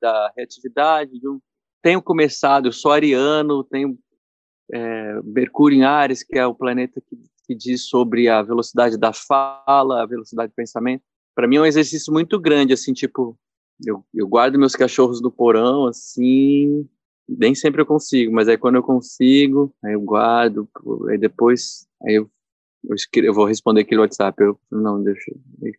S1: da reatividade de um tenho começado, eu sou ariano, tenho é, Mercúrio em Ares, que é o planeta que, que diz sobre a velocidade da fala, a velocidade do pensamento. Para mim é um exercício muito grande, assim, tipo, eu, eu guardo meus cachorros no porão, assim, nem sempre eu consigo, mas aí quando eu consigo, aí eu guardo, aí depois, aí eu, eu, escrevo, eu vou responder aquele WhatsApp, eu, não, deixa,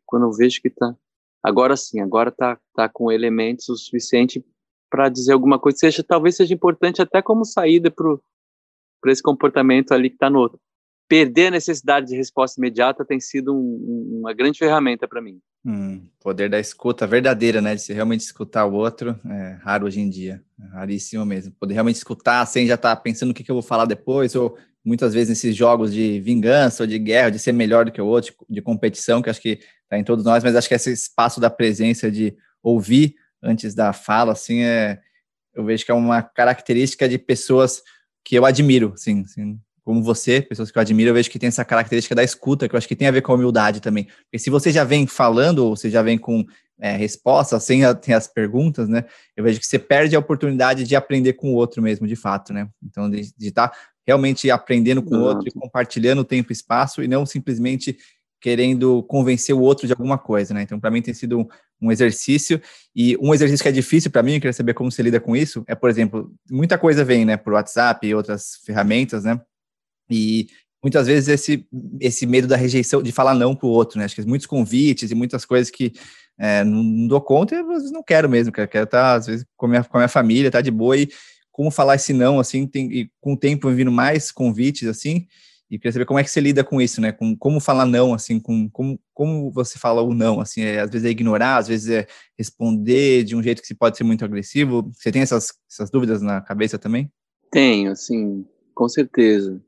S1: quando eu vejo que tá, agora sim, agora tá, tá com elementos o suficiente para dizer alguma coisa seja, talvez seja importante até como saída para esse comportamento ali que está no outro. Perder a necessidade de resposta imediata tem sido um, uma grande ferramenta para mim.
S2: Hum, poder da escuta verdadeira, né? De se realmente escutar o outro, é raro hoje em dia, é raríssimo mesmo. Poder realmente escutar sem já estar tá pensando o que, que eu vou falar depois, ou muitas vezes nesses jogos de vingança ou de guerra, de ser melhor do que o outro, de competição, que acho que está em todos nós, mas acho que esse espaço da presença de ouvir antes da fala, assim, é, eu vejo que é uma característica de pessoas que eu admiro, assim, assim como você, pessoas que eu admiro, eu vejo que tem essa característica da escuta, que eu acho que tem a ver com a humildade também. Porque se você já vem falando, ou você já vem com é, respostas, sem a, tem as perguntas, né? Eu vejo que você perde a oportunidade de aprender com o outro mesmo, de fato, né? Então, de estar tá realmente aprendendo com o outro e compartilhando tempo e espaço, e não simplesmente querendo convencer o outro de alguma coisa, né? Então, para mim tem sido um, um, exercício e um exercício que é difícil para mim, eu queria saber como você lida com isso. É, por exemplo, muita coisa vem, né, por WhatsApp e outras ferramentas, né? E muitas vezes esse, esse medo da rejeição, de falar não para o outro, né? Acho que muitos convites e muitas coisas que é, não, não, dou conta e às vezes não quero mesmo, quero estar, tá, às vezes, com a, minha, com a minha família, tá de boa e como falar esse não, assim, tem, e com o tempo vindo mais convites, assim, e queria saber como é que você lida com isso, né? Com como falar não, assim, com como, como você fala o não, assim, é, às vezes é ignorar, às vezes é responder de um jeito que pode ser muito agressivo. Você tem essas, essas dúvidas na cabeça também?
S1: Tenho, assim, com certeza.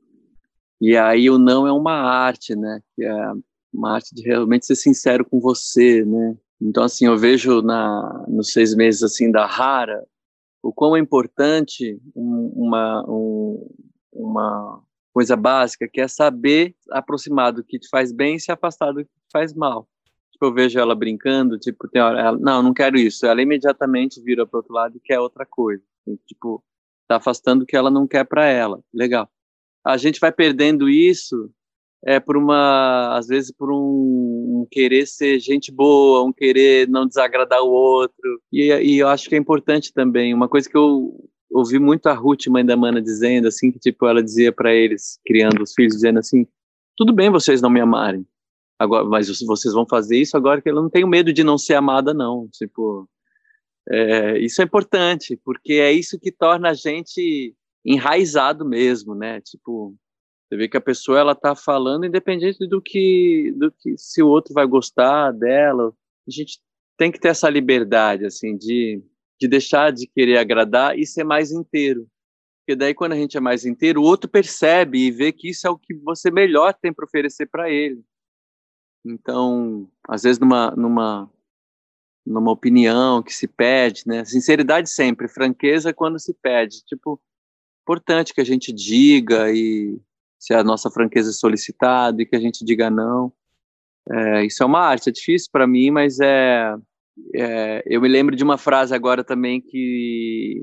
S1: E aí o não é uma arte, né? Que é uma arte de realmente ser sincero com você, né? Então assim, eu vejo na nos seis meses assim da Rara o quão é importante um, uma um, uma coisa básica que é saber aproximar do que te faz bem e se afastar do que te faz mal. Tipo, eu vejo ela brincando, tipo, tem hora, ela, não, não quero isso. Ela imediatamente vira para outro lado e quer outra coisa. Tipo, tá afastando o que ela não quer para ela. Legal a gente vai perdendo isso é por uma às vezes por um, um, querer ser gente boa um querer não desagradar o outro e, e, eu acho que é importante também uma coisa que eu ouvi muito a Ruth mãe da Mana dizendo assim que tipo ela dizia para eles criando os filhos dizendo assim tudo bem vocês não me amarem agora mas vocês vão fazer isso agora que eu não tenho medo de não ser amada não tipo é, isso é importante porque é isso que torna a gente enraizado mesmo, né? Tipo, você vê que a pessoa ela tá falando independente do que do que se o outro vai gostar dela. A gente tem que ter essa liberdade assim de de deixar de querer agradar e ser mais inteiro. Porque daí quando a gente é mais inteiro, o outro percebe e vê que isso é o que você melhor tem para oferecer para ele. Então, às vezes numa numa numa opinião que se pede, né? Sinceridade sempre, franqueza quando se pede. Tipo, importante que a gente diga e se a nossa franqueza é solicitada e que a gente diga não. É, isso é uma arte, é difícil para mim, mas é, é, eu me lembro de uma frase agora também que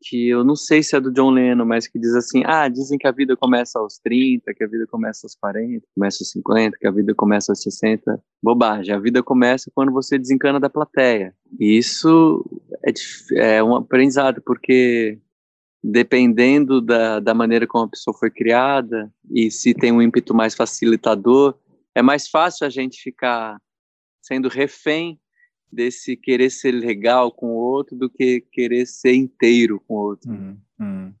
S1: que eu não sei se é do John Lennon, mas que diz assim: ah, dizem que a vida começa aos 30, que a vida começa aos 40, começa aos 50, que a vida começa aos 60. Bobagem, a vida começa quando você desencana da plateia. E isso é, é um aprendizado, porque dependendo da, da maneira como a pessoa foi criada e se tem um ímpeto mais facilitador, é mais fácil a gente ficar sendo refém desse querer ser legal com o outro do que querer ser inteiro com o outro. Uhum, uhum.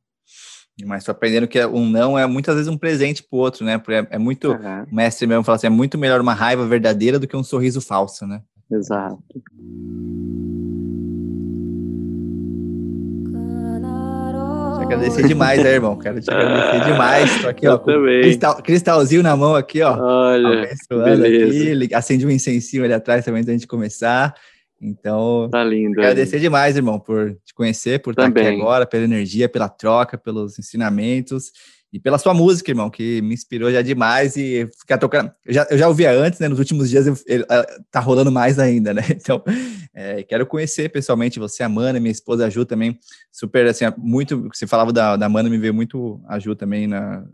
S2: Mas tô aprendendo que um não é muitas vezes um presente pro outro, né? Porque é, é muito, uhum. o mestre mesmo fala assim, é muito melhor uma raiva verdadeira do que um sorriso falso, né?
S1: Exato.
S2: Agradecer demais, né, irmão? Quero te agradecer demais. Tô aqui, Eu ó, com cristal, cristalzinho na mão aqui, ó.
S1: Olha, beleza.
S2: Aqui. Acendi um incensinho ali atrás também antes de gente começar. Então,
S1: tá lindo.
S2: Agradecer aí. demais, irmão, por te conhecer, por Também. estar aqui agora, pela energia, pela troca, pelos ensinamentos. E pela sua música, irmão, que me inspirou já demais e ficar tocando. Eu já, eu já ouvia antes, né? Nos últimos dias eu, eu, tá rolando mais ainda, né? Então, é, quero conhecer pessoalmente você, a Mana, minha esposa a Ju também, super, assim, muito. Você falava da, da Mana, me veio muito a Ju também na,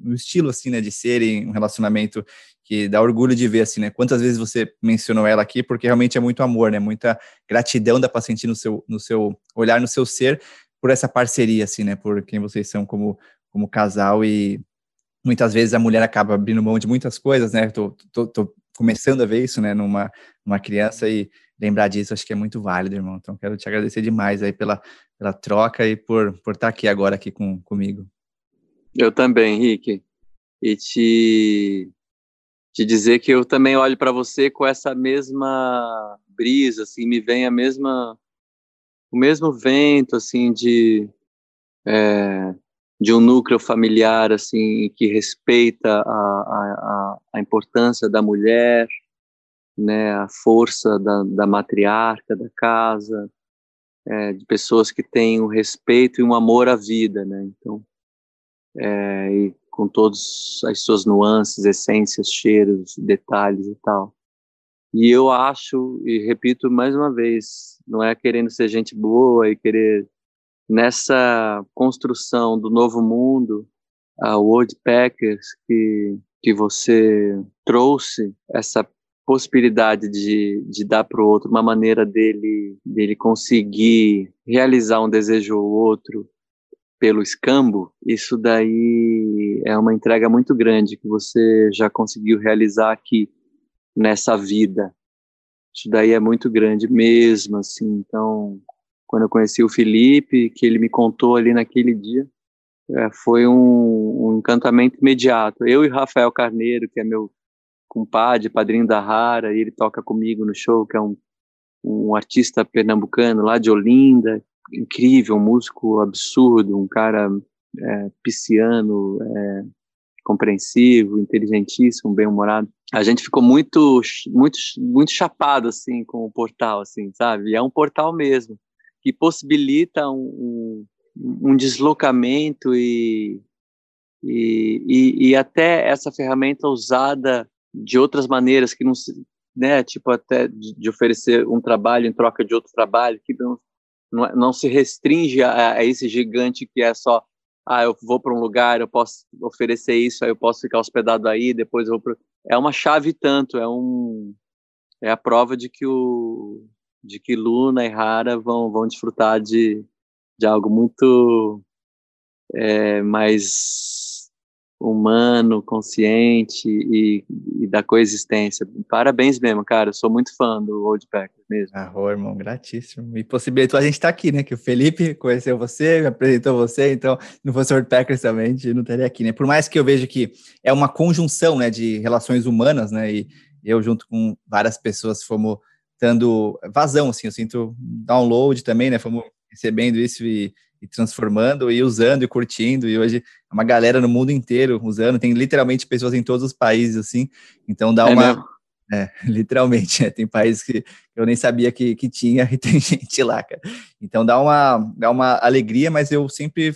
S2: no estilo, assim, né, de ser em um relacionamento que dá orgulho de ver, assim, né? Quantas vezes você mencionou ela aqui, porque realmente é muito amor, né? Muita gratidão dá para sentir no seu, no seu olhar, no seu ser, por essa parceria, assim, né? Por quem vocês são como como casal e muitas vezes a mulher acaba abrindo mão de muitas coisas, né? Tô, tô, tô começando a ver isso, né, numa, numa criança e lembrar disso acho que é muito válido, irmão. Então quero te agradecer demais aí pela, pela troca e por, por estar aqui agora aqui com, comigo.
S1: Eu também, Henrique. E te, te dizer que eu também olho para você com essa mesma brisa, assim, me vem a mesma o mesmo vento, assim, de é, de um núcleo familiar assim que respeita a, a, a importância da mulher, né, a força da, da matriarca da casa, é, de pessoas que têm um respeito e um amor à vida, né? Então, é, e com todas as suas nuances, essências, cheiros, detalhes e tal. E eu acho, e repito mais uma vez, não é querendo ser gente boa e querer nessa construção do novo mundo, a Woodpeckers, que, que você trouxe essa possibilidade de, de dar para o outro uma maneira dele, dele conseguir realizar um desejo ou outro pelo escambo, isso daí é uma entrega muito grande que você já conseguiu realizar aqui nessa vida. Isso daí é muito grande mesmo, assim, então quando eu conheci o Felipe, que ele me contou ali naquele dia, é, foi um, um, encantamento imediato. Eu e Rafael Carneiro, que é meu compadre, padrinho da Rara, ele toca comigo no show, que é um, um artista pernambucano lá de Olinda, incrível, um músico absurdo, um cara é, pisciano, é, compreensivo, inteligentíssimo, bem-humorado. A gente ficou muito, muito, muito chapado assim com o portal, assim, sabe? E é um portal mesmo que possibilita um, um, um deslocamento e, e, e, e, até essa ferramenta usada de outras maneiras que não né, tipo até de, de, oferecer um trabalho em troca de outro trabalho que não, não, é, não se restringe a, a, esse gigante que é só ah eu vou para um lugar eu posso oferecer isso aí eu posso ficar hospedado aí depois eu vou pro... é uma chave tanto é um é a prova de que o de que Luna e Rara vão, vão desfrutar de, de algo muito é, mais humano, consciente e, e, da coexistência. Parabéns mesmo, cara. Eu sou muito fã do Old Packers mesmo.
S2: Ah, irmão, gratíssimo. E possibilitou a gente estar tá aqui, né? Que o Felipe conheceu você, me apresentou você, então, se não fosse o Old Packers também, a gente não estaria aqui, né? Por mais que eu veja que é uma conjunção, né, de relações humanas, né? E eu, junto com várias pessoas, fomos dando vazão, assim, eu sinto download também, né, fomos recebendo isso e, e, transformando e usando e curtindo, e hoje é uma galera no mundo inteiro usando, tem literalmente pessoas em todos os países, assim, então dá é uma... Mesmo? É, literalmente, é, tem países que eu nem sabia que, que tinha e tem gente lá, cara. Então dá uma, dá uma alegria, mas eu sempre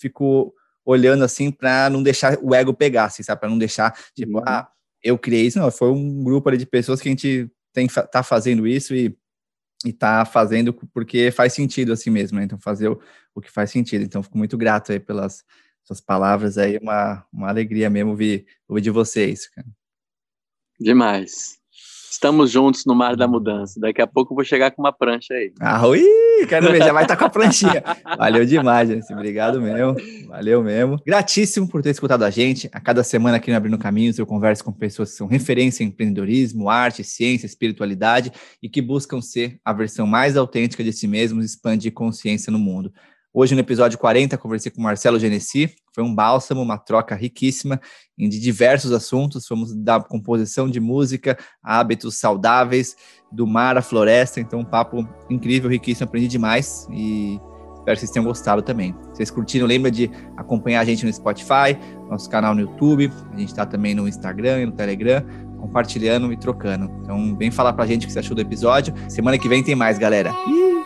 S2: fico olhando assim para não deixar o ego pegar, assim, sabe? Para não deixar, tipo, uhum. ah, eu criei isso, não, foi um grupo ali de pessoas que a gente tem tá fazendo isso e e tá fazendo porque faz sentido assim mesmo, né? Então fazer o, o que faz sentido. Então fico muito grato aí pelas suas palavras aí, uma, uma alegria mesmo ouvir, ouvir de vocês, cara.
S1: Demais. Estamos juntos no mar da mudança. Daqui a pouco eu vou chegar com uma prancha aí.
S2: Ah, ui, quero ver, já vai estar tá com a pranchinha. Valeu demais, gente. Obrigado mesmo. Valeu mesmo. Gratíssimo por ter escutado a gente. A cada semana aqui no Abrindo Caminhos eu converso com pessoas que são referência em empreendedorismo, arte, ciência, espiritualidade e que buscam ser a versão mais autêntica de si mesmos expandir consciência no mundo. Hoje, no episódio 40, conversei com Marcelo Genesi. Foi um bálsamo, uma troca riquíssima de diversos assuntos. Fomos da composição de música a hábitos saudáveis, do mar à floresta. Então, um papo incrível, riquíssimo. Aprendi demais e espero que vocês tenham gostado também. Se vocês curtiram, lembra de acompanhar a gente no Spotify, nosso canal no YouTube. A gente está também no Instagram e no Telegram compartilhando e trocando. Então, vem falar pra gente o que você achou do episódio. Semana que vem tem mais, galera. Ih!